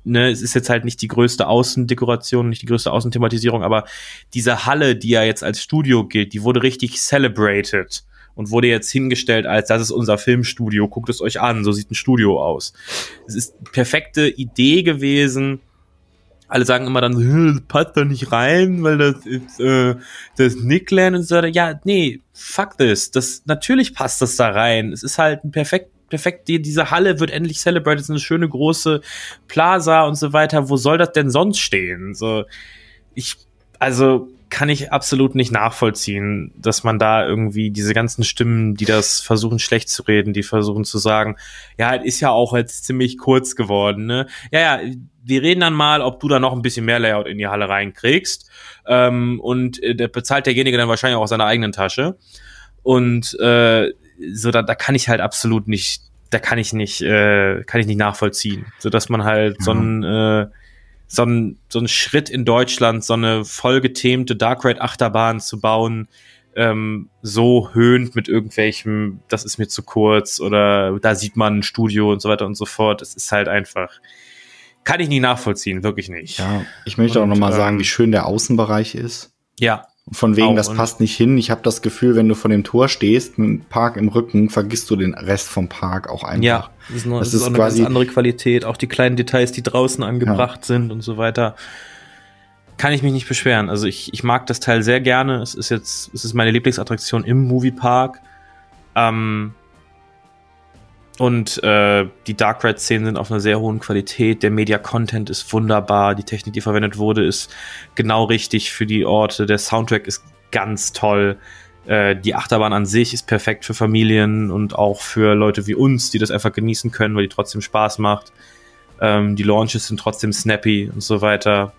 ne, es ist jetzt halt nicht die größte Außendekoration, nicht die größte Außenthematisierung, aber diese Halle, die ja jetzt als Studio gilt, die wurde richtig celebrated und wurde jetzt hingestellt als das ist unser Filmstudio, guckt es euch an, so sieht ein Studio aus. Es ist perfekte Idee gewesen. Alle sagen immer dann, passt doch nicht rein, weil das ist äh, das Nickland und so. Ja, nee, fuck this. Das natürlich passt das da rein. Es ist halt ein perfekt perfekt, die, diese Halle wird endlich celebrated, es ist eine schöne große Plaza und so weiter. Wo soll das denn sonst stehen? So, ich, also kann ich absolut nicht nachvollziehen, dass man da irgendwie diese ganzen Stimmen, die das versuchen schlecht zu reden, die versuchen zu sagen, ja, ist ja auch jetzt ziemlich kurz geworden, ne? Ja, ja, wir reden dann mal, ob du da noch ein bisschen mehr Layout in die Halle reinkriegst. Ähm, und äh, der bezahlt derjenige dann wahrscheinlich auch aus seiner eigenen Tasche. Und äh, so da, da kann ich halt absolut nicht, da kann ich nicht, äh, kann ich nicht nachvollziehen, so dass man halt ja. so ein äh, so ein so ein Schritt in Deutschland, so eine vollgetämte Dark Ride Achterbahn zu bauen, ähm, so höhnt mit irgendwelchem, das ist mir zu kurz oder da sieht man ein Studio und so weiter und so fort. Es ist halt einfach, kann ich nicht nachvollziehen, wirklich nicht. Ja, ich möchte und, auch nochmal ähm, sagen, wie schön der Außenbereich ist. Ja, von wegen, auch, das passt nicht hin. Ich habe das Gefühl, wenn du vor dem Tor stehst, mit dem Park im Rücken, vergisst du den Rest vom Park auch einfach. Ja, das ist, nur, das, das ist, ist auch eine ganz andere Qualität. Auch die kleinen Details, die draußen angebracht ja. sind und so weiter. Kann ich mich nicht beschweren. Also ich, ich mag das Teil sehr gerne. Es ist jetzt, es ist meine Lieblingsattraktion im Moviepark. Ähm, und äh, die Dark Ride-Szenen sind auf einer sehr hohen Qualität. Der Media-Content ist wunderbar. Die Technik, die verwendet wurde, ist genau richtig für die Orte. Der Soundtrack ist ganz toll. Äh, die Achterbahn an sich ist perfekt für Familien und auch für Leute wie uns, die das einfach genießen können, weil die trotzdem Spaß macht. Ähm, die Launches sind trotzdem snappy und so weiter.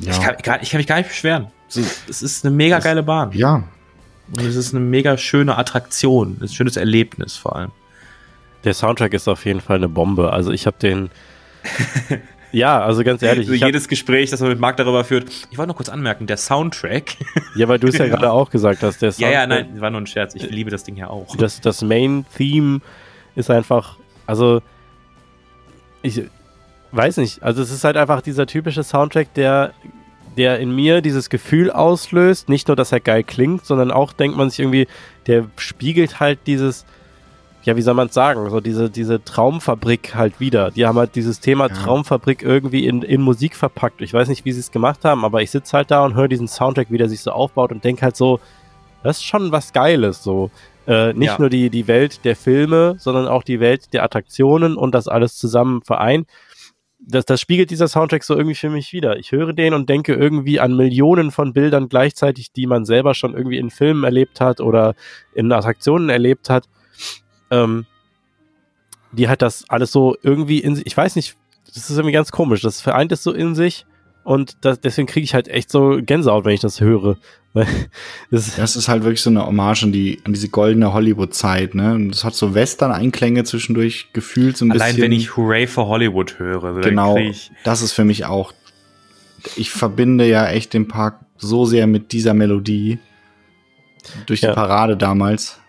Ja. Ich, kann, ich, kann, mich gar nicht beschweren. Es ist eine mega geile Bahn. Ja. Und es ist eine mega schöne Attraktion. ein schönes Erlebnis vor allem. Der Soundtrack ist auf jeden Fall eine Bombe. Also ich habe den. ja, also ganz ehrlich. Also jedes Gespräch, das man mit Marc darüber führt. Ich wollte noch kurz anmerken, der Soundtrack. ja, weil du es ja gerade auch gesagt hast. Der Soundtrack, ja, ja, nein, war nur ein Scherz. Ich liebe das Ding ja auch. Das, das Main-Theme ist einfach, also ich weiß nicht, also es ist halt einfach dieser typische Soundtrack, der, der in mir dieses Gefühl auslöst, nicht nur, dass er geil klingt, sondern auch denkt man sich irgendwie, der spiegelt halt dieses, ja, wie soll man es sagen, so diese, diese Traumfabrik halt wieder. Die haben halt dieses Thema ja. Traumfabrik irgendwie in, in Musik verpackt. Ich weiß nicht, wie sie es gemacht haben, aber ich sitze halt da und höre diesen Soundtrack, wie der sich so aufbaut und denke halt so, das ist schon was Geiles, so. Äh, nicht ja. nur die, die Welt der Filme, sondern auch die Welt der Attraktionen und das alles zusammen vereint. Das, das spiegelt dieser Soundtrack so irgendwie für mich wieder. Ich höre den und denke irgendwie an Millionen von Bildern gleichzeitig, die man selber schon irgendwie in Filmen erlebt hat oder in Attraktionen erlebt hat ähm, die hat das alles so irgendwie in sich, ich weiß nicht, das ist irgendwie ganz komisch, das vereint es so in sich und das, deswegen kriege ich halt echt so Gänsehaut, wenn ich das höre. das, das ist halt wirklich so eine Hommage an, die, an diese goldene Hollywood-Zeit, ne? Und das hat so Western-Einklänge zwischendurch gefühlt so ein Allein bisschen. wenn ich Hooray for Hollywood höre. Genau, das ist für mich auch. Ich verbinde ja echt den Park so sehr mit dieser Melodie. Durch die ja. Parade damals.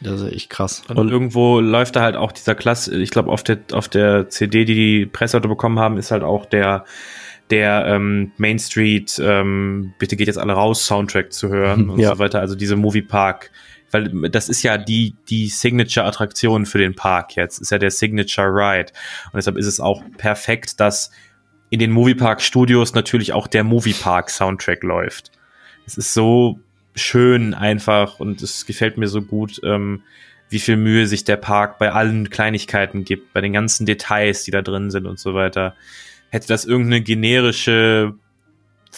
Das ist echt krass. Und, und irgendwo läuft da halt auch dieser Klasse, ich glaube, auf der, auf der CD, die die Pressleute bekommen haben, ist halt auch der, der ähm, Main Street, ähm, bitte geht jetzt alle raus, Soundtrack zu hören und ja. so weiter. Also diese Movie Park weil das ist ja die, die Signature-Attraktion für den Park jetzt, ist ja der Signature Ride. Und deshalb ist es auch perfekt, dass in den Moviepark Studios natürlich auch der Moviepark Soundtrack läuft. Es ist so schön einfach und es gefällt mir so gut, ähm, wie viel Mühe sich der Park bei allen Kleinigkeiten gibt, bei den ganzen Details, die da drin sind und so weiter. Hätte das irgendeine generische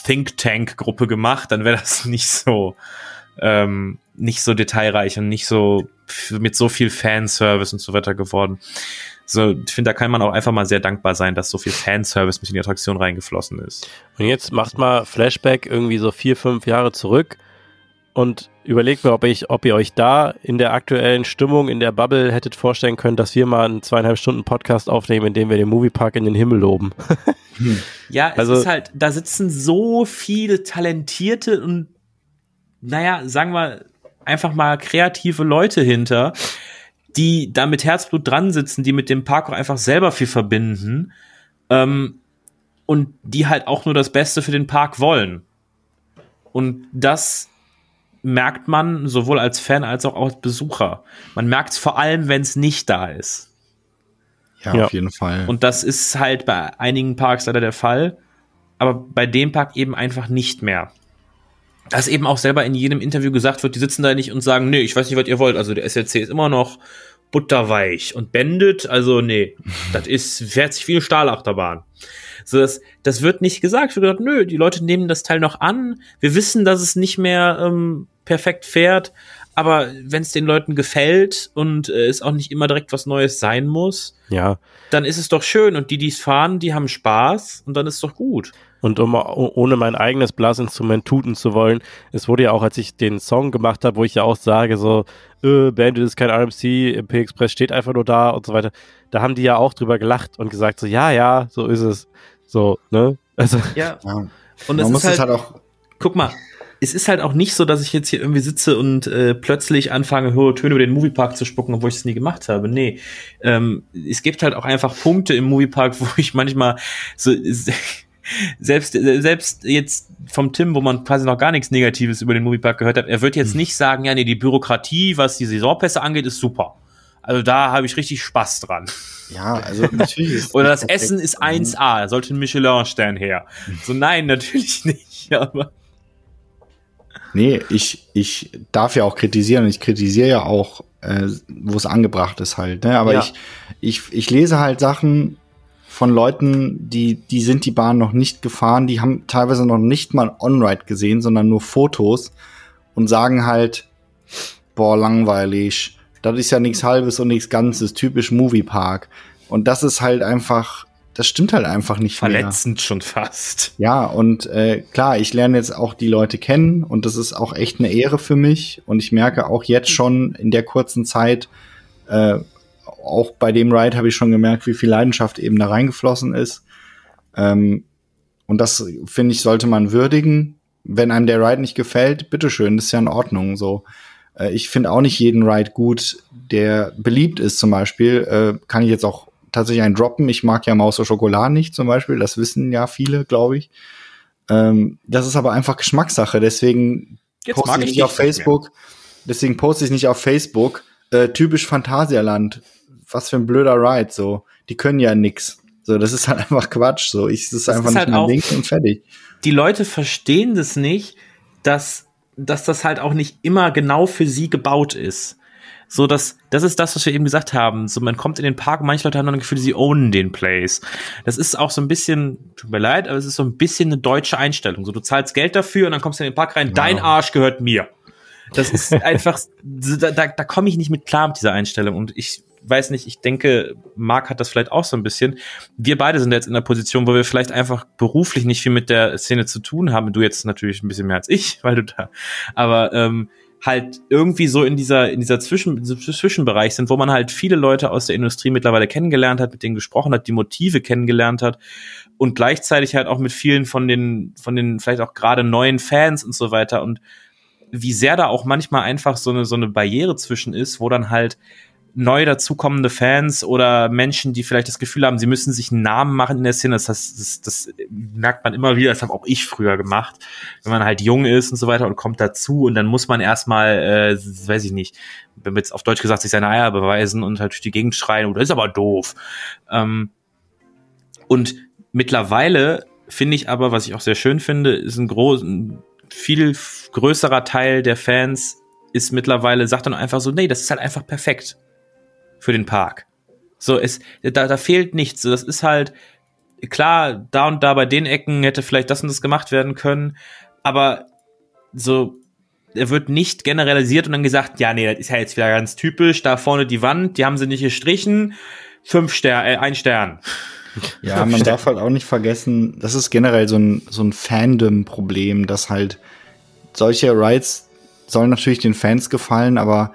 Think Tank Gruppe gemacht, dann wäre das nicht so ähm, nicht so detailreich und nicht so mit so viel Fanservice und so weiter geworden. So, ich finde, da kann man auch einfach mal sehr dankbar sein, dass so viel Fanservice mit in die Attraktion reingeflossen ist. Und jetzt macht mal Flashback irgendwie so vier, fünf Jahre zurück und überlegt mir, ob, ich, ob ihr euch da in der aktuellen Stimmung, in der Bubble hättet vorstellen können, dass wir mal einen zweieinhalb Stunden Podcast aufnehmen, in dem wir den Moviepark in den Himmel loben. Ja, es Also- ist halt, da sitzen so viele talentierte und, naja, sagen wir einfach mal kreative Leute hinter, die da mit Herzblut dran sitzen, die mit dem Park auch einfach selber viel verbinden ähm, und die halt auch nur das Beste für den Park wollen. Und das merkt man sowohl als Fan als auch als Besucher. Man merkt es vor allem, wenn es nicht da ist. Ja, Ja. auf jeden Fall. Und das ist halt bei einigen Parks leider der Fall, aber bei dem Park eben einfach nicht mehr. Dass eben auch selber in jedem Interview gesagt wird, die sitzen da nicht und sagen, nee, ich weiß nicht, was ihr wollt. Also der SLC ist immer noch butterweich und bändet, also nee, das ist, fährt sich wie eine Stahlachterbahn. So, das, das wird nicht gesagt. Wir gesagt, nö, die Leute nehmen das Teil noch an. Wir wissen, dass es nicht mehr ähm, perfekt fährt, aber wenn es den Leuten gefällt und äh, es auch nicht immer direkt was Neues sein muss, ja. dann ist es doch schön und die, die es fahren, die haben Spaß und dann ist doch gut. Und um oh- ohne mein eigenes Blasinstrument tuten zu wollen, es wurde ja auch, als ich den Song gemacht habe, wo ich ja auch sage, so, äh, Bandit ist kein RMC, MP Express steht einfach nur da und so weiter, da haben die ja auch drüber gelacht und gesagt, so, ja, ja, so ist es. So, ne? Also, Ja. ja. Und Man es muss ist es halt, halt auch guck mal, es ist halt auch nicht so, dass ich jetzt hier irgendwie sitze und äh, plötzlich anfange, hohe Töne über den Moviepark zu spucken, obwohl ich es nie gemacht habe. Nee. Ähm, es gibt halt auch einfach Punkte im Moviepark, wo ich manchmal so selbst, selbst jetzt vom Tim, wo man quasi noch gar nichts Negatives über den Moviepark gehört hat, er wird jetzt nicht sagen, ja, nee, die Bürokratie, was die Saisonpässe angeht, ist super. Also da habe ich richtig Spaß dran. Ja, also natürlich ist Oder das perfekt. Essen ist 1A, da sollte ein Michelin-Stern her. So, nein, natürlich nicht. Aber Nee, ich, ich darf ja auch kritisieren und ich kritisiere ja auch, äh, wo es angebracht ist halt. Ne? Aber Ja. ich, ich, ich lese halt Sachen von Leuten, die, die sind die Bahn noch nicht gefahren, die haben teilweise noch nicht mal On-Ride gesehen, sondern nur Fotos und sagen halt, boah, langweilig, das ist ja nichts Halbes und nichts Ganzes, typisch Moviepark. Und das ist halt einfach, das stimmt halt einfach nicht mehr. verletzend schon fast. Ja, und äh, klar, ich lerne jetzt auch die Leute kennen und das ist auch echt eine Ehre für mich. Und ich merke auch jetzt schon in der kurzen Zeit, äh, auch bei dem Ride habe ich schon gemerkt, wie viel Leidenschaft eben da reingeflossen ist. Ähm, und das, finde ich, sollte man würdigen. Wenn einem der Ride nicht gefällt, bitteschön, das ist ja in Ordnung so. Äh, ich finde auch nicht jeden Ride gut, der beliebt ist zum Beispiel. Äh, kann ich jetzt auch tatsächlich einen droppen. Ich mag ja Maus und Schokolade nicht zum Beispiel. Das wissen ja viele, glaube ich. Ähm, das ist aber einfach Geschmackssache. Deswegen Jetzt poste ich ich nicht auf. Facebook. Deswegen poste ich nicht auf Facebook. Äh, typisch Phantasialand. Was für ein blöder Ride. So, die können ja nix. So, das ist halt einfach Quatsch. So, ich, das ist Das einfach ist nicht halt mein Ding und fertig. Die Leute verstehen das nicht, dass, dass das halt auch nicht immer genau für sie gebaut ist. So, dass, das ist das, was wir eben gesagt haben. So, man kommt in den Park, manche Leute haben dann das Gefühl, sie ownen den Place. Das ist auch so ein bisschen, tut mir leid, aber es ist so ein bisschen eine deutsche Einstellung. So, du zahlst Geld dafür und dann kommst du in den Park rein, dein Arsch gehört mir. Das ist einfach, da, da, da komme ich nicht mit klar mit dieser Einstellung. Und ich weiß nicht, ich denke, Marc hat das vielleicht auch so ein bisschen. Wir beide sind jetzt in der Position, wo wir vielleicht einfach beruflich nicht viel mit der Szene zu tun haben. Du jetzt natürlich ein bisschen mehr als ich, weil du da, aber ähm, halt irgendwie so in dieser, in dieser Zwischen, Zwischenbereich sind, wo man halt viele Leute aus der Industrie mittlerweile kennengelernt hat, mit denen gesprochen hat, die Motive kennengelernt hat und gleichzeitig halt auch mit vielen von den, von den vielleicht auch gerade neuen Fans und so weiter und wie sehr da auch manchmal einfach so eine, so eine Barriere zwischen ist, wo dann halt neu dazukommende Fans oder Menschen, die vielleicht das Gefühl haben, sie müssen sich einen Namen machen in der Szene. Das, das, das merkt man immer wieder. Das habe auch ich früher gemacht, wenn man halt jung ist und so weiter und kommt dazu und dann muss man erstmal, äh, weiß ich nicht, wenn jetzt auf Deutsch gesagt, sich seine Eier beweisen und halt durch die Gegend schreien. Oder ist aber doof. Ähm, und mittlerweile finde ich aber, was ich auch sehr schön finde, ist ein groß, ein viel größerer Teil der Fans ist mittlerweile, sagt dann einfach so, nee, das ist halt einfach perfekt für den Park. So, es, da, da fehlt nichts. Das ist halt, klar, da und da bei den Ecken hätte vielleicht das und das gemacht werden können, aber so, er wird nicht generalisiert und dann gesagt, ja, nee, das ist ja jetzt wieder ganz typisch, da vorne die Wand, die haben sie nicht gestrichen, fünf Stern, äh, ein Stern. Ja, man darf halt auch nicht vergessen, das ist generell so ein, so ein Fandom-Problem, dass halt solche Rides sollen natürlich den Fans gefallen, aber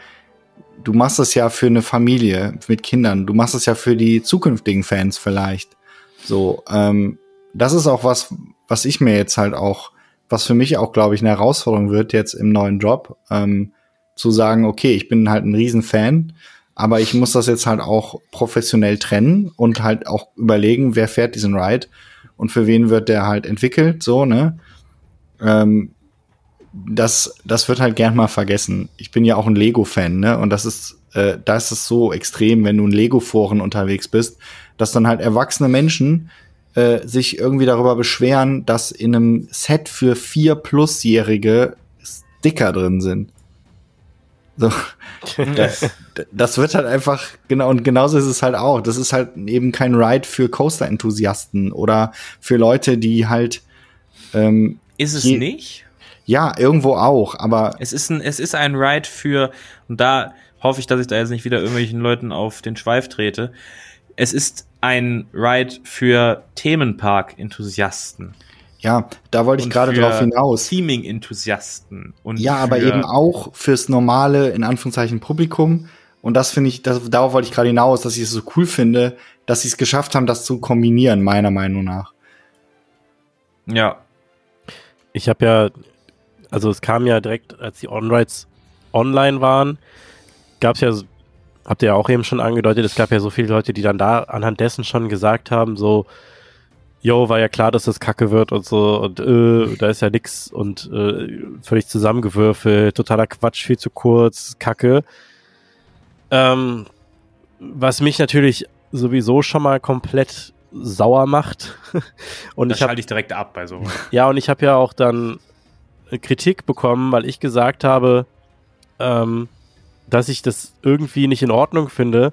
du machst es ja für eine Familie mit Kindern. Du machst es ja für die zukünftigen Fans vielleicht. So, ähm, das ist auch was, was ich mir jetzt halt auch, was für mich auch, glaube ich, eine Herausforderung wird jetzt im neuen Job, ähm, zu sagen, okay, ich bin halt ein Riesenfan, aber ich muss das jetzt halt auch professionell trennen und halt auch überlegen, wer fährt diesen Ride und für wen wird der halt entwickelt, so, ne? Ähm, das, das wird halt gern mal vergessen. Ich bin ja auch ein Lego-Fan, ne? Und das ist, äh, da ist es so extrem, wenn du in Lego-Foren unterwegs bist, dass dann halt erwachsene Menschen äh, sich irgendwie darüber beschweren, dass in einem Set für vier Plusjährige Sticker drin sind. So, das, das wird halt einfach, genau, und genauso ist es halt auch. Das ist halt eben kein Ride für Coaster-Enthusiasten oder für Leute, die halt. Ähm, ist es nicht? Ja, irgendwo auch, aber. Es ist ein, es ist ein Ride für, und da hoffe ich, dass ich da jetzt nicht wieder irgendwelchen Leuten auf den Schweif trete. Es ist ein Ride für Themenpark-Enthusiasten. Ja, da wollte ich gerade drauf hinaus. Theming-Enthusiasten. Ja, aber eben auch fürs normale, in Anführungszeichen, Publikum. Und das finde ich, das, darauf wollte ich gerade hinaus, dass ich es so cool finde, dass sie es geschafft haben, das zu kombinieren, meiner Meinung nach. Ja. Ich habe ja also es kam ja direkt, als die On-Rides online waren, gab es ja, habt ihr ja auch eben schon angedeutet, es gab ja so viele Leute, die dann da anhand dessen schon gesagt haben, so, yo, war ja klar, dass das kacke wird und so und äh, da ist ja nix und äh, völlig zusammengewürfelt, totaler Quatsch, viel zu kurz, kacke. Ähm, was mich natürlich sowieso schon mal komplett sauer macht. und das ich schalte ich direkt ab bei so. Ja, und ich habe ja auch dann Kritik bekommen, weil ich gesagt habe, ähm, dass ich das irgendwie nicht in Ordnung finde,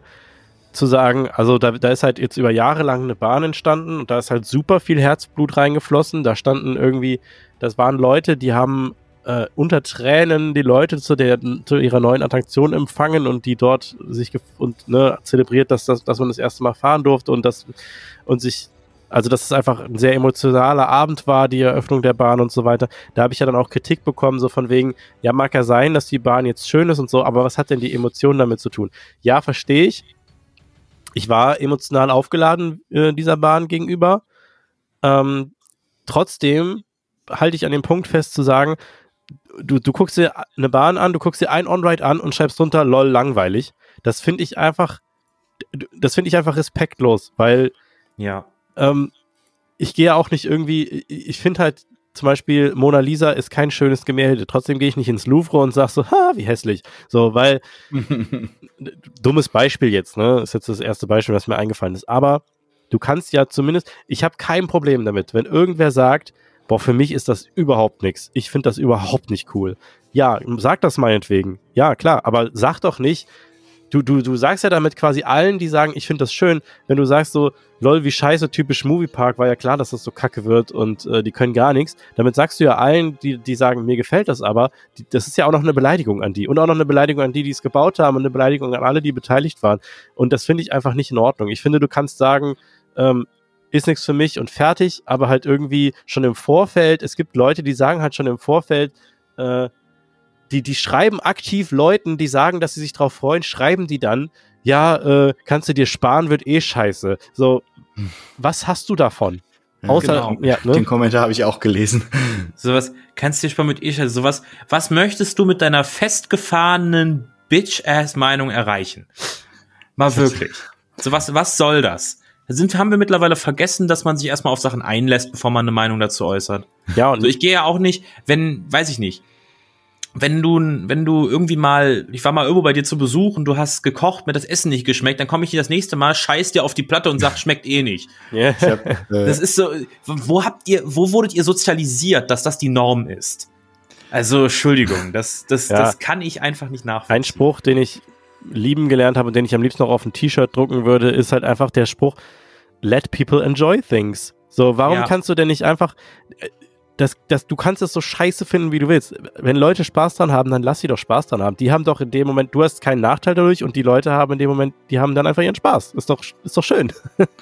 zu sagen, also da, da ist halt jetzt über Jahre lang eine Bahn entstanden und da ist halt super viel Herzblut reingeflossen. Da standen irgendwie, das waren Leute, die haben äh, unter Tränen die Leute zu, der, zu ihrer neuen Attraktion empfangen und die dort sich und ne, zelebriert, dass, dass, dass man das erste Mal fahren durfte und das und sich also, dass es einfach ein sehr emotionaler Abend war, die Eröffnung der Bahn und so weiter. Da habe ich ja dann auch Kritik bekommen, so von wegen, ja, mag ja sein, dass die Bahn jetzt schön ist und so, aber was hat denn die Emotion damit zu tun? Ja, verstehe ich. Ich war emotional aufgeladen äh, dieser Bahn gegenüber. Ähm, trotzdem halte ich an dem Punkt fest zu sagen, du, du guckst dir eine Bahn an, du guckst dir ein On-Ride an und schreibst drunter, lol, langweilig. Das finde ich einfach, das finde ich einfach respektlos, weil ja ähm, ich gehe auch nicht irgendwie, ich finde halt zum Beispiel Mona Lisa ist kein schönes Gemälde. Trotzdem gehe ich nicht ins Louvre und sage so, ha, wie hässlich. So, weil, dummes Beispiel jetzt, ne? Ist jetzt das erste Beispiel, was mir eingefallen ist. Aber du kannst ja zumindest, ich habe kein Problem damit, wenn irgendwer sagt, boah, für mich ist das überhaupt nichts. Ich finde das überhaupt nicht cool. Ja, sag das meinetwegen. Ja, klar, aber sag doch nicht, du, du, du sagst ja damit quasi allen, die sagen, ich finde das schön, wenn du sagst so, lol, wie scheiße, typisch Moviepark, war ja klar, dass das so kacke wird und äh, die können gar nichts. Damit sagst du ja allen, die, die sagen, mir gefällt das aber, die, das ist ja auch noch eine Beleidigung an die und auch noch eine Beleidigung an die, die es gebaut haben und eine Beleidigung an alle, die beteiligt waren. Und das finde ich einfach nicht in Ordnung. Ich finde, du kannst sagen, ähm, ist nichts für mich und fertig, aber halt irgendwie schon im Vorfeld, es gibt Leute, die sagen halt schon im Vorfeld, äh, die, die schreiben aktiv Leuten, die sagen, dass sie sich drauf freuen, schreiben die dann, ja, äh, kannst du dir sparen, wird eh scheiße. So, was hast du davon? Ja, Außer, genau. ja, ne? Den Kommentar habe ich auch gelesen. Sowas, kannst du dir sparen mit eh scheiße. Sowas, was möchtest du mit deiner festgefahrenen Bitch-Ass-Meinung erreichen? Mal wirklich. So was, was soll das? Sind, haben wir mittlerweile vergessen, dass man sich erstmal auf Sachen einlässt, bevor man eine Meinung dazu äußert. Ja, und Also ich gehe ja auch nicht, wenn, weiß ich nicht, wenn du, wenn du irgendwie mal, ich war mal irgendwo bei dir zu Besuch und du hast gekocht, mir das Essen nicht geschmeckt, dann komme ich dir das nächste Mal, scheiß dir auf die Platte und sag, schmeckt eh nicht. ja. Ich hab, äh, Das ist so, wo habt ihr, wo wurdet ihr sozialisiert, dass das die Norm ist? Also, Entschuldigung, das, das, Ja. das kann ich einfach nicht nachvollziehen. Ein Spruch, den ich lieben gelernt habe und den ich am liebsten noch auf ein T-Shirt drucken würde, ist halt einfach der Spruch, let people enjoy things. So, warum Ja. kannst du denn nicht einfach, das, das, du kannst es so scheiße finden, wie du willst. Wenn Leute Spaß dran haben, dann lass sie doch Spaß dran haben. Die haben doch in dem Moment, du hast keinen Nachteil dadurch und die Leute haben in dem Moment, die haben dann einfach ihren Spaß. Ist doch, ist doch schön.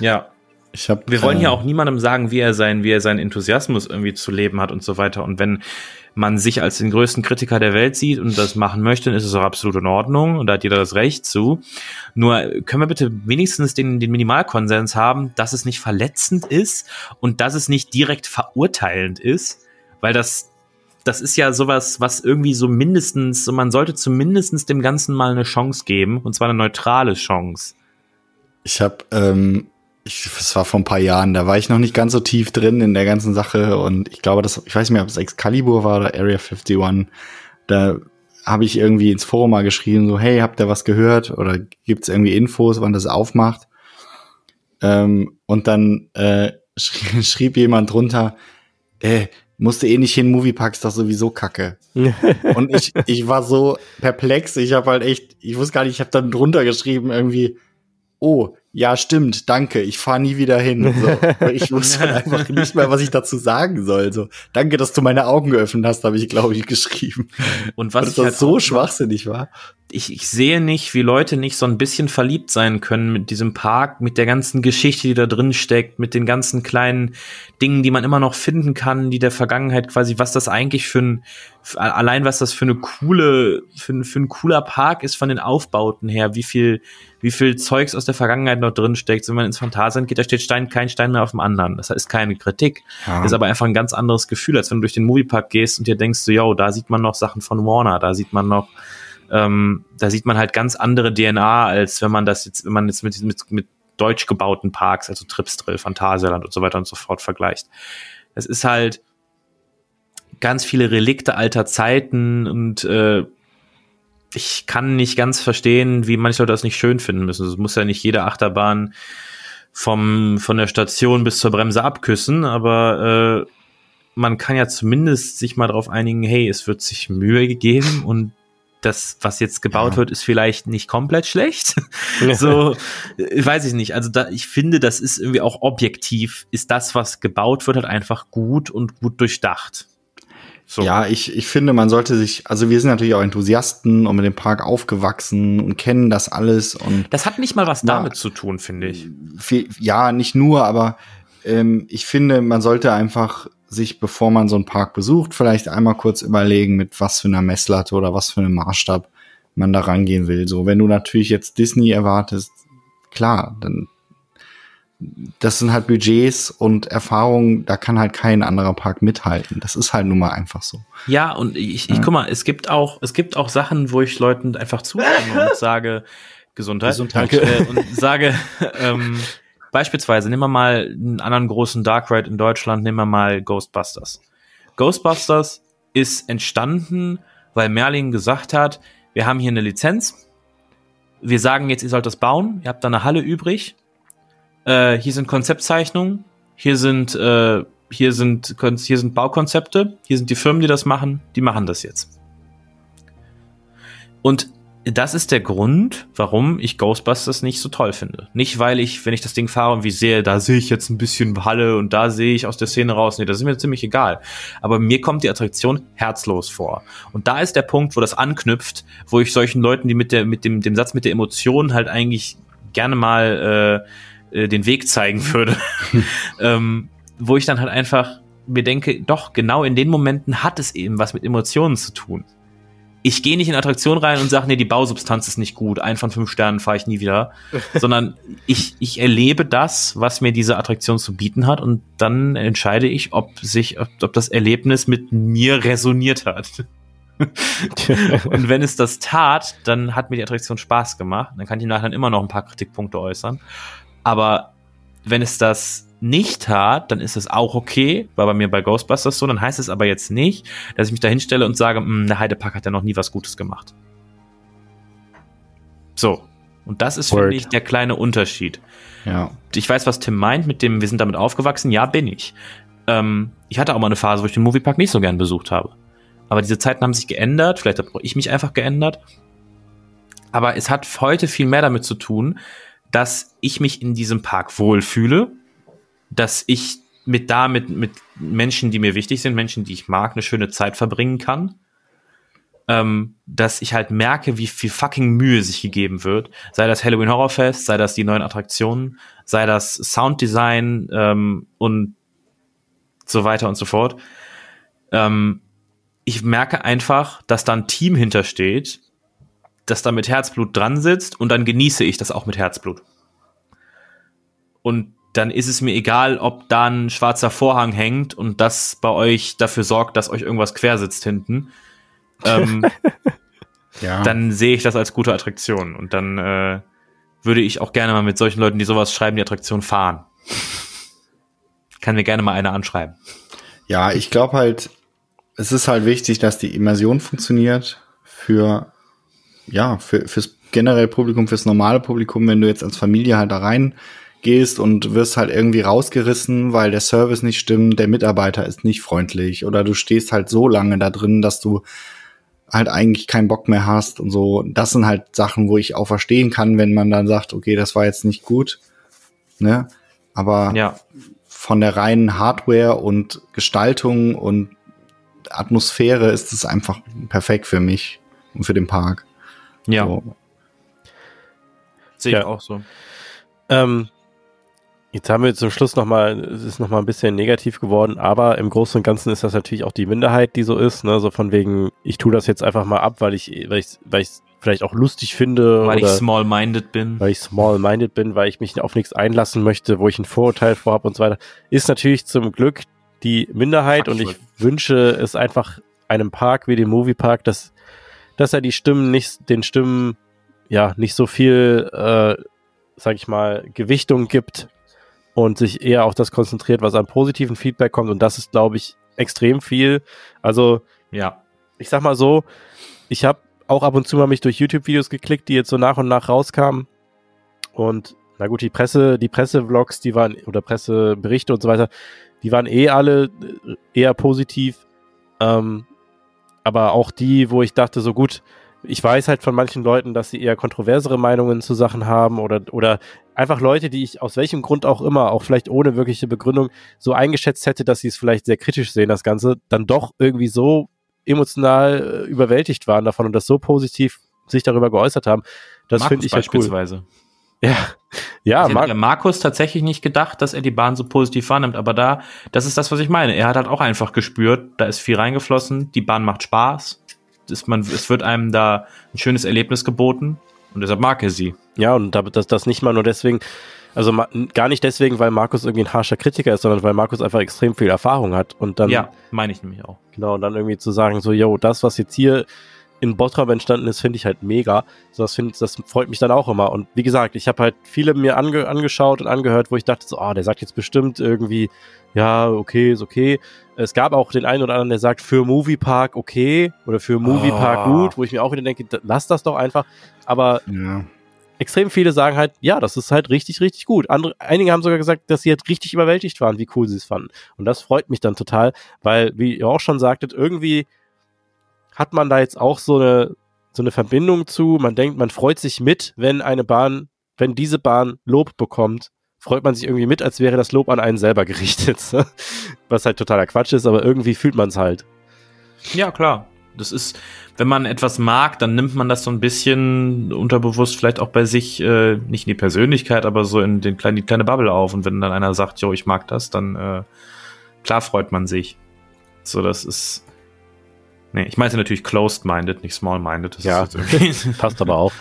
Ja, ich hab, Wir wollen äh, ja auch niemandem sagen, wie er sein, wie er seinen Enthusiasmus irgendwie zu leben hat und so weiter. Und wenn man sich als den größten Kritiker der Welt sieht und das machen möchte, dann ist es auch absolut in Ordnung und da hat jeder das Recht zu. Nur können wir bitte wenigstens den, den Minimalkonsens haben, dass es nicht verletzend ist und dass es nicht direkt verurteilend ist, weil das das ist ja sowas, was irgendwie so mindestens, man sollte zumindestens dem Ganzen mal eine Chance geben, und zwar eine neutrale Chance. Ich habe, ähm, ich, das war vor ein paar Jahren, da war ich noch nicht ganz so tief drin in der ganzen Sache und ich glaube, das, ich weiß nicht mehr, ob es Excalibur war oder Area 51. Da habe ich irgendwie ins Forum mal geschrieben, so, hey, habt ihr was gehört oder gibt's irgendwie Infos, wann das aufmacht? Ähm, und dann äh, schrie, schrieb jemand drunter, äh, musste eh nicht hin, Moviepark ist doch sowieso kacke. Und ich, ich war so perplex, ich habe halt echt, ich wusste gar nicht, ich habe dann drunter geschrieben irgendwie, oh, ja, stimmt, danke, ich fahre nie wieder hin. So. Ich wusste halt einfach nicht mehr, was ich dazu sagen soll. So, danke, dass du meine Augen geöffnet hast, habe ich, glaube ich, geschrieben. Und was das halt so schwachsinnig war. ich, ich sehe nicht, wie Leute nicht so ein bisschen verliebt sein können mit diesem Park, mit der ganzen Geschichte, die da drin steckt, mit den ganzen kleinen Dingen, die man immer noch finden kann, die der Vergangenheit quasi, was das eigentlich für ein, allein was das für eine coole, für ein, für ein cooler Park ist von den Aufbauten her, wie viel, wie viel Zeugs aus der Vergangenheit noch drin steckt. Wenn man ins Phantasialand geht, da steht Stein, kein Stein mehr auf dem anderen. Das ist keine Kritik. Ja. ist aber einfach ein ganz anderes Gefühl, als wenn du durch den Moviepark gehst und dir denkst, so, yo, da sieht man noch Sachen von Warner, da sieht man noch, ähm, da sieht man halt ganz andere DNA, als wenn man das jetzt, wenn man jetzt mit, mit, mit deutsch gebauten Parks, also Tripsdrill, Phantasialand und so weiter und so fort vergleicht. Es ist halt ganz viele Relikte alter Zeiten und äh, ich kann nicht ganz verstehen, wie manche Leute das nicht schön finden müssen. Es muss ja nicht jede Achterbahn vom, von der Station bis zur Bremse abküssen, aber äh, man kann ja zumindest sich mal darauf einigen, hey, es wird sich Mühe gegeben und das, was jetzt gebaut Ja. wird, ist vielleicht nicht komplett schlecht. so, äh, weiß ich nicht. Also da, ich finde, das ist irgendwie auch objektiv, ist das, was gebaut wird, halt einfach gut und gut durchdacht. So. Ja, ich, ich finde, man sollte sich, also wir sind natürlich auch Enthusiasten und mit dem Park aufgewachsen und kennen das alles und Das hat nicht mal was Na, damit zu tun, finde ich. ja, nicht nur, aber ähm, ich finde, man sollte einfach sich, bevor man so einen Park besucht, vielleicht einmal kurz überlegen, mit was für einer Messlatte oder was für einem Maßstab man da rangehen will. So, wenn du natürlich jetzt Disney erwartest, klar, dann das sind halt Budgets und Erfahrungen, da kann halt kein anderer Park mithalten. Das ist halt nun mal einfach so. Ja, und ich, ich guck mal, es gibt auch, es gibt auch Sachen, wo ich Leuten einfach zustimme und sage, Gesundheit, Gesundheit. Äh, und sage, ähm, beispielsweise, nehmen wir mal einen anderen großen Dark Ride in Deutschland, nehmen wir mal Ghostbusters. Ghostbusters ist entstanden, weil Merlin gesagt hat, wir haben hier eine Lizenz, wir sagen jetzt, ihr sollt das bauen, ihr habt da eine Halle übrig, äh, hier sind Konzeptzeichnungen, hier sind, äh, hier sind, hier sind Baukonzepte, hier sind die Firmen, die das machen, die machen das jetzt. Und das ist der Grund, warum ich Ghostbusters nicht so toll finde. Nicht, weil ich, wenn ich das Ding fahre und wie sehe, da sehe ich jetzt ein bisschen Halle und da sehe ich aus der Szene raus. Nee, das ist mir ziemlich egal. Aber mir kommt die Attraktion herzlos vor. Und da ist der Punkt, wo das anknüpft, wo ich solchen Leuten, die mit der, mit dem, dem Satz mit der Emotion halt eigentlich gerne mal äh, äh, den Weg zeigen würde. ähm, wo ich dann halt einfach mir denke, doch, genau in den Momenten hat es eben was mit Emotionen zu tun. Ich gehe nicht in Attraktion rein und sage, nee, die Bausubstanz ist nicht gut, ein von fünf Sternen fahre ich nie wieder, sondern ich, ich erlebe das, was mir diese Attraktion zu bieten hat und dann entscheide ich, ob sich, ob, ob das Erlebnis mit mir resoniert hat. und wenn es das tat, dann hat mir die Attraktion Spaß gemacht. Dann kann ich nachher immer noch ein paar Kritikpunkte äußern. Aber wenn es das nicht tat, dann ist es auch okay. War bei mir bei Ghostbusters so. Dann heißt es aber jetzt nicht, dass ich mich da hinstelle und sage, "Hm, der Heidepark hat ja noch nie was Gutes gemacht. So. Und das ist, Word. finde ich, der kleine Unterschied. Ja. Ich weiß, was Tim meint mit dem, wir sind damit aufgewachsen. Ja, bin ich. Ähm, ich hatte auch mal eine Phase, wo ich den Moviepark nicht so gern besucht habe. Aber diese Zeiten haben sich geändert. Vielleicht habe ich mich einfach geändert. Aber es hat heute viel mehr damit zu tun, dass ich mich in diesem Park wohlfühle, dass ich mit da mit, mit Menschen, die mir wichtig sind, Menschen, die ich mag, eine schöne Zeit verbringen kann. Ähm, dass ich halt merke, wie viel fucking Mühe sich gegeben wird. Sei das Halloween Horror Fest, sei das die neuen Attraktionen, sei das Sounddesign ähm, und so weiter und so fort. Ähm, ich merke einfach, dass da ein Team hintersteht, das da mit Herzblut dran sitzt und dann genieße ich das auch mit Herzblut. Und dann ist es mir egal, ob da ein schwarzer Vorhang hängt und das bei euch dafür sorgt, dass euch irgendwas quer sitzt hinten. Ähm, Ja. dann sehe ich das als gute Attraktion und dann äh, würde ich auch gerne mal mit solchen Leuten, die sowas schreiben, die Attraktion fahren. Kann mir gerne mal einer anschreiben. Ja, ich glaube halt, es ist halt wichtig, dass die Immersion funktioniert für, ja, für, fürs generelle Publikum, fürs normale Publikum, wenn du jetzt als Familie halt da rein gehst und wirst halt irgendwie rausgerissen, weil der Service nicht stimmt, der Mitarbeiter ist nicht freundlich oder du stehst halt so lange da drin, dass du halt eigentlich keinen Bock mehr hast und so. Das sind halt Sachen, wo ich auch verstehen kann, wenn man dann sagt, okay, das war jetzt nicht gut, ne? Aber Ja, von der reinen Hardware und Gestaltung und Atmosphäre ist es einfach perfekt für mich und für den Park. Ja, So. sehe ich Ja. auch so. Ähm, jetzt haben wir zum Schluss nochmal, es ist nochmal ein bisschen negativ geworden, aber im Großen und Ganzen ist das natürlich auch die Minderheit, die so ist, ne? So von wegen, ich tue das jetzt einfach mal ab, weil ich, weil ich, weil ich vielleicht auch lustig finde Weil ich small-minded bin. weil ich small-minded bin, weil ich mich auf nichts einlassen möchte, wo ich ein Vorurteil vorhab und so weiter, ist natürlich zum Glück die Minderheit Fuck, und ich wünsche es einfach einem Park wie dem Moviepark, dass, dass er die Stimmen nicht, den Stimmen ja nicht so viel, äh, sag ich mal, Gewichtung gibt und sich eher auf das konzentriert, was an positiven Feedback kommt und das ist, glaube ich, extrem viel. Also Ja. ich sag mal so, ich habe auch ab und zu mal mich durch YouTube-Videos geklickt, die jetzt so nach und nach rauskamen. Und na gut, die Presse, die Pressevlogs, die waren, oder Presseberichte und so weiter, die waren eh alle äh, eher positiv. Ähm, aber auch die, wo ich dachte, so gut, ich weiß halt von manchen Leuten, dass sie eher kontroversere Meinungen zu Sachen haben oder, oder einfach Leute, die ich aus welchem Grund auch immer, auch vielleicht ohne wirkliche Begründung, so eingeschätzt hätte, dass sie es vielleicht sehr kritisch sehen, das Ganze, dann doch irgendwie so emotional äh, überwältigt waren davon und das so positiv sich darüber geäußert haben. Das finde ich ja cool. Ja, ja, ich hätte bei Markus tatsächlich nicht gedacht, dass er die Bahn so positiv wahrnimmt, aber da, das ist das, was ich meine. Er hat halt auch einfach gespürt, da ist viel reingeflossen, die Bahn macht Spaß, ist man, es wird einem da ein schönes Erlebnis geboten und deshalb mag er sie. ja, und da- das, das nicht mal nur deswegen, also gar nicht deswegen, weil Markus irgendwie ein harscher Kritiker ist, sondern weil Markus einfach extrem viel Erfahrung hat und dann ja, meine ich nämlich auch. Genau, und dann irgendwie zu sagen, so, yo, das, was jetzt hier in Bottrop entstanden ist, finde ich halt mega. So, das, find, das freut mich dann auch immer. Und wie gesagt, ich habe halt viele mir ange angeschaut und angehört, wo ich dachte, so, ah, der sagt jetzt bestimmt irgendwie, ja, okay, ist okay. Es gab auch den einen oder anderen, der sagt, für Moviepark okay oder für Moviepark Oh. gut, wo ich mir auch wieder denke, lass das doch einfach. Aber Ja. extrem viele sagen halt, ja, das ist halt richtig, richtig gut. Andere, einige haben sogar gesagt, dass sie halt richtig überwältigt waren, wie cool sie es fanden. Und das freut mich dann total, weil, wie ihr auch schon sagtet, irgendwie hat man da jetzt auch so eine, so eine Verbindung zu. Man denkt, man freut sich mit, wenn eine Bahn, wenn diese Bahn Lob bekommt, freut man sich irgendwie mit, als wäre das Lob an einen selber gerichtet. Was halt totaler Quatsch ist, aber irgendwie fühlt man es halt. Ja, klar. Das ist, wenn man etwas mag, dann nimmt man das so ein bisschen unterbewusst vielleicht auch bei sich, äh, nicht in die Persönlichkeit, aber so in den kleinen, die kleine Bubble auf. Und wenn dann einer sagt, jo, ich mag das, dann äh, klar freut man sich. So, das ist. Nee, ich meinte natürlich closed-minded, nicht small-minded. Ja. Passt aber auch.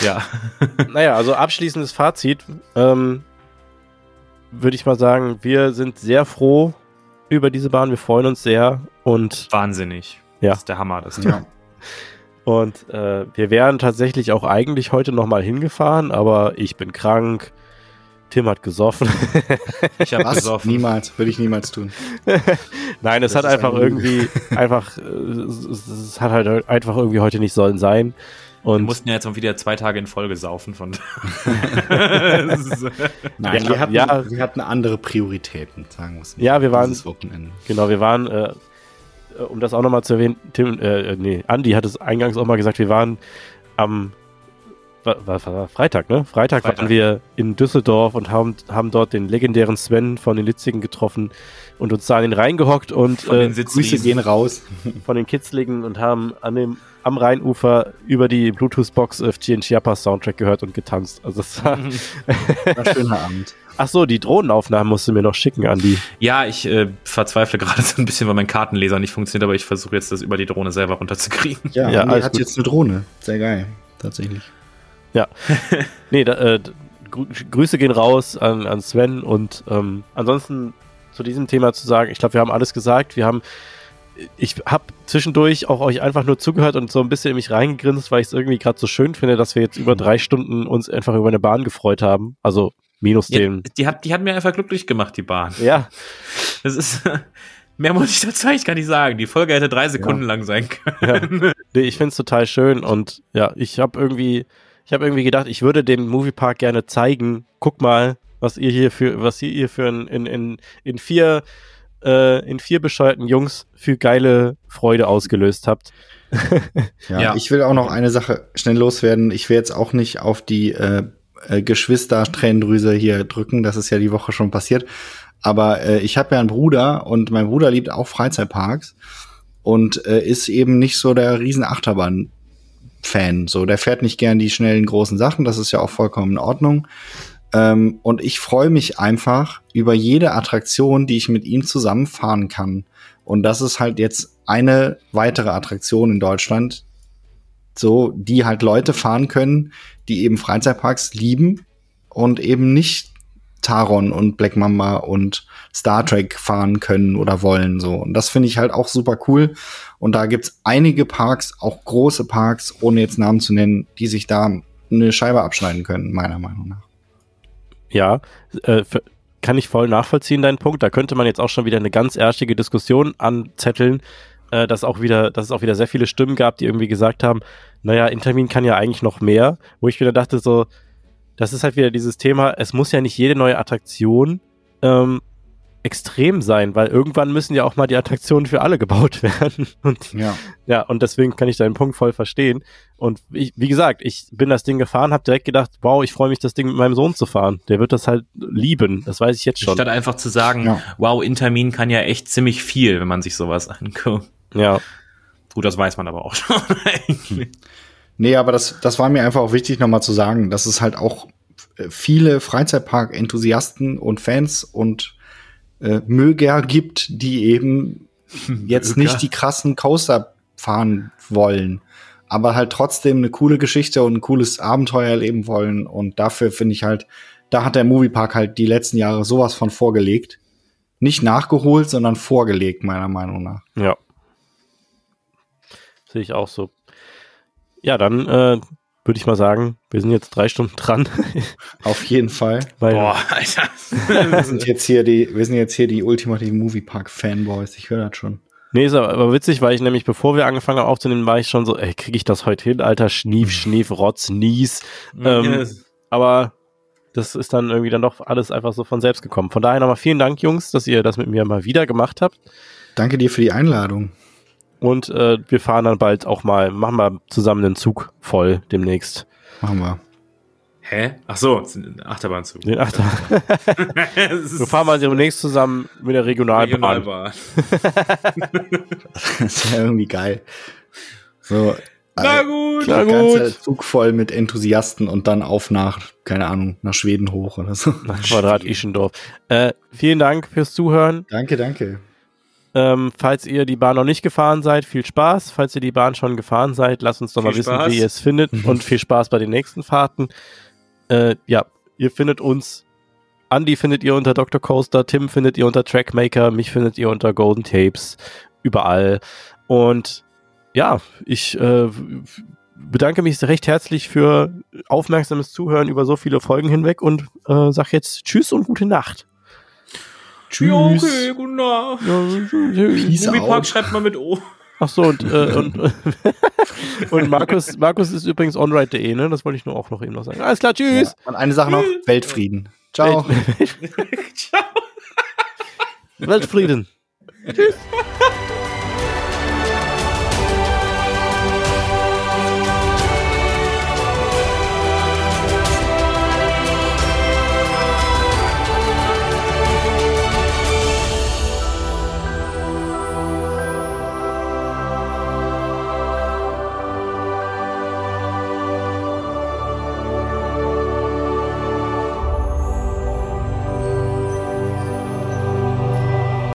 ja. Naja, also abschließendes Fazit. Ähm, Würde ich mal sagen, wir sind sehr froh über diese Bahn. Wir freuen uns sehr. Und Wahnsinnig. Ja. Das ist der Hammer. Das Ja. Und äh, wir wären tatsächlich auch eigentlich heute nochmal hingefahren, aber ich bin krank. Tim hat gesoffen. Ich habe Was? gesoffen. Niemals, würde ich niemals tun. Nein, es Das hat einfach Lüge. irgendwie einfach, äh, es, hat halt einfach irgendwie heute nicht sollen sein. Wir Und mussten ja jetzt mal wieder zwei Tage in Folge saufen von. Nein, Ja, wir, hatten, ja. wir hatten andere Prioritäten, sagen wir es mal. Ja, wir waren- Wochenende. genau, wir waren, äh, äh, um das auch nochmal zu erwähnen, Tim, äh, äh, nee, Andi hat es eingangs auch mal gesagt, wir waren am war, war, war Freitag, ne? Freitag, Freitag. waren wir in Düsseldorf und haben, haben dort den legendären Sven von den Litzigen getroffen und uns da an den Rhein gehockt und von den äh. Grüße gehen raus. von den Kitzlingen und haben an dem am Rheinufer über die Bluetooth-Box FG Chiapas Soundtrack gehört und getanzt. Also das war, War ein schöner Abend. ach so, die Drohnenaufnahmen musst du mir noch schicken, Andi. Ja, ich äh, verzweifle gerade so ein bisschen, weil mein Kartenleser nicht funktioniert, aber ich versuche jetzt das über die Drohne selber runterzukriegen. Ja, Ja, alles hat gut. jetzt eine Drohne. Sehr geil, tatsächlich. Nee, da, äh, grü Grüße gehen raus an, an Sven und ähm, ansonsten zu diesem Thema zu sagen, ich glaube, wir haben alles gesagt. Wir haben, ich habe zwischendurch auch euch einfach nur zugehört und so ein bisschen in mich reingegrinst, weil ich es irgendwie gerade so schön finde, dass wir jetzt über drei Stunden uns einfach über eine Bahn gefreut haben. Also minus Ja, dem. die, hat, die hat mir einfach glücklich gemacht, die Bahn. Ja, Das ist. Mehr muss ich dazu eigentlich gar nicht sagen. Die Folge hätte drei Sekunden lang sein können. ja. Nee, ich finde es total schön und ja, ich habe irgendwie, ich habe irgendwie gedacht, ich würde dem Moviepark gerne zeigen. Guck mal, was ihr hier für, was ihr hier für in, in, in vier, äh, in vier bescheuerten Jungs für geile Freude ausgelöst habt. Ja, Ja. ich will auch noch eine Sache schnell loswerden. Ich will jetzt auch nicht auf die äh, äh, Geschwister-Tränendrüse hier drücken. Das ist ja die Woche schon passiert. Aber äh, ich habe ja einen Bruder und mein Bruder liebt auch Freizeitparks und äh, ist eben nicht so der riesen Achterbahn-Fan. So, der fährt nicht gern die schnellen großen Sachen. Das ist ja auch vollkommen in Ordnung. Ähm, und ich freue mich einfach über jede Attraktion, die ich mit ihm zusammen fahren kann. Und das ist halt jetzt eine weitere Attraktion in Deutschland, so, die halt Leute fahren können, die eben Freizeitparks lieben und eben nicht Taron und Black Mamba und Star Trek fahren können oder wollen, so. Und das finde ich halt auch super cool. Und da gibt's einige Parks, auch große Parks, ohne jetzt Namen zu nennen, die sich da eine Scheibe abschneiden können, meiner Meinung nach. Ja, äh, kann ich voll nachvollziehen, deinen Punkt. Da könnte man jetzt auch schon wieder eine ganz ernstige Diskussion anzetteln, äh, dass auch wieder, dass es auch wieder sehr viele Stimmen gab, die irgendwie gesagt haben, naja, Intermin kann ja eigentlich noch mehr, wo ich wieder dachte, so, das ist halt wieder dieses Thema, es muss ja nicht jede neue Attraktion ähm, extrem sein, weil irgendwann müssen ja auch mal die Attraktionen für alle gebaut werden. Und Ja. ja, und deswegen kann ich deinen Punkt voll verstehen. Und ich, wie gesagt, ich bin das Ding gefahren, habe direkt gedacht, wow, ich freue mich, das Ding mit meinem Sohn zu fahren. Der wird das halt lieben. Das weiß ich jetzt schon. Statt einfach zu sagen, Ja. wow, Intermin kann ja echt ziemlich viel, wenn man sich sowas anguckt. Ja, Gut, das weiß man aber auch schon eigentlich. Nee, aber das, das war mir einfach auch wichtig, nochmal zu sagen, dass es halt auch viele Freizeitpark-Enthusiasten und Fans und äh, Möger gibt, die eben jetzt nicht die krassen Coaster fahren wollen, aber halt trotzdem eine coole Geschichte und ein cooles Abenteuer erleben wollen. Und dafür finde ich halt, da hat der Moviepark halt die letzten Jahre sowas von vorgelegt. Nicht nachgeholt, sondern vorgelegt, meiner Meinung nach. ja. Sehe ich auch so. Ja, dann äh, würde ich mal sagen, wir sind jetzt drei Stunden dran. Auf jeden Fall. weil, Boah, Alter. Wir sind jetzt hier die, wir sind jetzt hier die ultimativen Moviepark-Fanboys. Ich höre das schon. Nee, ist aber, aber witzig, weil ich nämlich, bevor wir angefangen haben aufzunehmen, war ich schon so, ey, kriege ich das heute hin? Alter, Schnief, Schnief, Rotz, Nies. Ähm, aber das ist dann irgendwie dann doch alles einfach so von selbst gekommen. Von daher nochmal vielen Dank, Jungs, dass ihr das mit mir mal wieder gemacht habt. Danke dir für die Einladung. Und äh, wir fahren dann bald auch mal, machen wir zusammen den Zug voll demnächst. Machen wir. Hä? Ach so, Achterbahnzug. Den Achter. Das ist Wir fahren mal demnächst zusammen mit der Regionalbahn. Regionalbahn. Das ist ja irgendwie geil. So. Na äh, gut. Na der ganze gut. Zug voll mit Enthusiasten und dann auf nach, keine Ahnung, nach Schweden hoch oder so. Nach Quadrat Ischendorf. Äh, vielen Dank fürs Zuhören. Danke, danke. Ähm, falls ihr die Bahn noch nicht gefahren seid, viel Spaß. Falls ihr die Bahn schon gefahren seid, lasst uns doch mal wissen, Spaß. wie ihr es findet und viel Spaß bei den nächsten Fahrten. Äh, ja, ihr findet uns. Andy findet ihr unter Dr. Coaster, Tim findet ihr unter Trackmaker, mich findet ihr unter Golden Tapes, überall. Und ja, ich äh, bedanke mich recht herzlich für aufmerksames Zuhören über so viele Folgen hinweg und äh, sag jetzt Tschüss und gute Nacht. Tschüss. Ja, okay, guten Nacht. Ja, Moviepark schreibt man mit O. Ach so, und, äh, und, und Markus, Markus ist übrigens onride.de, ne? Das wollte ich nur auch noch eben noch sagen. Alles klar, tschüss. Ja, und eine Sache noch, Weltfrieden. Ciao. Welt Weltfrieden. tschüss.